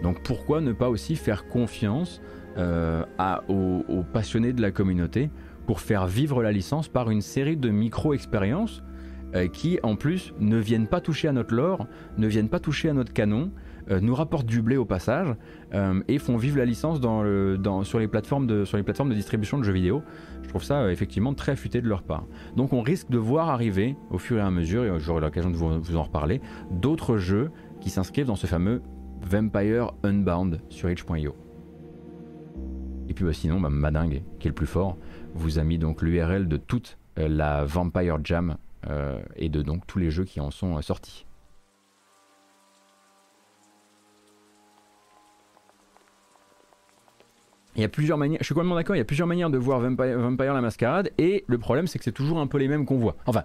Donc pourquoi ne pas aussi faire confiance euh, aux, passionnés de la communauté pour faire vivre la licence par une série de micro-expériences euh, qui en plus ne viennent pas toucher à notre lore, ne viennent pas toucher à notre canon, nous rapportent du blé au passage et font vivre la licence sur, les plateformes de, distribution de jeux vidéo. Je trouve ça euh, effectivement très futé de leur part. Donc on risque de voir arriver au fur et à mesure, et j'aurai l'occasion de vous, en reparler, d'autres jeux qui s'inscrivent dans ce fameux Vampire Unbound sur itch.io. Et puis bah, sinon, bah, Madingue, qui est le plus fort, vous a mis donc l'URL de toute euh, la Vampire Jam euh, et de donc tous les jeux qui en sont sortis. Il y a plusieurs manières, je suis complètement d'accord, il y a plusieurs manières de voir Vampire, la Mascarade, et le problème c'est que c'est toujours un peu les mêmes qu'on voit. Enfin,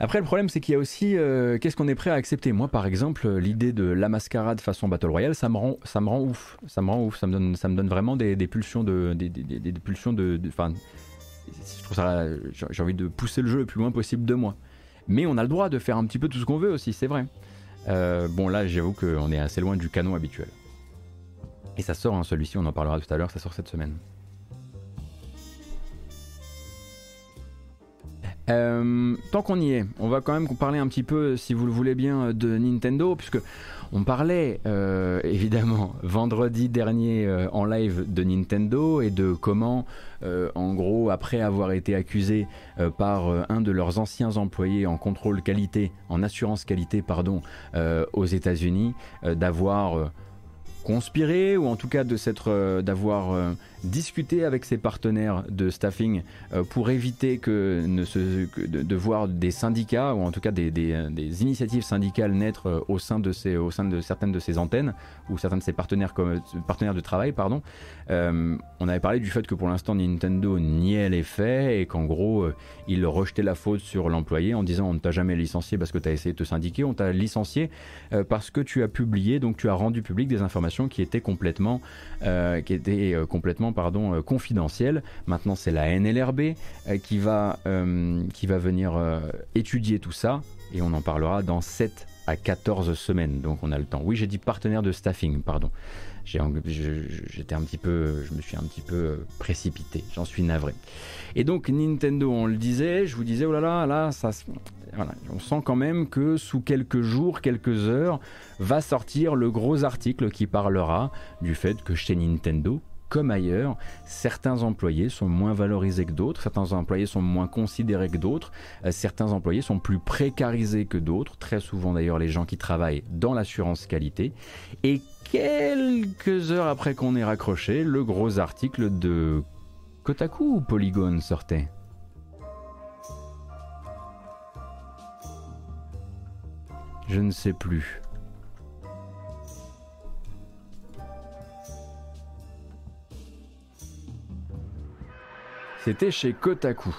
après le problème c'est qu'il y a aussi euh, qu'est-ce qu'on est prêt à accepter? Moi par exemple, l'idée de la Mascarade façon Battle Royale, ça me rend, ça me rend ouf, ça me rend ouf, ça me donne, ça me donne vraiment des, pulsions de, des, pulsions de, je trouve ça, j'ai envie de pousser le jeu le plus loin possible de moi. Mais on a le droit de faire un petit peu tout ce qu'on veut aussi, c'est vrai. Euh, bon là j'avoue qu'on est assez loin du canon habituel. Et ça sort, hein, celui-ci, on en parlera tout à l'heure, ça sort cette semaine. Euh, tant qu'on y est, on va quand même parler un petit peu, si vous le voulez bien, de Nintendo, puisque on parlait euh, évidemment vendredi dernier euh, en live de Nintendo et de comment, en gros, après avoir été accusé par un de leurs anciens employés en contrôle qualité, en assurance qualité, pardon, aux États-Unis, d'avoir conspiré ou en tout cas de s'être euh, d'avoir euh, discuté avec ses partenaires de staffing euh, pour éviter que, ne se, de, voir des syndicats ou en tout cas des, initiatives syndicales naître au sein de au sein de certaines de ces antennes ou certains de ses partenaires comme partenaires de travail pardon. On avait parlé du fait que pour l'instant Nintendo niait les faits et qu'en gros il rejetait la faute sur l'employé en disant on ne t'a jamais licencié parce que tu as essayé de te syndiquer on t'a licencié parce que tu as publié donc tu as rendu public des informations qui était complètement, euh, qui était, euh, pardon, euh, confidentielle. Maintenant, c'est la NLRB qui, va, qui va venir étudier tout ça et on en parlera dans 7 à 14 semaines. Donc on a le temps. Oui, j'ai dit partenaire de staffing, pardon. J'étais un petit peu, je me suis un petit peu précipité. J'en suis navré. Et donc Nintendo, on le disait, je vous disais, oh là là, là, ça, on sent quand même que sous quelques jours, quelques heures, va sortir le gros article qui parlera du fait que chez Nintendo, comme ailleurs, certains employés sont moins valorisés que d'autres, certains employés sont moins considérés que d'autres, euh, certains employés sont plus précarisés que d'autres, très souvent d'ailleurs les gens qui travaillent dans l'assurance qualité. Et quelques heures après qu'on ait raccroché, le gros article de Kotaku ou Polygon sortait? Je ne sais plus. C'était chez Kotaku.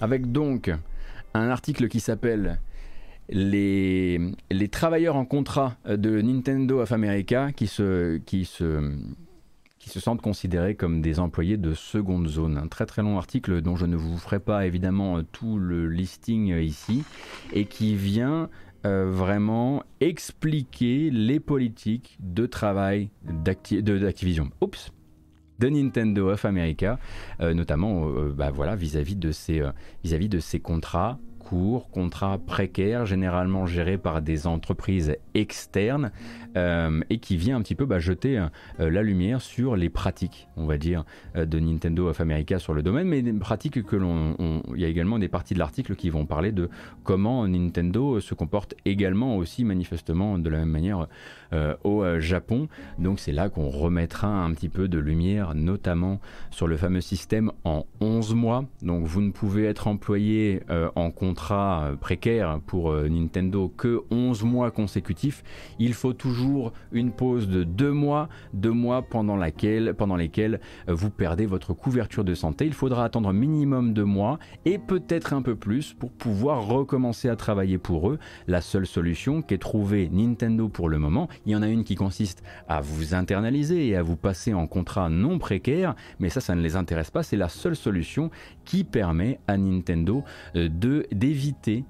Avec donc un article qui s'appelle les, travailleurs en contrat de Nintendo of America qui se, qui se, qui se sentent considérés comme des employés de seconde zone. Un très très long article dont je ne vous ferai pas évidemment tout le listing ici et qui vient euh, vraiment expliquer les politiques de travail d'Activision. Oups, de Nintendo of America, euh, notamment euh, bah voilà, vis-à-vis de, ces, contrats courts, contrats précaires, généralement gérés par des entreprises externes, euh, et qui vient un petit peu bah, jeter euh, la lumière sur les pratiques, on va dire, euh, de Nintendo of America sur le domaine, mais des pratiques que l'on, il y a également des parties de l'article qui vont parler de comment Nintendo se comporte également aussi manifestement de la même manière au Japon. Donc c'est là qu'on remettra un petit peu de lumière, notamment sur le fameux système en 11 mois. Donc vous ne pouvez être employé en contrat précaire pour Nintendo que 11 mois consécutifs. Il faut toujours une pause de deux mois, deux mois pendant, laquelle, pendant lesquels euh, vous perdez votre couverture de santé. Il faudra attendre minimum deux mois et peut-être un peu plus pour pouvoir recommencer à travailler pour eux. La seule solution qu'est trouvée Nintendo pour le moment, il y en a une qui consiste à vous internaliser et à vous passer en contrat non précaire, mais ça, ça ne les intéresse pas. C'est la seule solution qui permet à Nintendo euh, d'éviter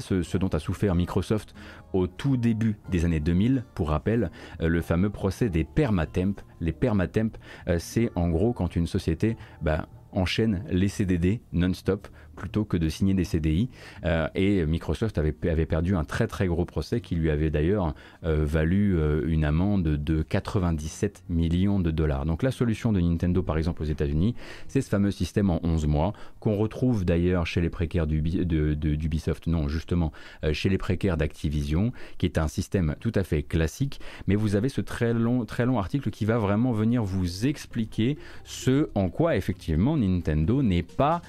ce dont a souffert Microsoft au tout début des années 2000. Pour rappel, euh, le fameux procès des permatemp. Les permatemp, euh, c'est en gros quand une société bah, enchaîne les CDD non-stop plutôt que de signer des CDI. Euh, et Microsoft avait, perdu un très très gros procès qui lui avait d'ailleurs euh, valu euh, une amende de 97 millions de dollars. Donc la solution de Nintendo par exemple aux États-Unis, c'est ce fameux système en 11 mois qu'on retrouve d'ailleurs chez les précaires d'Ubisoft, non justement chez les précaires d'Activision, qui est un système tout à fait classique. Mais vous avez ce long, très long article qui va vraiment venir vous expliquer ce en quoi effectivement Nintendo n'est pas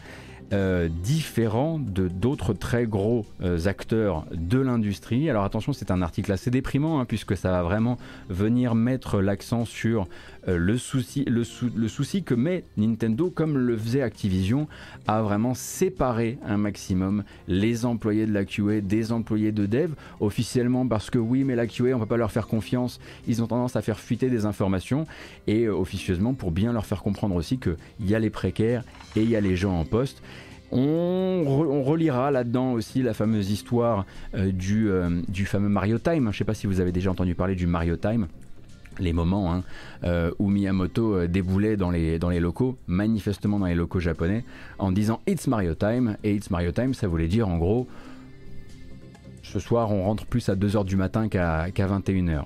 euh, différent de d'autres très gros euh, acteurs de l'industrie. Alors attention, c'est un article assez déprimant hein, puisque ça va vraiment venir mettre l'accent sur le, souci, le, souci que met Nintendo, comme le faisait Activision, à vraiment séparer un maximum les employés de la QA des employés de dev, officiellement parce que oui, mais la QA, on ne peut pas leur faire confiance, ils ont tendance à faire fuiter des informations, et officieusement pour bien leur faire comprendre aussi qu'il y a les précaires et il y a les gens en poste. On, relira là-dedans aussi la fameuse histoire euh, euh, du, fameux Mario Time. Je ne sais pas si vous avez déjà entendu parler du Mario Time. Les moments hein, euh, où Miyamoto déboulait dans les, dans les locaux, manifestement dans les locaux japonais, en disant It's Mario Time. Et It's Mario Time, ça voulait dire en gros, ce soir on rentre plus à 2h du matin qu'à 21h.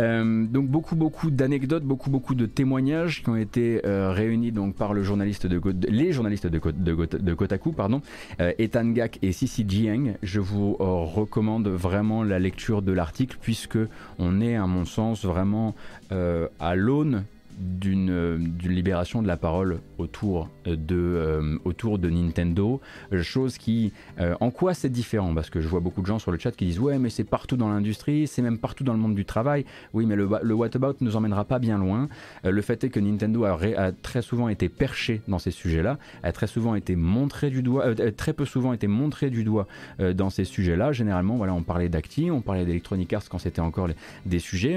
Euh, donc beaucoup beaucoup d'anecdotes, beaucoup beaucoup de témoignages qui ont été euh, réunis donc par le journaliste de, les journalistes de, Kotaku, pardon, euh, Ethan Gak et Sisi Jiang. Je vous recommande vraiment la lecture de l'article puisque on est à mon sens vraiment à l'aune d'une libération de la parole autour de, euh, autour de Nintendo, chose qui... Euh, en quoi c'est différent Parce que je vois beaucoup de gens sur le chat qui disent ouais mais c'est partout dans l'industrie, c'est même partout dans le monde du travail. Oui mais le, le whatabout nous emmènera pas bien loin. Euh, le fait est que Nintendo a, très souvent été perché dans ces sujets-là, a très souvent été montré du doigt, très peu souvent été montré du doigt dans ces sujets-là. Généralement on parlait d'Acti, on parlait d'Electronic Arts quand c'était encore des sujets,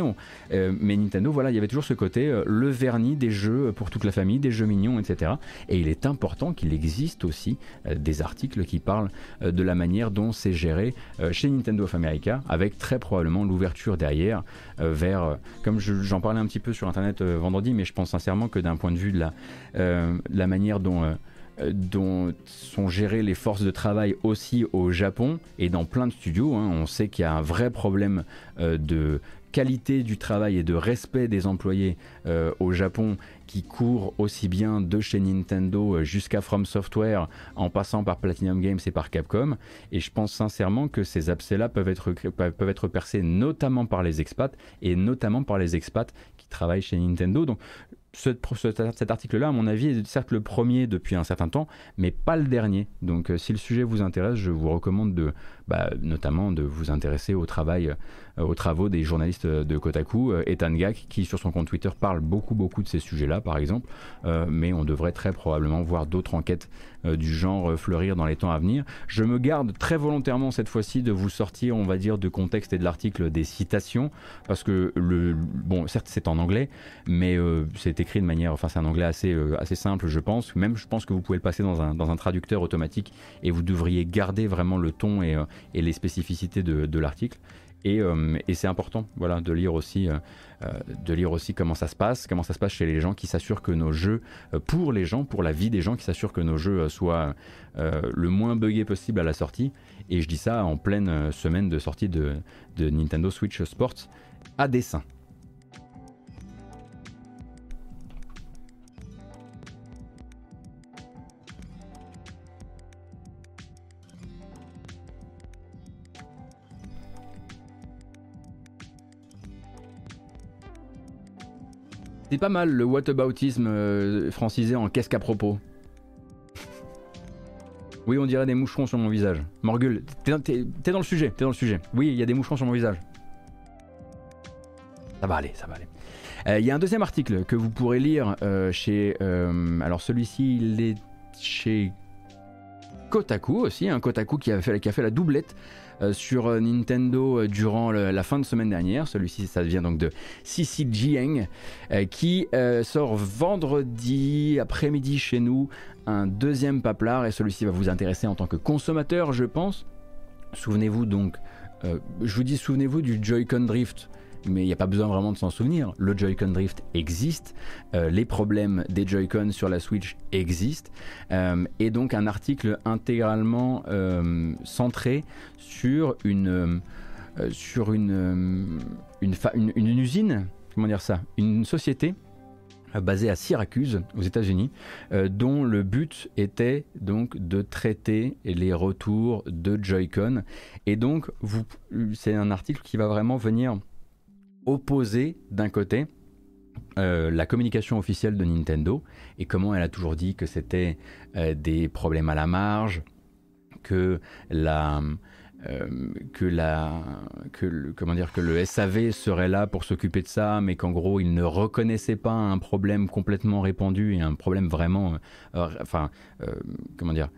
mais Nintendo voilà il y avait toujours ce côté le vernis des jeux pour toute la famille, des jeux mignons, etc. Et il est important qu'il existe aussi euh, des articles qui parlent euh, de la manière dont c'est géré euh, chez Nintendo of America, avec très probablement l'ouverture derrière vers, comme j'en parlais un petit peu sur Internet vendredi, mais je pense sincèrement que d'un point de vue de la, manière dont dont sont gérées les forces de travail aussi au Japon et dans plein de studios. Hein. On sait qu'il y a un vrai problème de qualité du travail et de respect des employés euh, au Japon qui court aussi bien de chez Nintendo euh, jusqu'à From Software en passant par Platinum Games et par Capcom. Et je pense sincèrement que ces abcès-là peuvent être, peuvent être percés notamment par les expats et notamment par les expats qui travaillent chez Nintendo. Donc cet article-là, à mon avis, est certes le premier depuis un certain temps, mais pas le dernier. Donc, euh, si le sujet vous intéresse, je vous recommande de, bah, notamment de vous intéresser au travail aux travaux des journalistes de Kotaku, Ethan Gak, qui sur son compte Twitter parle beaucoup beaucoup de ces sujets-là, par exemple. mais on devrait très probablement voir d'autres enquêtes du genre fleurir dans les temps à venir. Je me garde très volontairement cette fois-ci de vous sortir, on va dire, de contexte et de l'article des citations, parce que le bon, certes c'est en anglais, mais c'est écrit de manière, enfin c'est un anglais assez assez simple, je pense. Même je pense que vous pouvez le passer dans un, dans un traducteur automatique et vous devriez garder vraiment le ton et, euh, et les spécificités de, l'article. Et, euh, et c'est important voilà, de, lire aussi, euh, de lire aussi comment ça se passe, comment ça se passe chez les gens qui s'assurent que nos jeux, pour les gens, pour la vie des gens, qui s'assurent que nos jeux soient le moins buggés possible à la sortie. Et je dis ça en pleine semaine de sortie de, de Nintendo Switch Sports à dessin. C'est pas mal le whataboutisme euh, francisé en qu'est-ce qu'à propos. Oui, on dirait des moucherons sur mon visage. Morgul, t'es dans le sujet, t'es dans le sujet. Oui, il y a des moucherons sur mon visage. Ça va aller, ça va aller. Euh, il y a un deuxième article que vous pourrez lire euh, chez... alors celui-ci, il est chez Kotaku aussi, un hein, Kotaku qui a, fait, qui a fait la doublette sur euh, Nintendo euh, durant la fin de semaine dernière. Celui-ci, ça vient donc de Cici Jiang, qui sort vendredi après-midi chez nous un deuxième paplard et celui-ci va vous intéresser en tant que consommateur, je pense. Souvenez-vous donc, je vous dis, souvenez-vous du Joy-Con Drift mais il n'y a pas besoin vraiment de s'en souvenir. Le Joy-Con Drift existe, euh, les problèmes des Joy-Con sur la Switch existent, euh, et donc un article intégralement euh, centré sur une, sur une, une, usine, comment dire ça, une société basée à Syracuse aux États-Unis, dont le but était donc de traiter les retours de Joy-Con. Et donc, c'est un article qui va vraiment venir opposer d'un côté euh, la communication officielle de Nintendo et comment elle a toujours dit que c'était euh, des problèmes à la marge, que la euh, que la que le, comment dire que le SAV serait là pour s'occuper de ça, mais qu'en gros il ne reconnaissait pas un problème complètement répandu et un problème vraiment, enfin comment dire,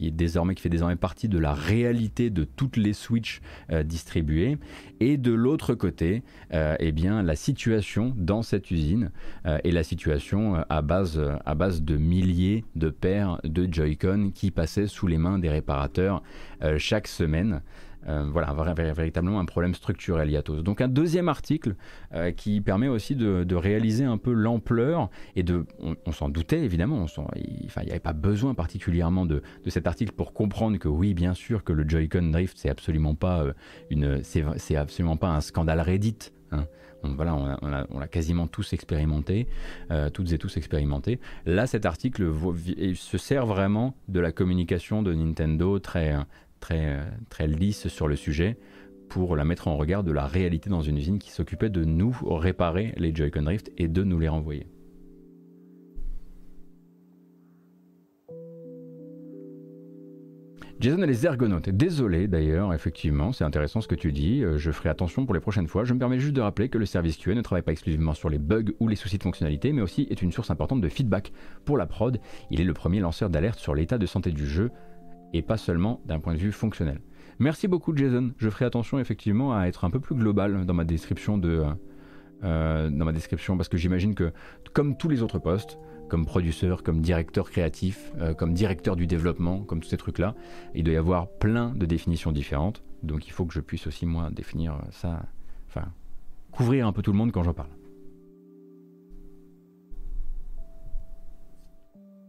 qui est désormais qui fait désormais partie de la réalité de toutes les Switch euh, distribuées. Et de l'autre côté euh, eh la situation dans cette usine euh, et la situation à base à base de milliers de paires de Joy-Con qui passaient sous les mains des réparateurs chaque semaine euh, voilà, véritablement un problème structurel Yatos. Donc un deuxième article euh, qui permet aussi de, réaliser un peu l'ampleur et de, on, s'en doutait évidemment, il n'y avait pas besoin particulièrement de, cet article pour comprendre que oui, bien sûr que le Joy-Con Drift c'est absolument pas euh, une, c'est absolument pas un scandale Reddit. Hein. voilà, on l'a quasiment tous expérimenté, toutes et tous expérimenté. Là, cet article se sert vraiment de la communication de Nintendo très, très, très lisse sur le sujet pour la mettre en regard de la réalité dans une usine qui s'occupait de nous réparer les Joy-Con Drift et de nous les renvoyer. Jason et les ergonautes. Désolé d'ailleurs, effectivement, c'est intéressant ce que tu dis. Euh, je ferai attention pour les prochaines fois. Je me permets juste de rappeler que le service QA ne travaille pas exclusivement sur les bugs ou les soucis de fonctionnalité, mais aussi est une source importante de feedback pour la prod. Il est le premier lanceur d'alerte sur l'état de santé du jeu et pas seulement d'un point de vue fonctionnel. Merci beaucoup Jason, je ferai attention effectivement à être un peu plus global dans ma description de... Euh, dans ma description parce que j'imagine que comme tous les autres postes, comme producteur, comme directeur créatif, euh, comme directeur du développement, comme tous ces trucs-là, il doit y avoir plein de définitions différentes. Donc il faut que je puisse aussi moi définir ça, enfin couvrir un peu tout le monde quand j'en parle.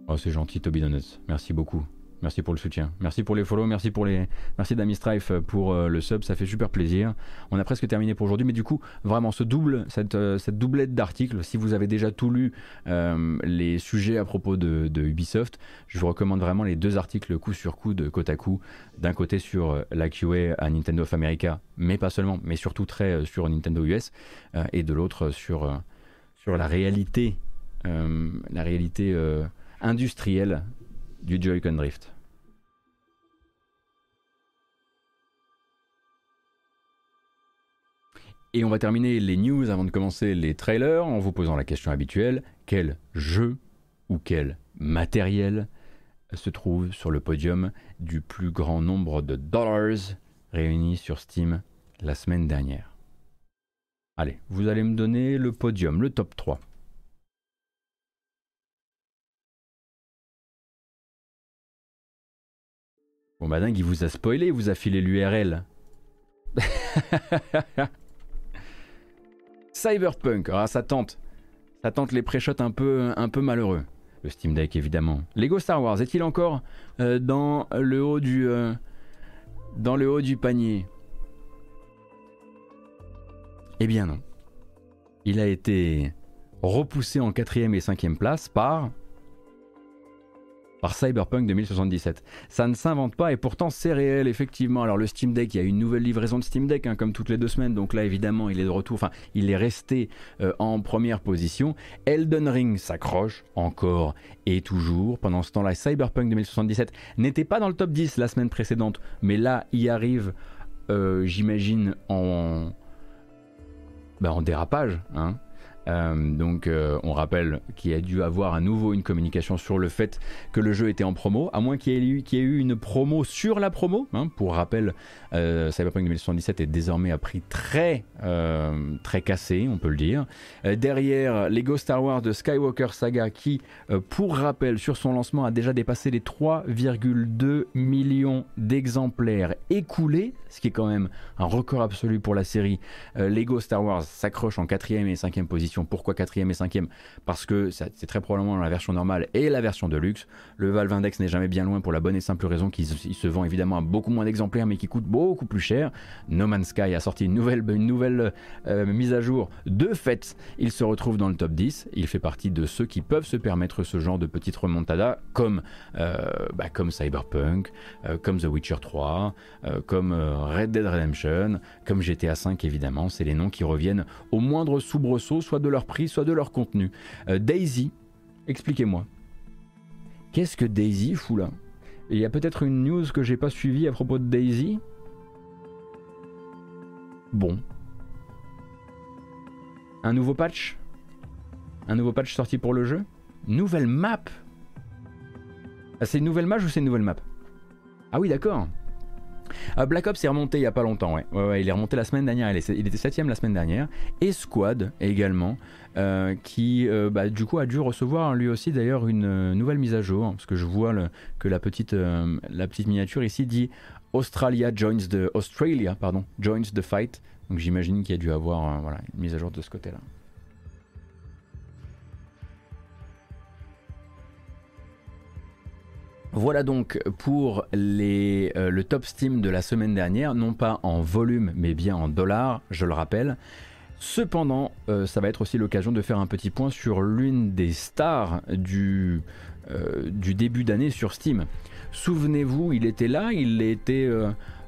Oh c'est gentil Toby Donuts, merci beaucoup. Merci pour le soutien. Merci pour les follow. Merci pour les. Merci Dami Strife pour euh, le sub. Ça fait super plaisir. On a presque terminé pour aujourd'hui. Mais du coup, vraiment, ce double, cette, euh, cette doublette d'articles, si vous avez déjà tout lu euh, les sujets à propos de, Ubisoft, je vous recommande vraiment les deux articles coup sur coup de Kotaku. D'un côté sur la QA à Nintendo of America, mais pas seulement, mais surtout très sur Nintendo US. et de l'autre sur, sur la réalité, la réalité industrielle du Joy-Con Drift. Et on va terminer les news avant de commencer les trailers en vous posant la question habituelle quel jeu ou quel matériel se trouve sur le podium du plus grand nombre de dollars réunis sur Steam la semaine dernière? Allez, vous allez me donner le podium, le top 3. Bon bah dingue, il vous a spoilé, il vous a filé l'URL. Cyberpunk, ah ça tente. Ça tente les pré-shots un peu, un peu malheureux. Le Steam Deck évidemment. Lego Star Wars est-il encore euh, dans le haut du euh, dans le haut du panier? Eh bien non. Il a été repoussé en quatrième et cinquième place par par Cyberpunk 2077. Ça ne s'invente pas et pourtant c'est réel effectivement. Alors le Steam Deck, il y a une nouvelle livraison de Steam Deck hein, comme toutes les deux semaines, donc là évidemment il est de retour, enfin il est resté euh, en première position. Elden Ring s'accroche encore et toujours. Pendant ce temps-là, Cyberpunk 2077 n'était pas dans le top 10 la semaine précédente, mais là il arrive, euh, j'imagine, en... Ben, en dérapage. Hein. Euh, donc euh, on rappelle qu'il a dû avoir à nouveau une communication sur le fait que le jeu était en promo, à moins qu'il y, ait eu une promo sur la promo. Hein. pour rappel, euh, Cyberpunk 2077 est désormais à prix très, très cassé, on peut le dire. derrière, Lego Star Wars de Skywalker Saga qui, pour rappel, sur son lancement a déjà dépassé les 3,2 millions d'exemplaires écoulés, ce qui est quand même un record absolu pour la série. Lego Star Wars s'accroche en quatrième et cinquième position pourquoi quatrième et cinquième? Parce que c'est très probablement la version normale et la version de luxe. Le Valve Index n'est jamais bien loin pour la bonne et simple raison qu'il se vend évidemment à beaucoup moins d'exemplaires mais qui coûte beaucoup plus cher. No Man's Sky a sorti une nouvelle, euh, mise à jour. De fait, il se retrouve dans le top 10. Il fait partie de ceux qui peuvent se permettre ce genre de petite remontada comme, euh, bah, Cyberpunk, euh, comme The Witcher 3, comme Red Dead Redemption, comme GTA 5 évidemment. C'est les noms qui reviennent au moindre soubresaut, soit de leur prix, soit de leur contenu. Euh, Daisy, expliquez-moi. Qu'est-ce que Daisy fout là Il y a peut-être une news que j'ai pas suivie à propos de Daisy? Bon. Un nouveau patch? Un nouveau patch sorti pour le jeu? Nouvelle map? Ah, C'est une nouvelle map ou c'est une nouvelle map? Ah oui, d'accord. Euh, Black Ops est remonté il y a pas longtemps, ouais. il est remonté la semaine dernière, il, était septième la semaine dernière. Et Squad également, euh, qui euh, bah, du coup a dû recevoir lui aussi d'ailleurs une nouvelle mise à jour, parce que je vois que la petite, la petite miniature ici dit Australia joins the Australia pardon joins the fight. Donc j'imagine qu'il y a dû avoir voilà, une mise à jour de ce côté-là. Voilà donc pour euh, le top Steam de la semaine dernière, non pas en volume mais bien en dollars, je le rappelle. Cependant, euh, ça va être aussi l'occasion de faire un petit point sur l'une des stars du, euh, du début d'année sur Steam. Souvenez-vous, il était là, il était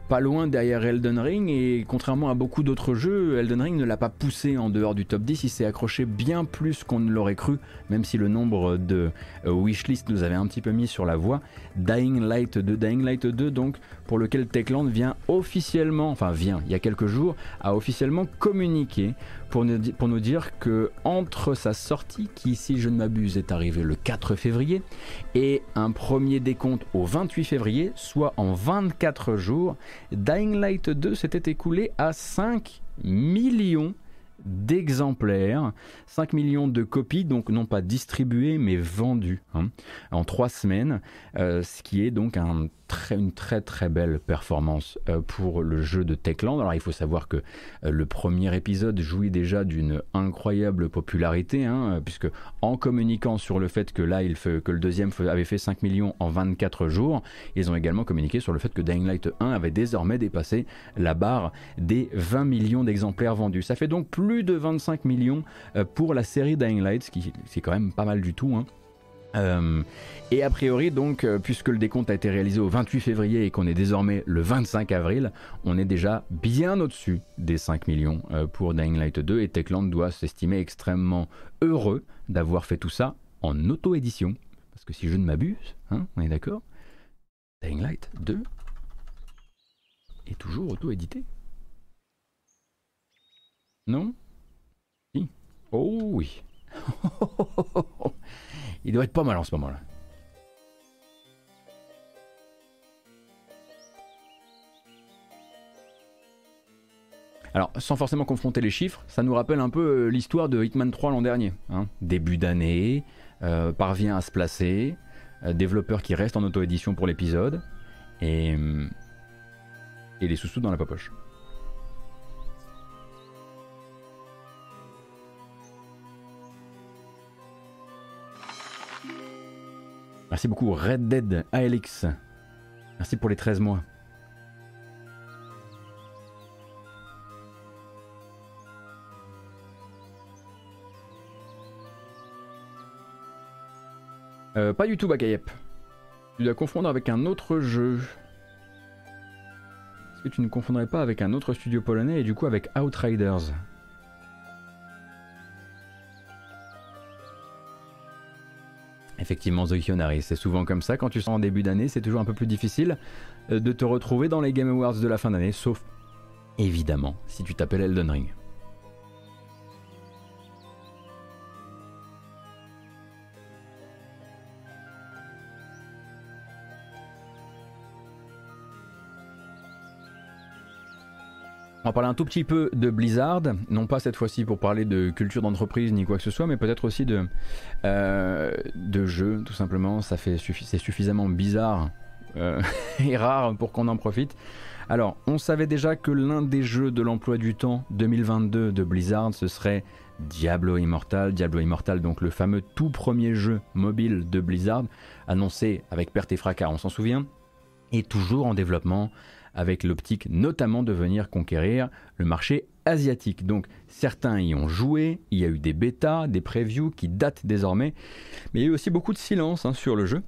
pas loin derrière Elden Ring et contrairement à beaucoup d'autres jeux, Elden Ring ne l'a pas poussé en dehors du top 10, il s'est accroché bien plus qu'on ne l'aurait cru, même si le nombre de euh, wishlist nous avait un petit peu mis sur la voie. Dying Light 2, Dying Light 2 donc pour lequel Techland vient officiellement, enfin vient il y a quelques jours, a officiellement communiqué pour nous, pour nous dire que entre sa sortie, qui si je ne m'abuse est arrivée le 4 février, et un premier décompte au 28 février, soit en 24 jours, Dying Light 2 s'était écoulé à 5 millions d'exemplaires, 5 millions de copies, donc non pas distribuées mais vendues hein, en 3 semaines, euh, ce qui est donc un une très très belle performance euh, pour le jeu de Techland. Alors il faut savoir que euh, le premier épisode jouit déjà d'une incroyable popularité, hein, puisque en communiquant sur le fait que là il que le deuxième avait fait 5 millions en 24 jours, ils ont également communiqué sur le fait que Dying Light 1 avait désormais dépassé la barre des 20 millions d'exemplaires vendus. Ça fait donc plus de 25 millions euh, pour la série Dying Light, ce qui c'est quand même pas mal du tout. Hein. Euh, et a priori, donc, euh, puisque le décompte a été réalisé au 28 février et qu'on est désormais le 25 avril, on est déjà bien au-dessus des 5 millions euh, pour Dying Light 2 et Techland doit s'estimer extrêmement heureux d'avoir fait tout ça en auto-édition. Parce que si je ne m'abuse, hein, on est d'accord Dying Light 2 est toujours auto-édité. Non? Si? Oh oui. Il doit être pas mal en ce moment-là. Alors, sans forcément confronter les chiffres, ça nous rappelle un peu euh, l'histoire de Hitman 3 l'an dernier. Hein. Début d'année, euh, parvient à se placer, euh, développeur qui reste en auto-édition pour l'épisode, et, et les sous-sous dans la poche. Merci beaucoup Red Dead ALX. Merci pour les 13 mois. Euh, pas du tout Bakayep. Tu dois confondre avec un autre jeu. Est-ce que tu ne confondrais pas avec un autre studio polonais et du coup avec Outriders? Effectivement, Zoikionari, c'est souvent comme ça. Quand tu sens en début d'année, c'est toujours un peu plus difficile euh, de te retrouver dans les Game Awards de la fin d'année, sauf évidemment si tu t'appelles Elden Ring. On va parler un tout petit peu de Blizzard, non pas cette fois-ci pour parler de culture d'entreprise ni quoi que ce soit, mais peut-être aussi de, euh, de jeux, tout simplement. Ça fait c'est suffisamment bizarre euh, et rare pour qu'on en profite. Alors, on savait déjà que l'un des jeux de l'emploi du temps 2022 de Blizzard, ce serait Diablo Immortal. Diablo Immortal, donc le fameux tout premier jeu mobile de Blizzard, annoncé avec perte et fracas, on s'en souvient, et toujours en développement avec l'optique notamment de venir conquérir le marché asiatique. Donc certains y ont joué, il y a eu des bêtas, des previews qui datent désormais, mais il y a eu aussi beaucoup de silence hein, sur le jeu.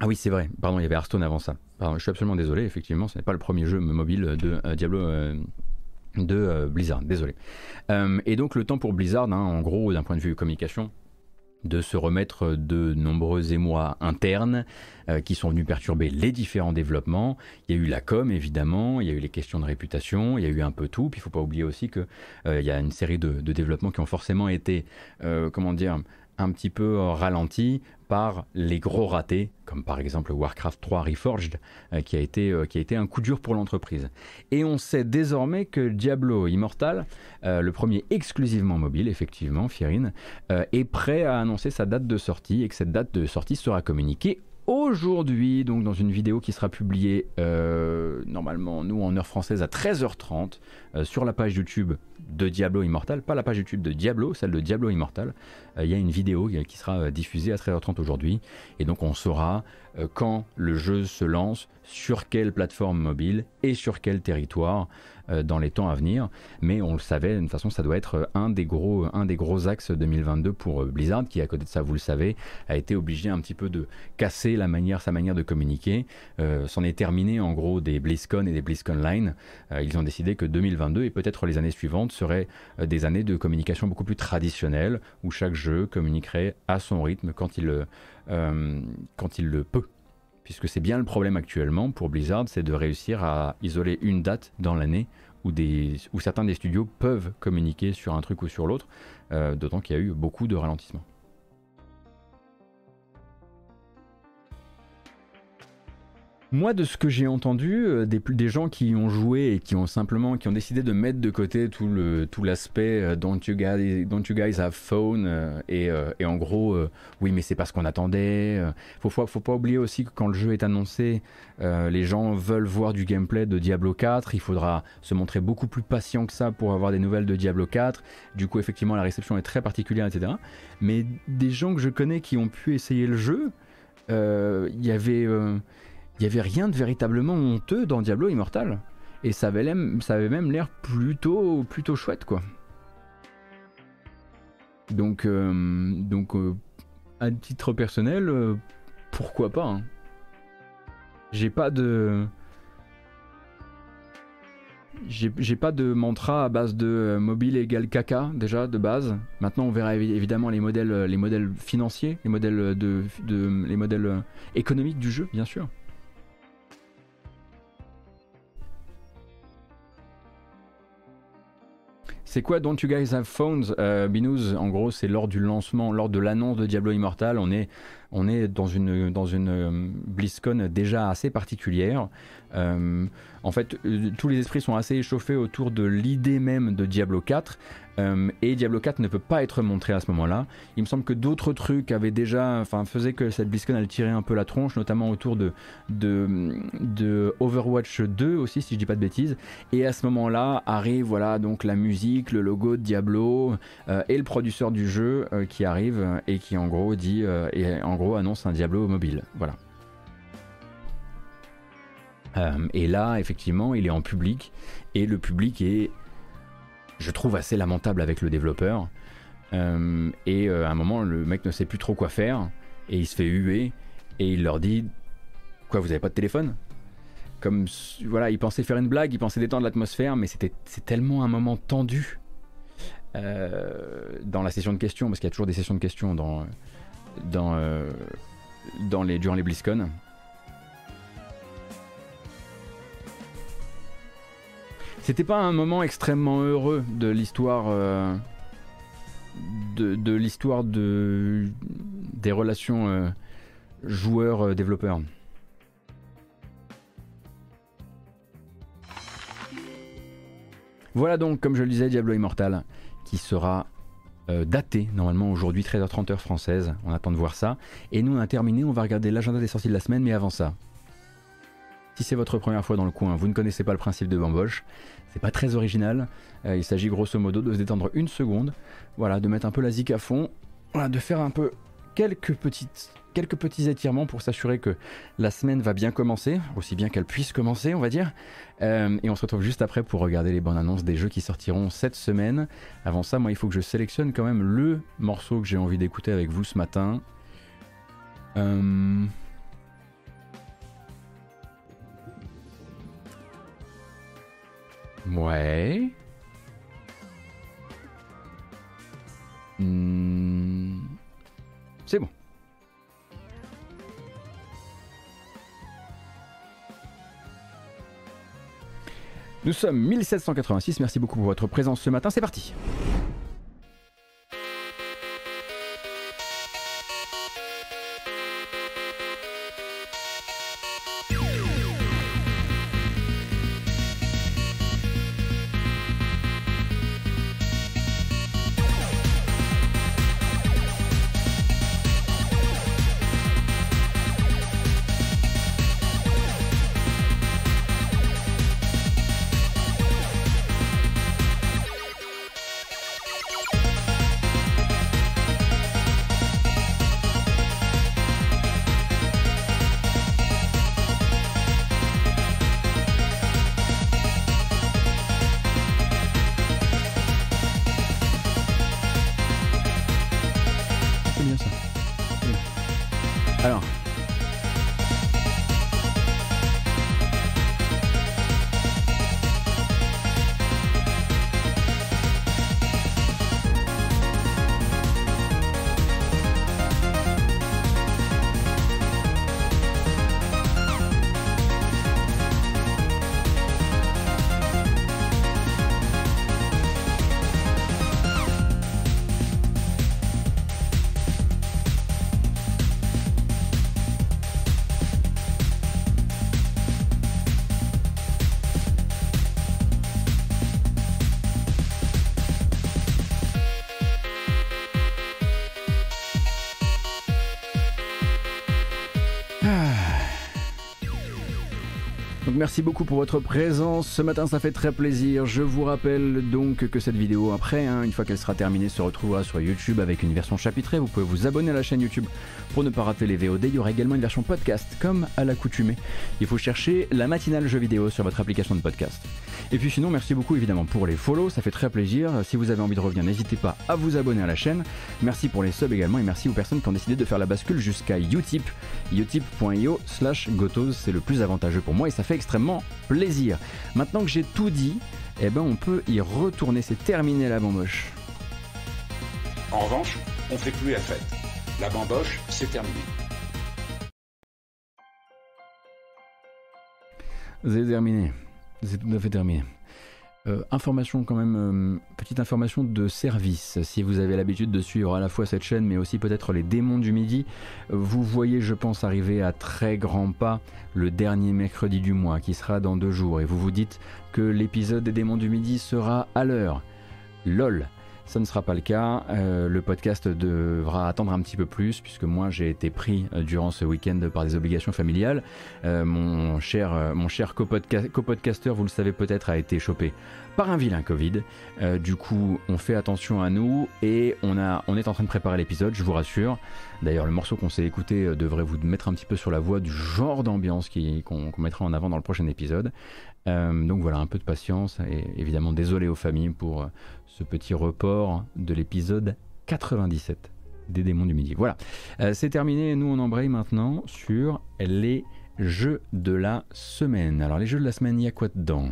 Ah oui, c'est vrai, pardon, il y avait Hearthstone avant ça. je suis absolument désolé, effectivement, ce n'est pas le premier jeu mobile de euh, Diablo. Euh, de euh, Blizzard, désolé. et donc le temps pour Blizzard, hein, en gros, d'un point de vue communication, de se remettre de nombreux émois internes euh, qui sont venus perturber les différents développements. Il y a eu la com évidemment, il y a eu les questions de réputation, il y a eu un peu tout. Puis il ne faut pas oublier aussi qu'il euh, y a une série de, développements qui ont forcément été, euh, comment dire, un petit peu ralenti par les gros ratés, comme par exemple Warcraft 3 Reforged, euh, qui, a été, euh, qui a été un coup dur pour l'entreprise. Et on sait désormais que Diablo Immortal, euh, le premier exclusivement mobile, effectivement, Fierine, est prêt à annoncer sa date de sortie et que cette date de sortie sera communiquée aujourd'hui, donc dans une vidéo qui sera publiée normalement, nous, en heure française à 13h30 sur la page YouTube de Diablo Immortal, pas la page YouTube de Diablo, celle de Diablo Immortal. Euh, il y a une vidéo qui sera euh, diffusée à 13h30 aujourd'hui. Et donc on saura euh, quand le jeu se lance, sur quelle plateforme mobile et sur quel territoire dans les temps à venir. Mais on le savait, toute façon, ça doit être un des gros, un des gros axes 2022 pour Blizzard, qui à côté de ça, vous le savez, a été obligé un petit peu de casser la manière, sa manière de communiquer. C'en est terminé en gros des BlizzCon et des BlizzCon Line. ils ont décidé que 2022 et peut-être les années suivantes seraient des années de communication beaucoup plus traditionnelles, où chaque jeu communiquerait à son rythme quand il, euh, quand il le peut. Puisque c'est bien le problème actuellement pour Blizzard, c'est de réussir à isoler une date dans l'année où, certains des studios peuvent communiquer sur un truc ou sur l'autre, euh, d'autant qu'il y a eu beaucoup de ralentissements. Moi, de ce que j'ai entendu, euh, des, gens qui ont joué et qui ont simplement, qui ont décidé de mettre de côté tout l'aspect euh, don't you guys have phone euh, et, en gros, oui, mais c'est pas ce qu'on attendait. faut, faut, faut pas oublier aussi que quand le jeu est annoncé, les gens veulent voir du gameplay de Diablo 4. Il faudra se montrer beaucoup plus patient que ça pour avoir des nouvelles de Diablo 4. Du coup, effectivement, la réception est très particulière, etc. Mais des gens que je connais qui ont pu essayer le jeu, il y avait il n'y avait rien de véritablement honteux dans Diablo Immortal. Et ça avait, même l'air plutôt, plutôt chouette, quoi. Donc, euh, euh, à titre personnel, euh, pourquoi pas hein. J'ai pas de. J'ai pas de mantra à base de mobile égale caca déjà de base. Maintenant on verra évidemment les modèles, les modèles financiers, les modèles, de les modèles économiques du jeu bien sûr. C'est quoi Don't You Guys Have Phones? Binous, en gros, c'est lors du lancement, lors de l'annonce de Diablo Immortal. On est, on est dans une, dans une BlizzCon déjà assez particulière. en fait, tous les esprits sont assez échauffés autour de l'idée même de Diablo 4. Euh, et Diablo 4 ne peut pas être montré à ce moment-là. Il me semble que d'autres trucs avaient déjà, enfin, faisaient que cette BlizzCon elle tirait un peu la tronche, notamment autour de, Overwatch 2 aussi, si je dis pas de bêtises. Et à ce moment-là arrive voilà donc la musique, le logo de Diablo euh, et le producteur du jeu euh, qui arrive et qui en gros dit gros annonce un Diablo mobile. Voilà. et là, effectivement, il est en public et le public est je trouve assez lamentable avec le développeur. Euh, et euh, à un moment, le mec ne sait plus trop quoi faire et il se fait huer et il leur dit Quoi, vous avez pas de téléphone? Comme voilà, il pensait faire une blague, il pensait détendre l'atmosphère, mais c'était c'est tellement un moment tendu euh, dans la session de questions, parce qu'il y a toujours des sessions de questions dans, dans, dans les, durant les BlizzCon. C'était pas un moment extrêmement heureux de l'histoire euh, de, l'histoire de des relations euh, joueurs-développeurs. Voilà donc, comme je le disais, Diablo Immortal, qui sera euh, daté normalement aujourd'hui 13h30 heure française. On attend de voir ça. Et nous on a terminé, on va regarder l'agenda des sorties de la semaine, mais avant ça. Si c'est votre première fois dans le coin, vous ne connaissez pas le principe de bamboche, c'est pas très original. Euh, il s'agit grosso modo de se détendre une seconde, voilà, de mettre un peu la zik à fond, voilà, de faire un peu quelques petites quelques petits étirements pour s'assurer que la semaine va bien commencer, aussi bien qu'elle puisse commencer, on va dire. Euh, et on se retrouve juste après pour regarder les bonnes annonces des jeux qui sortiront cette semaine. Avant ça, moi, il faut que je sélectionne quand même le morceau que j'ai envie d'écouter avec vous ce matin. Euh... Ouais. Hmm. C'est bon. Nous sommes 1786, merci beaucoup pour votre présence ce matin, c'est parti. Merci beaucoup pour votre présence. Ce matin, ça fait très plaisir. Je vous rappelle donc que cette vidéo, après, hein, une fois qu'elle sera terminée, se retrouvera sur YouTube avec une version chapitrée. Vous pouvez vous abonner à la chaîne YouTube pour ne pas rater les VOD. Il y aura également une version podcast, comme à l'accoutumée. Il faut chercher la matinale jeu vidéo sur votre application de podcast. Et puis sinon, merci beaucoup évidemment pour les follow, ça fait très plaisir. Si vous avez envie de revenir, n'hésitez pas à vous abonner à la chaîne. Merci pour les subs également et merci aux personnes qui ont décidé de faire la bascule jusqu'à Utip. Utip.io slash gotos, c'est le plus avantageux pour moi et ça fait extrêmement plaisir. Maintenant que j'ai tout dit, eh ben on peut y retourner, c'est terminé la bamboche. En revanche, on fait plus la fête. La bamboche, c'est terminé. C'est terminé. C'est tout à fait terminé. Euh, information quand même, euh, petite information de service. Si vous avez l'habitude de suivre à la fois cette chaîne, mais aussi peut-être les démons du midi, vous voyez, je pense, arriver à très grands pas le dernier mercredi du mois, qui sera dans deux jours, et vous vous dites que l'épisode des démons du midi sera à l'heure. LOL. Ça ne sera pas le cas. Euh, le podcast devra attendre un petit peu plus puisque moi j'ai été pris euh, durant ce week-end par des obligations familiales. Euh, mon cher, mon vous le savez peut-être, a été chopé par un vilain Covid. du coup, on fait attention à nous et on est en train de préparer l'épisode, je vous rassure. D'ailleurs, le morceau qu'on s'est écouté devrait vous mettre un petit peu sur la voie du genre d'ambiance qu'on mettra en avant dans le prochain épisode. donc voilà, un peu de patience et évidemment désolé aux familles pour ce petit report de l'épisode 97 des démons du midi. Voilà, euh, c'est terminé. Nous, on embraye maintenant sur les jeux de la semaine. Alors, les jeux de la semaine, il y a quoi dedans?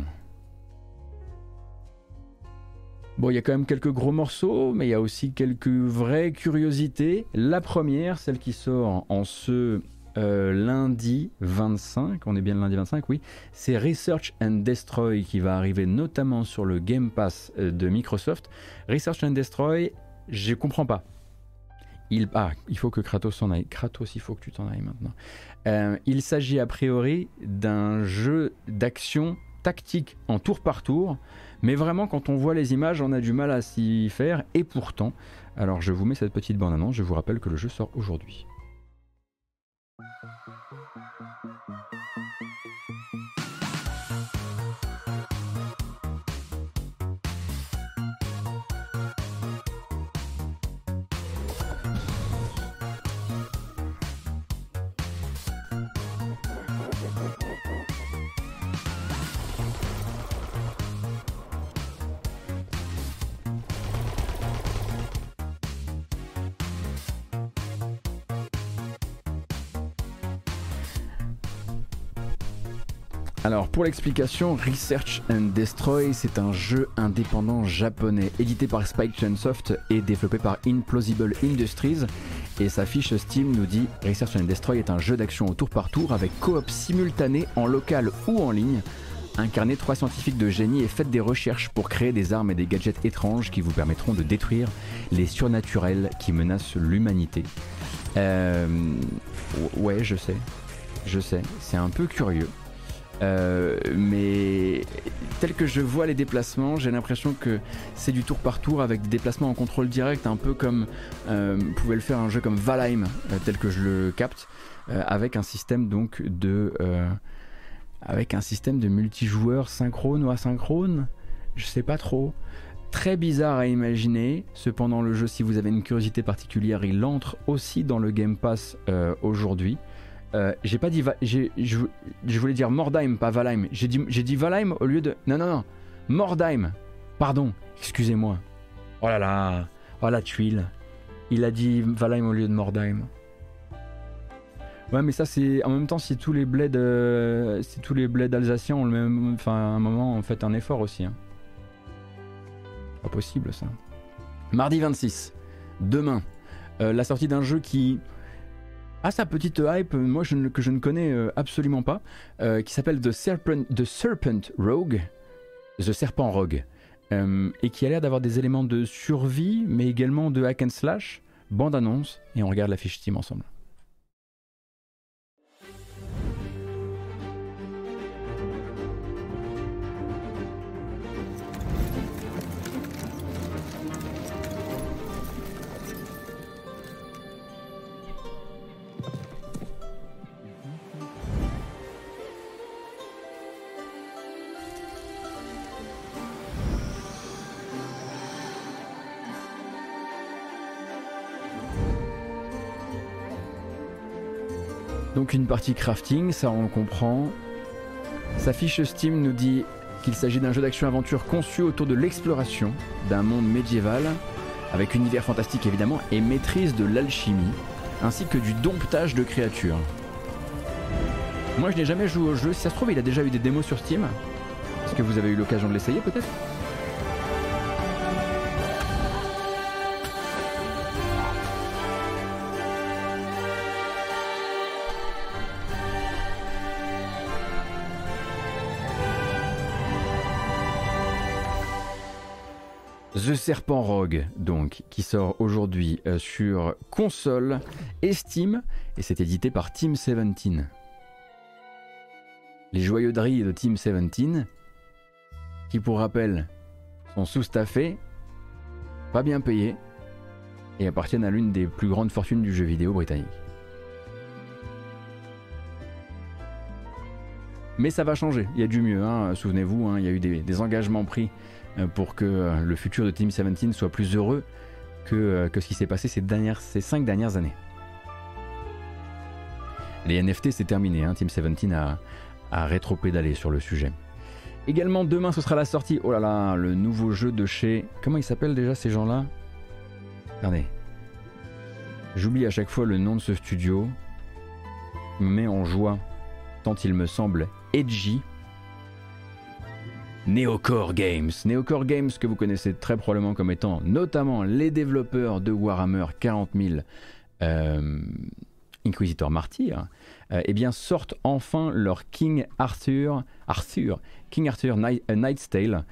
Bon, il y a quand même quelques gros morceaux, mais il y a aussi quelques vraies curiosités. La première, celle qui sort en ce euh, lundi 25, on est bien le lundi 25, oui, c'est Research and Destroy qui va arriver notamment sur le Game Pass euh, de Microsoft. Research and Destroy, je comprends pas. Il, ah, il faut que Kratos s'en aille. Kratos, il faut que tu t'en ailles maintenant. Euh, il s'agit a priori d'un jeu d'action tactique en tour par tour, mais vraiment quand on voit les images, on a du mal à s'y faire, et pourtant, alors je vous mets cette petite bande-annonce, je vous rappelle que le jeu sort aujourd'hui. Thank you Alors pour l'explication, Research and Destroy, c'est un jeu indépendant japonais édité par Spike Chunsoft et développé par Implausible Industries. Et sa fiche Steam nous dit Research and Destroy est un jeu d'action au tour par tour avec coop simultané en local ou en ligne. Incarnez trois scientifiques de génie et faites des recherches pour créer des armes et des gadgets étranges qui vous permettront de détruire les surnaturels qui menacent l'humanité. Euh, ouais, je sais. Je sais. C'est un peu curieux. Euh, mais tel que je vois les déplacements, j'ai l'impression que c'est du tour par tour avec des déplacements en contrôle direct, un peu comme euh, pouvait le faire un jeu comme Valheim, euh, tel que je le capte, avec un système donc de, avec un système de multijoueur synchrone ou asynchrone, je sais pas trop. Très bizarre à imaginer. Cependant, le jeu, si vous avez une curiosité particulière, il entre aussi dans le Game Pass aujourd'hui. Euh, j'ai pas dit. je, voulais dire Mordheim, pas Valheim. J'ai dit, Valheim au lieu de. Non, non, non. Mordheim. Pardon, excusez-moi. Oh là là. Oh la tuile. Il a dit Valheim au lieu de Mordheim. Ouais, mais ça, c'est. En même temps, si tous les bleds. Euh, si tous les bleds alsaciens ont le même. Enfin, à un moment, on fait un effort aussi. Hein. Pas possible, ça. Mardi 26. Demain. Euh, la sortie d'un jeu qui à sa petite hype, moi je que je ne connais euh, absolument pas, euh, qui s'appelle The Serpent, Rogue, The Serpent Rogue, euh, et qui a l'air d'avoir des éléments de survie, mais également de hack and slash. Bande annonce, et on regarde la fiche ensemble. Une partie crafting, ça on comprend. Sa fiche Steam nous dit qu'il s'agit d'un jeu d'action-aventure conçu autour de l'exploration d'un monde médiéval, avec univers fantastique évidemment, et maîtrise de l'alchimie, ainsi que du domptage de créatures. Moi je n'ai jamais joué au jeu, si ça se trouve il a déjà eu des démos sur Steam. Est-ce que vous avez eu l'occasion de l'essayer peut-être? Serpent Rogue, donc, qui sort aujourd'hui euh, sur console et Steam, et c'est édité par Team 17. Les joyeuderies de Team 17, qui pour rappel sont sous-staffés, pas bien payés, et appartiennent à l'une des plus grandes fortunes du jeu vidéo britannique. Mais ça va changer, il y a du mieux, hein. souvenez-vous, hein, il y a eu des, engagements pris pour que euh, le futur de Team 17 soit plus heureux que, euh, que ce qui s'est passé ces, cinq dernières années. Les NFT c'est terminé, hein. Team 17 a, a rétro-pédalé sur le sujet. Également demain ce sera la sortie, oh là là, le nouveau jeu de chez... Comment ils s'appellent déjà ces gens-là? Regardez. J'oublie à chaque fois le nom de ce studio. Met en joie, tant il me semble edgy. Neocore Games. Neocore Games que vous connaissez très probablement comme étant notamment les développeurs de Warhammer 40 000 euh, Inquisitor Martyr, euh, eh sortent enfin leur King Arthur, Arthur King Arthur euh, Knight's Tale,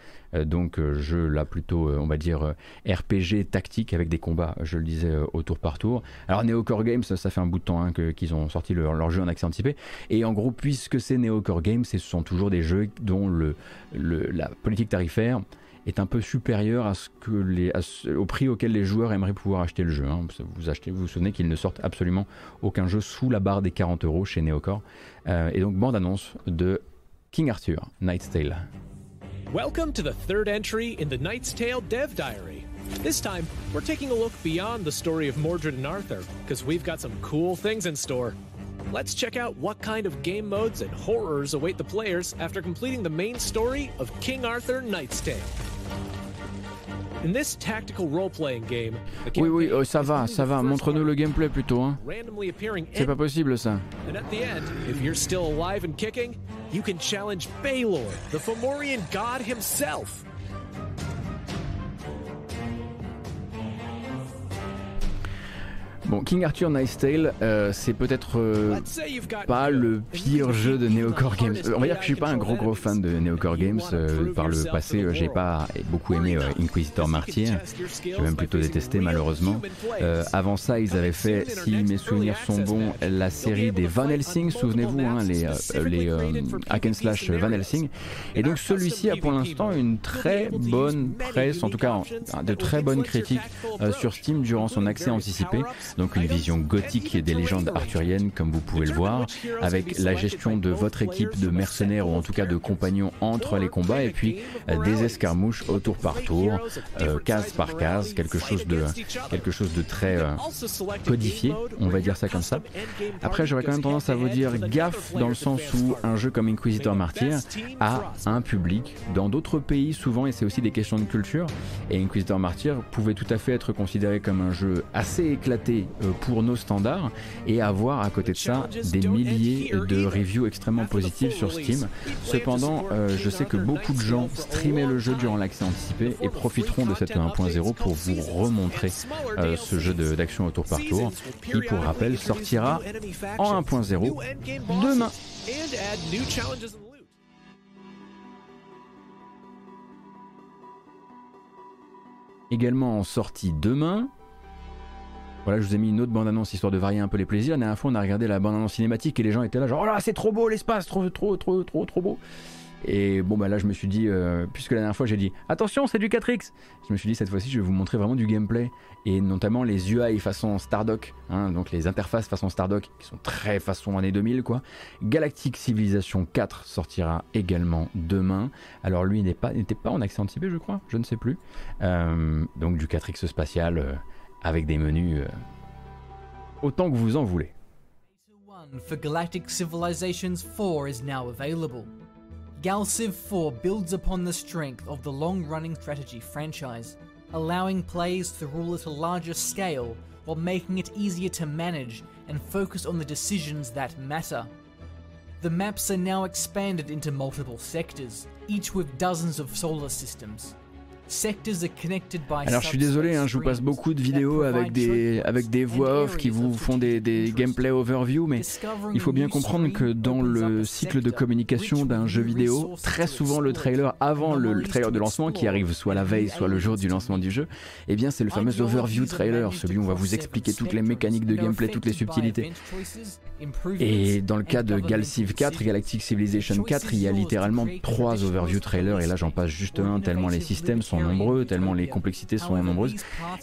donc euh, jeu là plutôt, on va dire, RPG tactique avec des combats, je le disais, au tour par tour. Alors Neocore Games, ça fait un bout de temps hein, qu'ils ont sorti leur, jeu en accès anticipé, et en gros, puisque c'est Neocore Games, ce sont toujours des jeux dont la politique tarifaire est un peu les, au prix auquel les joueurs aimeraient pouvoir acheter le jeu. Hein. Vous, achetez, vous souvenez qu'ils ne sortent absolument aucun jeu sous la barre des 40 euros chez Neocore. et donc bande annonce de King Arthur, Knight's Tale. Welcome to the third entry in the Knight's Tale Dev Diary. This time, we're taking a look beyond the story of Mordred and Arthur, because we've got some cool things in store. Let's check out what kind of game modes and horrors await the players after completing the main story of King Arthur Knight's Tale. In this tactical role-playing game, oui, oui, oh, ça va, ça va. Montre-nous le gameplay plutôt. Hein. C'est pas possible ça. And at the end, if you're still alive and kicking, you can challenge Baylor, the Fomorian god himself. Bon, King Arthur Nice Tale, euh, c'est peut-être euh, pas le pire jeu de Neocore Games. On va dire que je suis pas un gros gros fan de Neocore Games. Euh, par le passé, j'ai pas beaucoup aimé Inquisitor Martyr. J'ai même plutôt détesté malheureusement. avant ça, ils avaient fait, si mes souvenirs sont bons, la série des Van Helsing. Souvenez-vous, hein, les, les Van Helsing. Et donc celui-ci a pour l'instant une très bonne presse, en tout cas de très bonnes critiques sur Steam durant son accès anticipé donc une vision gothique des légendes arthuriennes comme vous pouvez le voir, avec la gestion de votre équipe de mercenaires ou en tout cas de compagnons entre les combats et puis euh, des escarmouches au tour par tour, euh, case par case, quelque chose de, quelque chose de très euh, codifié, on va dire ça comme ça. Après j'aurais quand même tendance à vous dire gaffe dans le sens où un jeu comme Inquisitor Martyr a un public dans d'autres pays souvent et c'est aussi des questions de culture et Inquisitor Martyr pouvait tout à fait être considéré comme un jeu assez éclaté euh, pour nos standards et avoir à côté de ça des milliers de reviews extrêmement positives sur Steam. Cependant, euh, je sais que beaucoup de gens streamaient le jeu durant l'accès anticipé et profiteront de cette 1.0 pour vous remontrer euh, ce jeu d'action au tour par tour qui, pour rappel, sortira en 1.0 demain. Également en sortie demain, voilà, je vous ai mis une autre bande-annonce histoire de varier un peu les plaisirs. La dernière fois, on a regardé la bande-annonce cinématique et les gens étaient là, genre, oh là, c'est trop beau l'espace, trop, trop, trop, trop, trop beau. Et bon, bah là, je me suis dit, euh, puisque la dernière fois, j'ai dit, attention, c'est du 4X. Je me suis dit, cette fois-ci, je vais vous montrer vraiment du gameplay et notamment les UI façon Stardock, hein, donc les interfaces façon Stardock qui sont très façon année 2000, quoi. Galactic Civilization 4 sortira également demain. Alors, lui, n'était pas, pas en accès anticipé, je crois, je ne sais plus. Euh, donc, du 4X spatial. Euh, avec des menus euh, autant que vous en voulez. for Galactic Civilizations 4 is now available. GalCiv 4 builds upon the strength of the long-running strategy franchise, allowing players to rule at a larger scale while making it easier to manage and focus on the decisions that matter. The maps are now expanded into multiple sectors, each with dozens of solar systems, Alors je suis désolé, hein, je vous passe beaucoup de vidéos avec des, avec des voix off qui vous font des, des gameplay overview, mais il faut bien comprendre que dans le cycle de communication d'un jeu vidéo, très souvent le trailer avant le, trailer de lancement qui arrive soit la veille, soit le jour du lancement du jeu, eh bien c'est le fameux overview trailer, celui où on va vous expliquer toutes les mécaniques de gameplay, toutes les subtilités. Et dans le cas de Galciv 4, Galactic Civilization 4, il y a littéralement trois overview trailers et là j'en passe juste un tellement les systèmes sont nombreux, tellement les complexités sont nombreuses.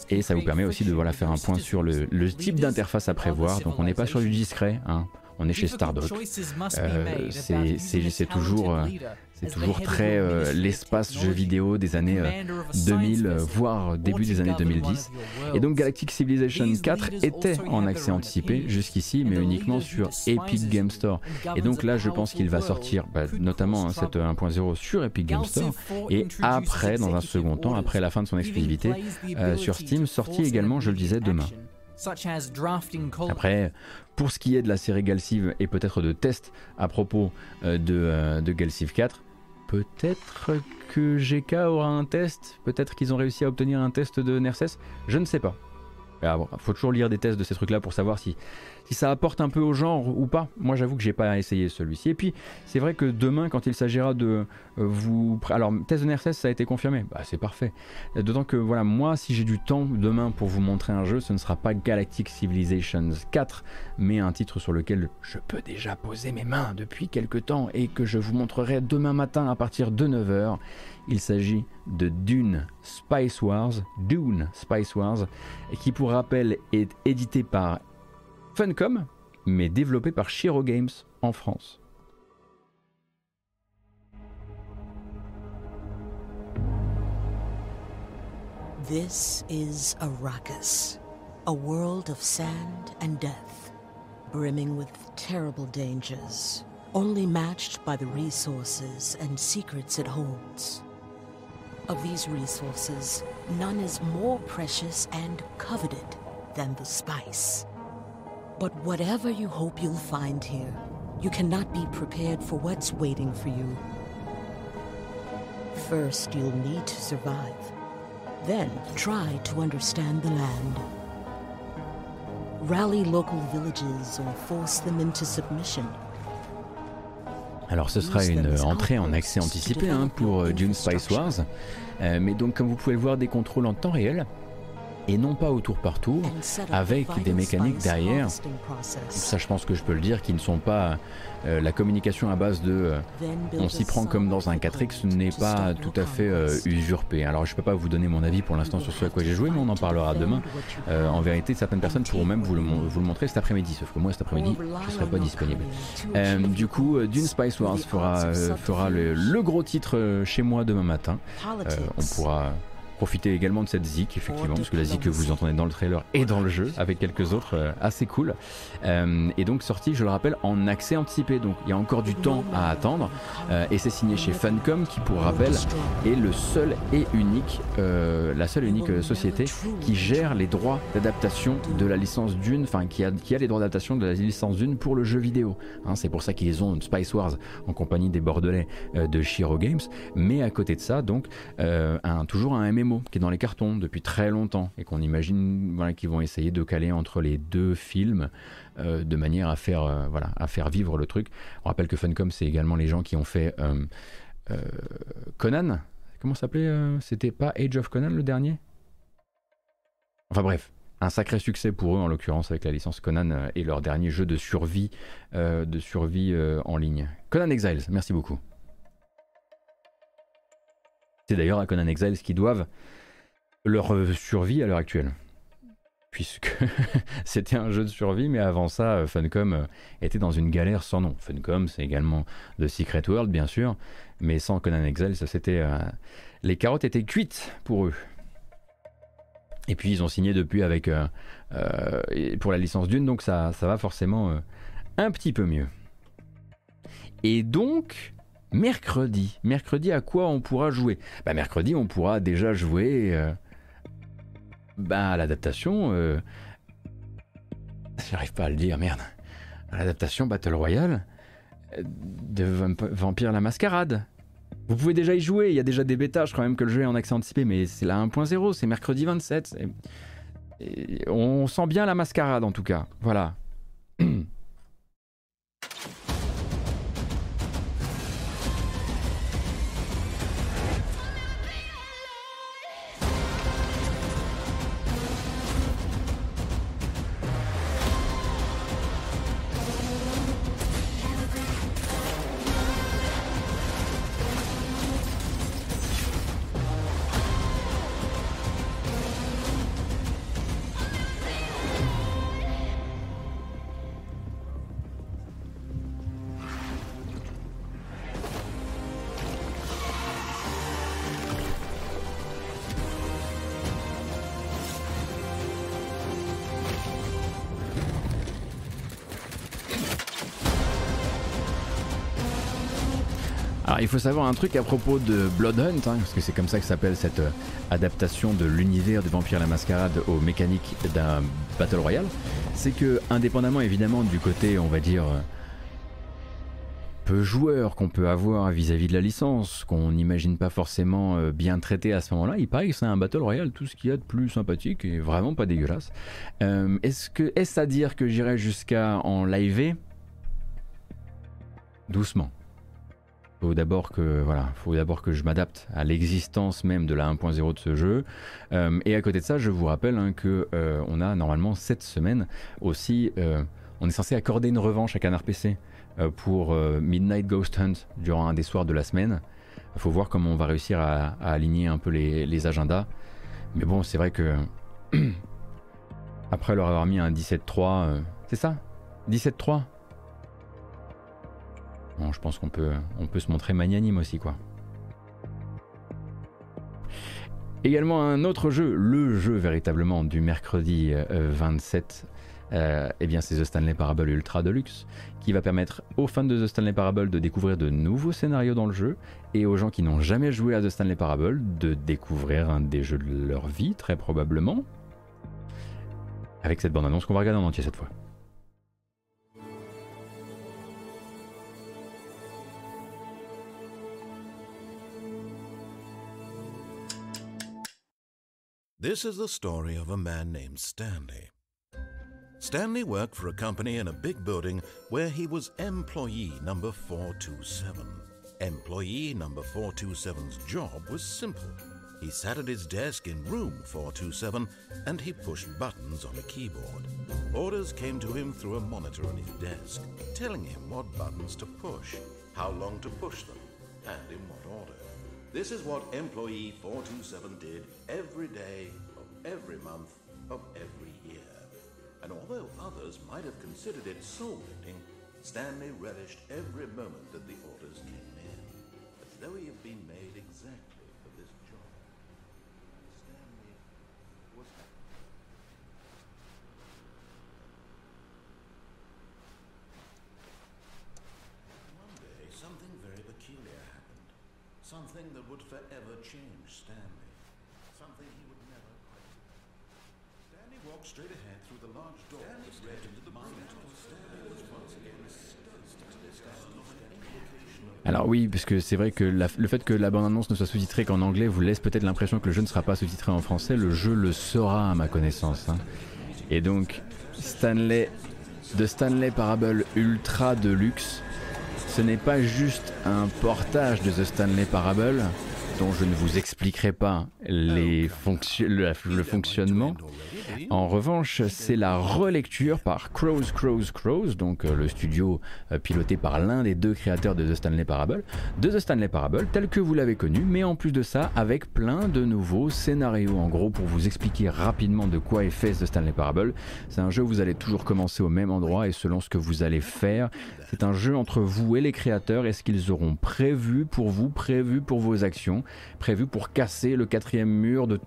Et ça vous permet aussi de voilà, faire un point sur le, type d'interface à prévoir. Donc on n'est pas sur du discret, hein. on est chez Stardock. Euh, c'est toujours, euh, c'est toujours très euh, l'espace jeu vidéo des années 2000, euh, voire début des années 2010. Et donc Galactic Civilization 4 était en accès anticipé jusqu'ici, mais uniquement sur Epic Game Store. Et donc là, je pense qu'il va sortir bah, notamment cette 1.0 sur Epic Game Store, et après, dans un second temps, après la fin de son exclusivité, euh, sur Steam, sorti également, je le disais, demain. Après, pour ce qui est de la série Galciv et peut-être de tests à propos de, de Galciv 4, Peut-être que GK aura un test, peut-être qu'ils ont réussi à obtenir un test de Nerses, je ne sais pas. Il faut toujours lire des tests de ces trucs-là pour savoir si si ça apporte un peu au genre ou pas. Moi, j'avoue que j'ai pas essayé celui-ci. Et puis, c'est vrai que demain, quand il s'agira de euh, vous. Alors, test de ça a été confirmé. Bah, c'est parfait. D'autant que, voilà, moi, si j'ai du temps demain pour vous montrer un jeu, ce ne sera pas Galactic Civilizations 4, mais un titre sur lequel je peux déjà poser mes mains depuis quelques temps et que je vous montrerai demain matin à partir de 9h. Il s'agit de Dune Spice Wars, Dune Spice Wars, qui pour rappel est édité par Funcom, mais développé par Shiro Games en France. This is Arrakis, a world of sand and death, brimming with terrible dangers, only matched by the resources and secrets it holds. Of these resources, none is more precious and coveted than the spice. But whatever you hope you'll find here, you cannot be prepared for what's waiting for you. First, you'll need to survive. Then, try to understand the land. Rally local villages or force them into submission. Alors ce sera une entrée en accès anticipé hein, pour euh, Dune Spice Wars, euh, mais donc comme vous pouvez le voir des contrôles en temps réel, et non pas au tour par tour, avec des mécaniques derrière, ça je pense que je peux le dire, qui ne sont pas euh, la communication à base de euh, on s'y prend comme dans un 4X n'est pas tout à fait euh, usurpé. Alors je peux pas vous donner mon avis pour l'instant sur ce à quoi j'ai joué, mais on en parlera demain. en vérité, certaines personnes pourront même vous le, vous le montrer cet après-midi, sauf que moi cet après-midi, je serai pas disponible. du coup, Dune Spice Wars fera, fera le, gros titre chez moi demain matin. on pourra profiter également de cette zik, effectivement, parce que la zik que vous entendez dans le trailer et dans le jeu, avec quelques autres euh, assez cool. Euh, et donc sorti, je le rappelle, en accès anticipé. Donc il y a encore du temps à attendre. Euh, et c'est signé chez Funcom, qui pour rappel est le seul et unique, la seule et unique société qui gère les droits d'adaptation de la licence Dune, enfin qui a, qui a les droits d'adaptation de la licence Dune pour le jeu vidéo. Hein, c'est pour ça qu'ils ont Spice Wars en compagnie des Bordelais de Shiro Games. Mais à côté de ça, donc, un, toujours un MMO qui est dans les cartons depuis très longtemps et qu'on imagine qu'ils vont essayer de caler entre les deux films euh, de manière à faire, euh, voilà, à faire vivre le truc. On rappelle que Funcom, c'est également les gens qui ont fait euh, Conan. Comment s'appelait C'était pas Age of Conan le dernier? Enfin bref, un sacré succès pour eux en l'occurrence avec la licence Conan et leur dernier jeu de survie, de survie en ligne. Conan Exiles, merci beaucoup. C'est d'ailleurs à Conan Exiles qui doivent leur euh, survie à l'heure actuelle. Puisque c'était un jeu de survie, mais avant ça, euh, Funcom euh, était dans une galère sans nom. Funcom, c'est également The Secret World, bien sûr, mais sans Conan Exiles, c'était. les carottes étaient cuites pour eux. Et puis ils ont signé depuis avec pour la licence d'une, donc ça, ça va forcément un petit peu mieux. Et donc, mercredi. Mercredi, à quoi on pourra jouer? Bah mercredi, on pourra déjà jouer euh, bah, à l'adaptation. Euh, j'arrive pas à le dire, merde. À l'adaptation Battle Royale de Vampire la Mascarade. Vous pouvez déjà y jouer, il y a déjà des bêtas, je crois même que le jeu est en accès anticipé, mais c'est la 1.0, c'est mercredi 27. on sent bien la mascarade en tout cas. Voilà. faut savoir un truc à propos de Bloodhunt, hein, parce que c'est comme ça que s'appelle cette euh, adaptation de l'univers de Vampire la Mascarade aux mécaniques d'un Battle Royale. C'est que, indépendamment évidemment du côté, on va dire, euh, peu joueur qu'on peut avoir vis-à-vis de la licence, qu'on n'imagine pas forcément euh, bien traité à ce moment-là, il paraît que c'est un Battle Royale, tout ce qu'il y a de plus sympathique et vraiment pas dégueulasse. est-ce que est-ce à dire que j'irai jusqu'à en live Doucement faut d'abord que voilà, faut d'abord que je m'adapte à l'existence même de la 1.0 de ce jeu. Euh, et à côté de ça, je vous rappelle hein, que euh, on a normalement cette semaine aussi, euh, on est censé accorder une revanche à Canard PC pour Midnight Ghost Hunt durant un des soirs de la semaine. Il faut voir comment on va réussir à, aligner un peu les, les agendas. Mais bon, c'est vrai que après leur avoir mis un 17.3, c'est ça? 17.3 Je pense qu'on peut, on peut se montrer magnanime aussi, quoi. Également un autre jeu, le jeu véritablement du mercredi 27, euh, euh, eh bien c'est The Stanley Parable Ultra Deluxe, qui va permettre aux fans de The Stanley Parable de découvrir de nouveaux scénarios dans le jeu, et aux gens qui n'ont jamais joué à The Stanley Parable de découvrir un des jeux de leur vie, très probablement, avec cette bande-annonce qu'on va regarder en entier cette fois. This is the story of a man named Stanley. Stanley worked for a company in a big building where he was employee number 427. Employee number 427's job was simple. He sat at his desk in room 427 and he pushed buttons on a keyboard. Orders came to him through a monitor on his desk, telling him what buttons to push, how long to push them, and in what. This is what employee 427 did every day of every month of every year. And although others might have considered it soul-lifting, Stanley relished every moment that the orders came in, as though he had been Something that would forever change Stanley. Something he would never quite. Stanley walked straight ahead through the large door Stanley that led into the mind. Stanley was once again Alors oui, parce que c'est vrai que la, le fait que la bande-annonce ne soit sous-titrée qu'en anglais vous laisse peut-être l'impression que le jeu ne sera pas sous-titré en français. Le jeu le sera à ma connaissance. Hein. Et donc, Stanley, de Stanley Parable Ultra Deluxe, ce n'est pas juste un portage de The Stanley Parable, dont je ne vous expliquerai pas les le, fonctionnement. En revanche, c'est la relecture par Crows, Crows, Crows, donc euh, le studio euh, piloté par l'un des deux créateurs de The Stanley Parable, de The Stanley Parable tel que vous l'avez connu, mais en plus de ça, avec plein de nouveaux scénarios. En gros, pour vous expliquer rapidement de quoi est fait The Stanley Parable, c'est un jeu où vous allez toujours commencer au même endroit et selon ce que vous allez faire, c'est un jeu entre vous et les créateurs et ce qu'ils auront prévu pour vous, prévu pour vos actions, prévu pour casser le quatrième mur de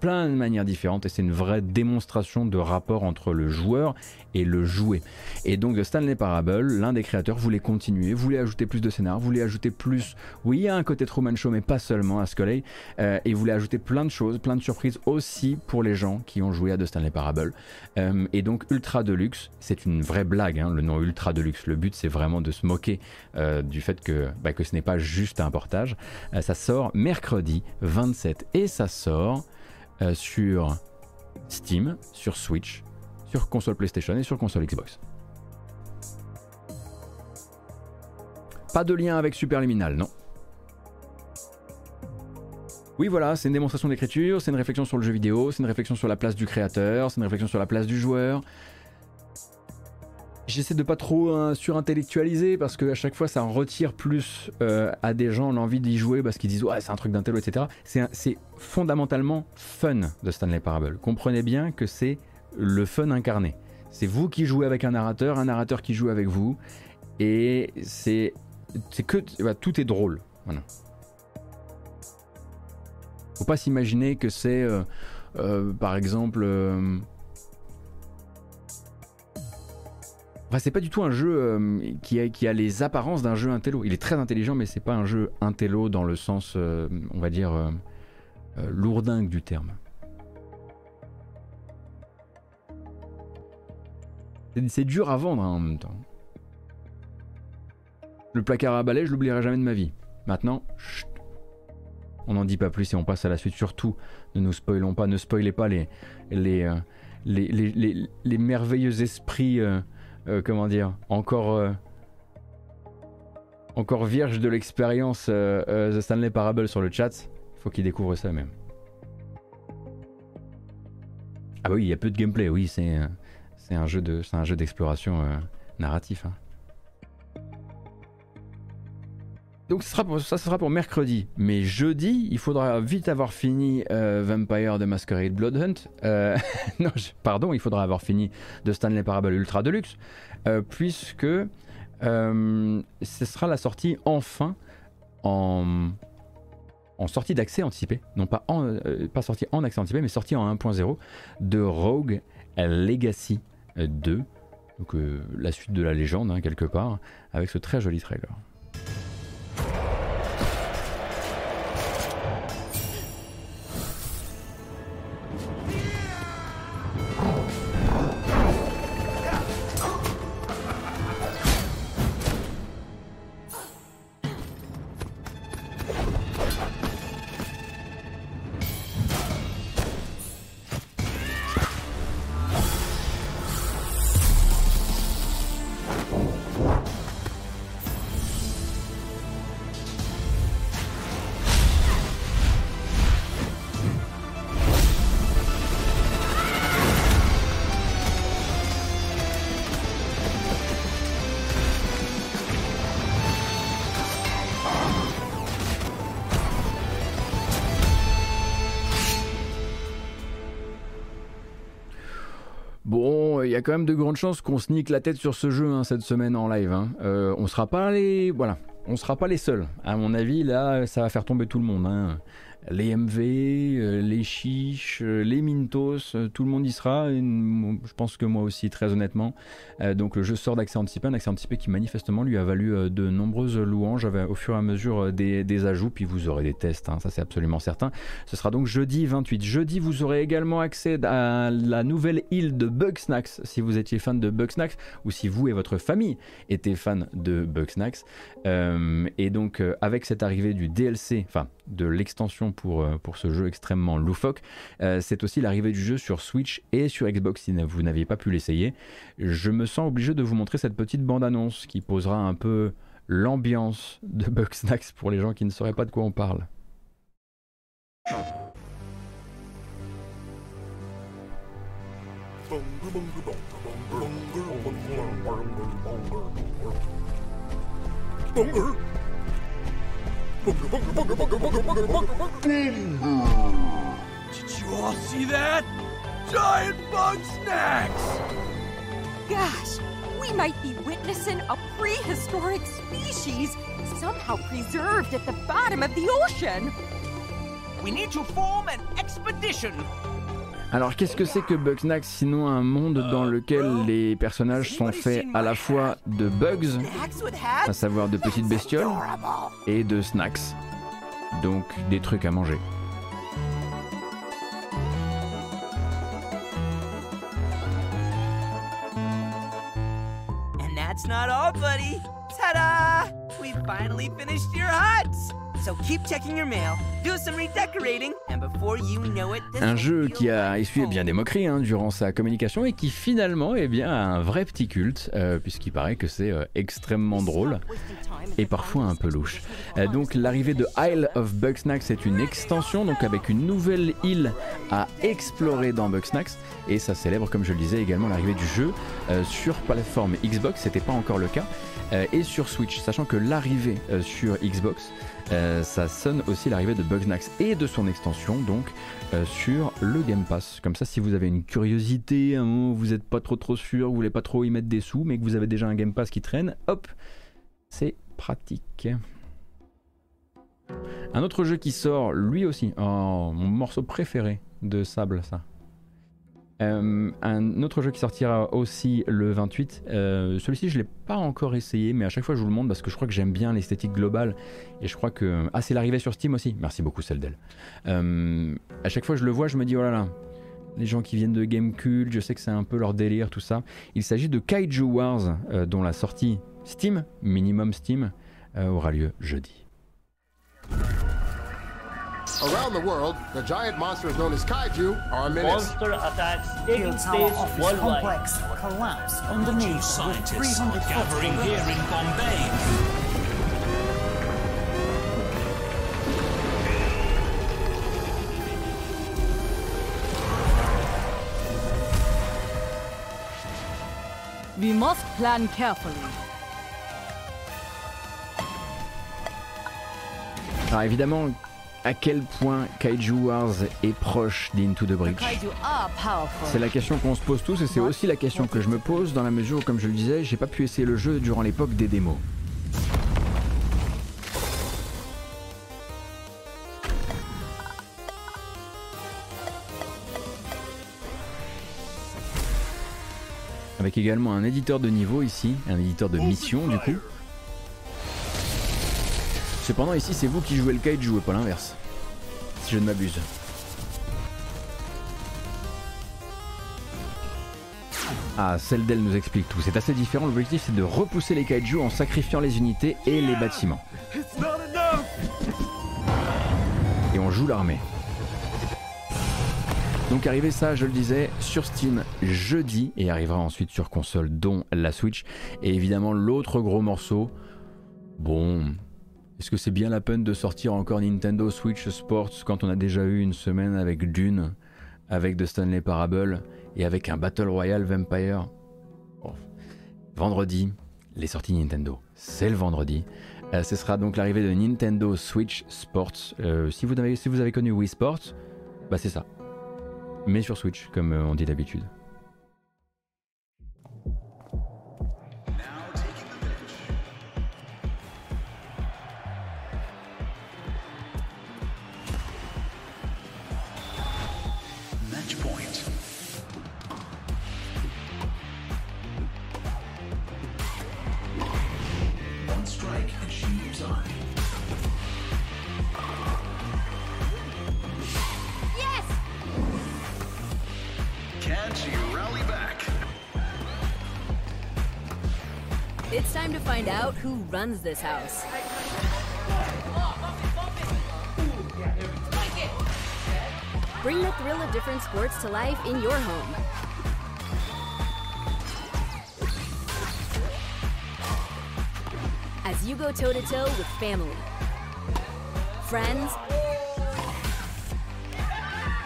plein de manières différentes et c'est une vraie démonstration de rapport entre le joueur et le jouet. Et donc Stanley Parable, l'un des créateurs, voulait continuer, voulait ajouter plus de scénar, voulait ajouter plus. Oui, il y a un côté Truman Show, mais pas seulement à Scully. Euh, et voulait ajouter plein de choses, plein de surprises aussi pour les gens qui ont joué à The Stanley Parable. Euh, et donc Ultra Deluxe, c'est une vraie blague, hein, le nom Ultra Deluxe. Le but, c'est vraiment de se moquer euh, du fait que, bah, que ce n'est pas juste un portage. ça sort mercredi 27 et ça sort sur Steam, sur Switch, sur console PlayStation et sur console Xbox. Pas de lien avec Superliminal, non. Oui, voilà, c'est une démonstration d'écriture, c'est une réflexion sur le jeu vidéo, c'est une réflexion sur la place du créateur, c'est une réflexion sur la place du joueur. J'essaie de pas trop hein, surintellectualiser parce que à chaque fois ça retire plus euh, à des gens l'envie d'y jouer parce qu'ils disent ouais c'est un truc d'intello etc. C'est fondamentalement fun de Stanley Parable. Comprenez bien que c'est le fun incarné. C'est vous qui jouez avec un narrateur, un narrateur qui joue avec vous, et c'est que bah, tout est drôle. Voilà. Faut pas s'imaginer que c'est, euh, euh, par exemple. Enfin, c'est pas du tout un jeu qui, a, qui, a, les apparences d'un jeu intello. Il est très intelligent, mais c'est pas un jeu intello dans le sens, on va dire, lourdingue du terme. C'est dur à vendre hein, en même temps. Le placard à balai, je l'oublierai jamais de ma vie. Maintenant, on n'en dit pas plus et on passe à la suite. Surtout, ne nous spoilons pas, ne spoilez pas les, les, euh, les, merveilleux esprits, euh, euh, comment dire, encore, encore vierges de l'expérience The Stanley Parable sur le chat. Il faut qu'ils découvrent ça même. Ah bah oui, il y a peu de gameplay, oui, c'est c'est un jeu de, c'est un jeu d'exploration euh, narratif. Hein. Donc ça sera, pour, mercredi. Mais jeudi, il faudra vite avoir fini euh, Vampire de Masquerade Bloodhunt. Euh, non, pardon, il faudra avoir fini de Stanley Parable Ultra Deluxe. puisque ce sera la sortie enfin en, sortie d'accès anticipé. Non pas, en, pas sortie en accès anticipé, mais sortie en 1.0 de Rogue Legacy 2, donc euh, la suite de la légende hein, quelque part, avec ce très joli trailer. Y a quand même de grandes chances qu'on se nique la tête sur ce jeu hein, cette semaine en live. Hein. Euh, on sera pas les, voilà, on sera pas les seuls. À mon avis, là, ça va faire tomber tout le monde. Hein les MV, euh, les chiches, euh, les Mintos, euh, tout le monde y sera. je pense que moi aussi, très honnêtement. donc le jeu sort d'accès anticipé, un accès anticipé qui manifestement lui a valu de nombreuses louanges au fur et à mesure des, ajouts. Puis vous aurez des tests, hein, ça c'est absolument certain. Ce sera donc jeudi 28. Jeudi, vous aurez également accès à la nouvelle île de Bugsnax si vous étiez fan de Bugsnax ou si vous et votre famille étaient fan de Bugsnax. et donc avec cette arrivée du DLC, enfin de l'extension pour, euh, ce jeu extrêmement loufoque. Euh, c'est aussi l'arrivée du jeu sur Switch et sur Xbox si vous n'aviez pas pu l'essayer. Je me sens obligé de vous montrer cette petite bande-annonce qui posera un peu l'ambiance de Bugsnax pour les gens qui ne sauraient pas de quoi on parle. Did you all see that? Giant bug snacks! Gosh, we might be witnessing a prehistoric species somehow preserved at the bottom of the ocean. Alors qu'est-ce que c'est que Bugsnax sinon un monde dans lequel les personnages sont faits à la fois de bugs, à savoir de petites bestioles, et de snacks, donc des trucs à manger. And that's not all, buddy. Ta-da! We finally finished your huts. So keep checking your mail, do some redecorating, and before you know it, this Un jeu qui a essuyé bien des moqueries hein, durant sa communication et qui finalement eh bien, a un vrai petit culte, euh, puisqu'il paraît que c'est euh, extrêmement drôle et parfois un peu louche. Euh, donc l'arrivée de Isle of Bugsnax c'est une extension, donc avec une nouvelle île à explorer dans Bugsnax, et ça célèbre, comme je le disais, également l'arrivée du jeu sur plateforme Xbox, c'était pas encore le cas, et sur Switch, sachant que l'arrivée sur Xbox, euh, ça sonne aussi l'arrivée de Bugsnax et de son extension, donc euh, sur le Game Pass. Comme ça, si vous avez une curiosité, où vous n'êtes pas trop trop sûr, vous voulez pas trop y mettre des sous, mais que vous avez déjà un Game Pass qui traîne, hop, c'est pratique. Un autre jeu qui sort, lui aussi, oh, mon morceau préféré de Sable, ça. Euh, un autre jeu qui sortira aussi le 28. euh, Celui-ci, je l'ai pas encore essayé, mais à chaque fois, je vous le montre parce que je crois que j'aime bien l'esthétique globale. Et je crois que. Ah, c'est l'arrivée sur Steam aussi. Merci beaucoup, Celdel. Euh, à chaque fois, je le vois, je me dis, oh là là. Les gens qui viennent de Gamecult, je sais que c'est un peu leur délire, tout ça. Il s'agit de Kaiju Wars, dont la sortie Steam, minimum Steam, aura lieu jeudi. Around the world, the giant monsters known as kaiju are a menace. Monster attacks taking place worldwide. complex collapsed underneath with 300 gathering here in Bombay. We must plan carefully. Alors évidemment, à quel point Kaiju Wars est proche d'Into the Bridge. C'est la question qu'on se pose tous et c'est aussi la question que je me pose dans la mesure où, comme je le disais, j'ai pas pu essayer le jeu durant l'époque des démos. Avec également un éditeur de niveau ici, un éditeur de mission du coup. Cependant ici c'est vous qui jouez le kaiju et pas l'inverse. Si je ne m'abuse. Ah, Celdel nous explique tout. C'est assez différent. L'objectif, c'est de repousser les kaiju en sacrifiant les unités et les bâtiments. Et on joue l'armée. Donc arrivé ça, je le disais, sur Steam jeudi et arrivera ensuite sur console, dont la Switch. Et évidemment, l'autre gros morceau. Bon, est-ce que c'est bien la peine de sortir encore Nintendo Switch Sports quand on a déjà eu une semaine avec Dune, avec The Stanley Parable et avec un Battle Royale Vampire Bon. Vendredi, les sorties Nintendo. C'est le vendredi. Euh, ce sera donc l'arrivée de Nintendo Switch Sports. Euh, si, vous avez, si vous avez connu Wii Sports, bah c'est ça. Mais sur Switch, comme euh, on dit d'habitude. Who runs this house. Bring the thrill of different sports to life in your home. As you go toe to toe with family, friends,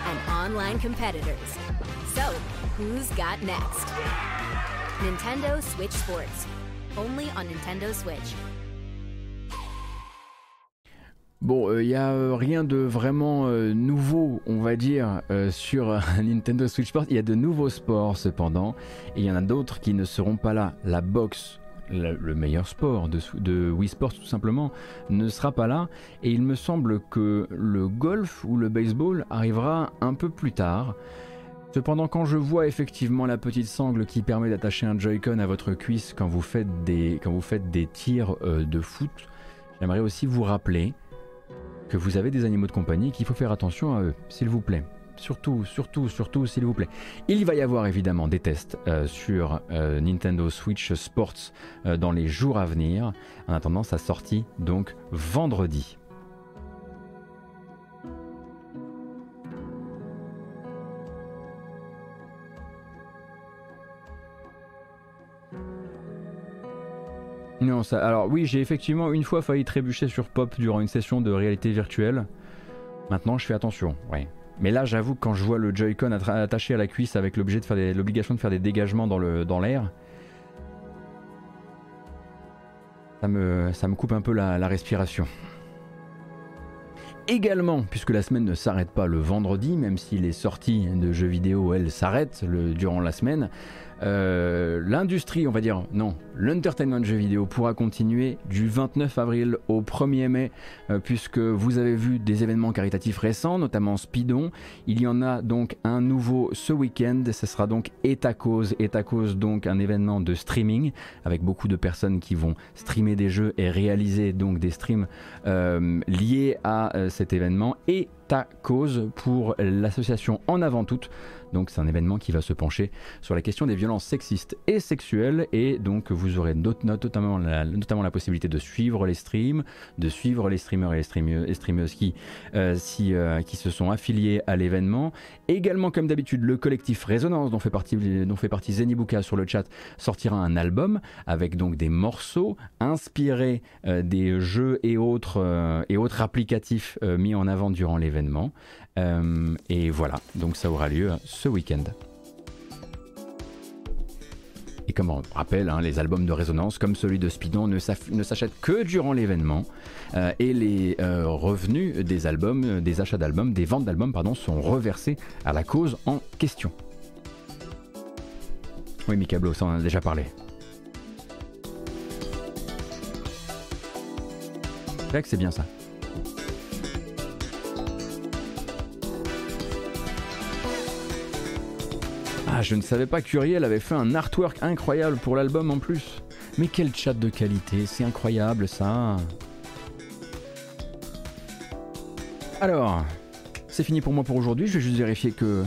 and online competitors. So, who's got next? Nintendo Switch Sports. Only on Nintendo Switch. Bon, il n'y a euh, rien de vraiment euh, nouveau, on va dire, euh, sur Nintendo Switch Sports. Il y a de nouveaux sports cependant, et il y en a d'autres qui ne seront pas là. La boxe, le, le meilleur sport de, de Wii Sports tout simplement, ne sera pas là. Et il me semble que le golf ou le baseball arrivera un peu plus tard. Cependant, quand je vois effectivement la petite sangle qui permet d'attacher un Joy-Con à votre cuisse quand vous faites des, tirs euh, de foot, j'aimerais aussi vous rappeler que vous avez des animaux de compagnie et qu'il faut faire attention à eux, s'il vous plaît. Surtout, surtout, surtout, s'il vous plaît. Il va y avoir évidemment des tests euh, sur euh, Nintendo Switch Sports dans les jours à venir. En attendant sa sortie, donc vendredi. Non, ça. Alors oui, j'ai effectivement une fois failli trébucher sur Pop durant une session de réalité virtuelle. Maintenant, je fais attention, ouais. Mais là, j'avoue que quand je vois le Joy-Con attaché à la cuisse avec l'obligation de, faire des dégagements dans l'air, ça me, coupe un peu la respiration. Également, puisque la semaine ne s'arrête pas le vendredi, même si les sorties de jeux vidéo, elles, s'arrêtent durant la semaine, euh, l'industrie, on va dire, non, l'entertainment de jeux vidéo pourra continuer du 29 avril au 1er mai, euh, puisque vous avez vu des événements caritatifs récents, notamment Speedon. Il y en a donc un nouveau ce week-end, ce sera donc Etacause. Etacause, donc un événement de streaming, avec beaucoup de personnes qui vont streamer des jeux et réaliser donc des streams euh, liés à cet événement. Cause pour l'association En Avant Toute. Donc c'est un événement qui va se pencher sur la question des violences sexistes et sexuelles et donc vous aurez notamment la, notamment la possibilité de suivre les streams, de suivre les streamers et les, streameuses qui, euh, euh, qui se sont affiliés à l'événement. Également comme d'habitude le collectif Résonance dont fait partie, Zenibuka sur le chat sortira un album avec donc des morceaux inspirés euh, des jeux et autres, et autres applicatifs mis en avant durant l'événement euh, et voilà, donc ça aura lieu ce week-end. Et comme on rappelle, hein, les albums de résonance comme celui de Speedon ne s'achètent que durant l'événement. Euh, et les euh, revenus des albums, des achats d'albums, des ventes d'albums, pardon, sont reversés à la cause en question. Oui, Mikablo, ça en a déjà parlé. C'est vrai que c'est bien ça. Ah, je ne savais pas qu'Uriel avait fait un artwork incroyable pour l'album en plus. Mais quel chat de qualité, c'est incroyable ça. Alors, c'est fini pour moi pour aujourd'hui. Je vais juste vérifier que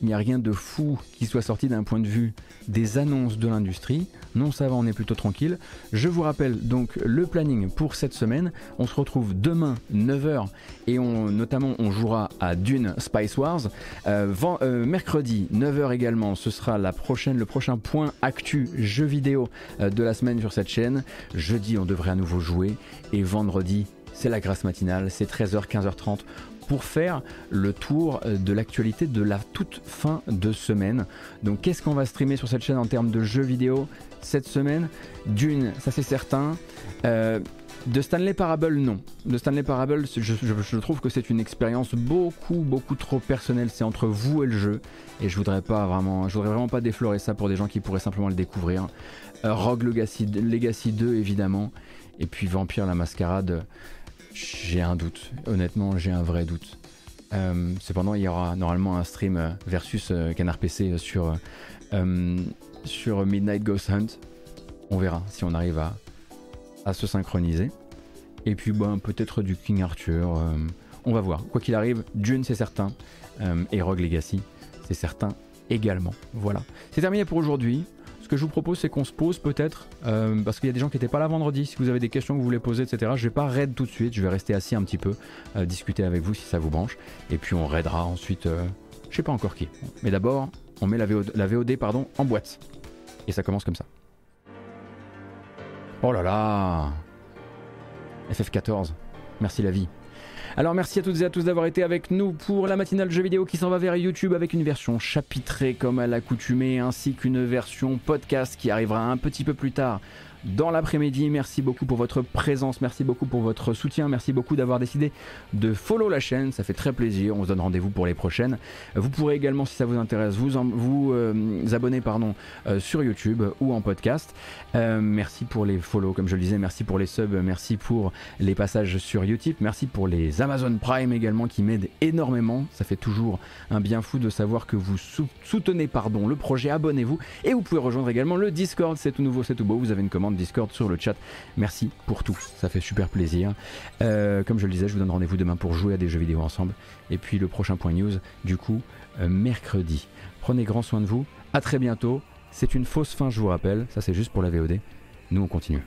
il n'y a rien de fou qui soit sorti d'un point de vue des annonces de l'industrie. Non, ça va, on est plutôt tranquille. Je vous rappelle donc le planning pour cette semaine. On se retrouve demain 9h et notamment on jouera à Dune Spice Wars. Euh, euh, mercredi 9h également, ce sera la prochaine, le prochain point actu jeu vidéo euh, de la semaine sur cette chaîne. Jeudi, on devrait à nouveau jouer et vendredi, c'est la grâce matinale, c'est 13h, 15h30 pour faire le tour euh, de l'actualité de la toute fin de semaine. Donc qu'est-ce qu'on va streamer sur cette chaîne en termes de jeux vidéo cette semaine? D'une, ça c'est certain. Euh, de Stanley Parable, non. De Stanley Parable, je, trouve que c'est une expérience beaucoup, beaucoup trop personnelle. C'est entre vous et le jeu. Et je voudrais pas vraiment, je voudrais vraiment pas déflorer ça pour des gens qui pourraient simplement le découvrir. Euh, Rogue Legacy, Legacy 2, évidemment. Et puis Vampire la Mascarade. J'ai un doute, honnêtement, j'ai un vrai doute. Euh, cependant, il y aura normalement un stream euh, versus euh, Canard PC sur, sur Midnight Ghost Hunt. On verra si on arrive à, à se synchroniser. Et puis, ben, peut-être du King Arthur. on va voir. Quoi qu'il arrive, Dune, c'est certain. et Rogue Legacy, c'est certain également. Voilà. C'est terminé pour aujourd'hui. Ce que je vous propose, c'est qu'on se pose peut-être, euh, parce qu'il y a des gens qui n'étaient pas là vendredi. Si vous avez des questions que vous voulez poser, etc., je vais pas raid tout de suite. Je vais rester assis un petit peu, euh, discuter avec vous si ça vous branche. Et puis on raidera ensuite, euh, je sais pas encore qui. Mais d'abord, on met la VOD, la VOD pardon, en boîte. Et ça commence comme ça. Oh là là FF14. Merci la vie. Alors merci à toutes et à tous d'avoir été avec nous pour la matinale jeu vidéo qui s'en va vers YouTube avec une version chapitrée comme à l'accoutumée ainsi qu'une version podcast qui arrivera un petit peu plus tard dans l'après-midi. Merci beaucoup pour votre présence, merci beaucoup pour votre soutien, merci beaucoup d'avoir décidé de follow la chaîne, ça fait très plaisir. On se donne rendez-vous pour les prochaines. Vous pourrez également, si ça vous intéresse, vous vous euh, abonner pardon, euh, sur YouTube ou en podcast. Euh, merci pour les follow, comme je le disais, merci pour les subs, merci pour les passages sur Utip, merci pour les Amazon Prime également qui m'aident énormément. Ça fait toujours un bien fou de savoir que vous soutenez pardon, le projet. Abonnez-vous et vous pouvez rejoindre également le Discord. C'est tout nouveau, c'est tout beau. Vous avez une commande Discord sur le chat. Merci pour tout, ça fait super plaisir. Euh, comme je le disais, je vous donne rendez-vous demain pour jouer à des jeux vidéo ensemble. Et puis le prochain point news, du coup, euh, mercredi. Prenez grand soin de vous. À très bientôt. C'est une fausse fin, je vous rappelle. Ça, c'est juste pour la VOD. Nous, on continue.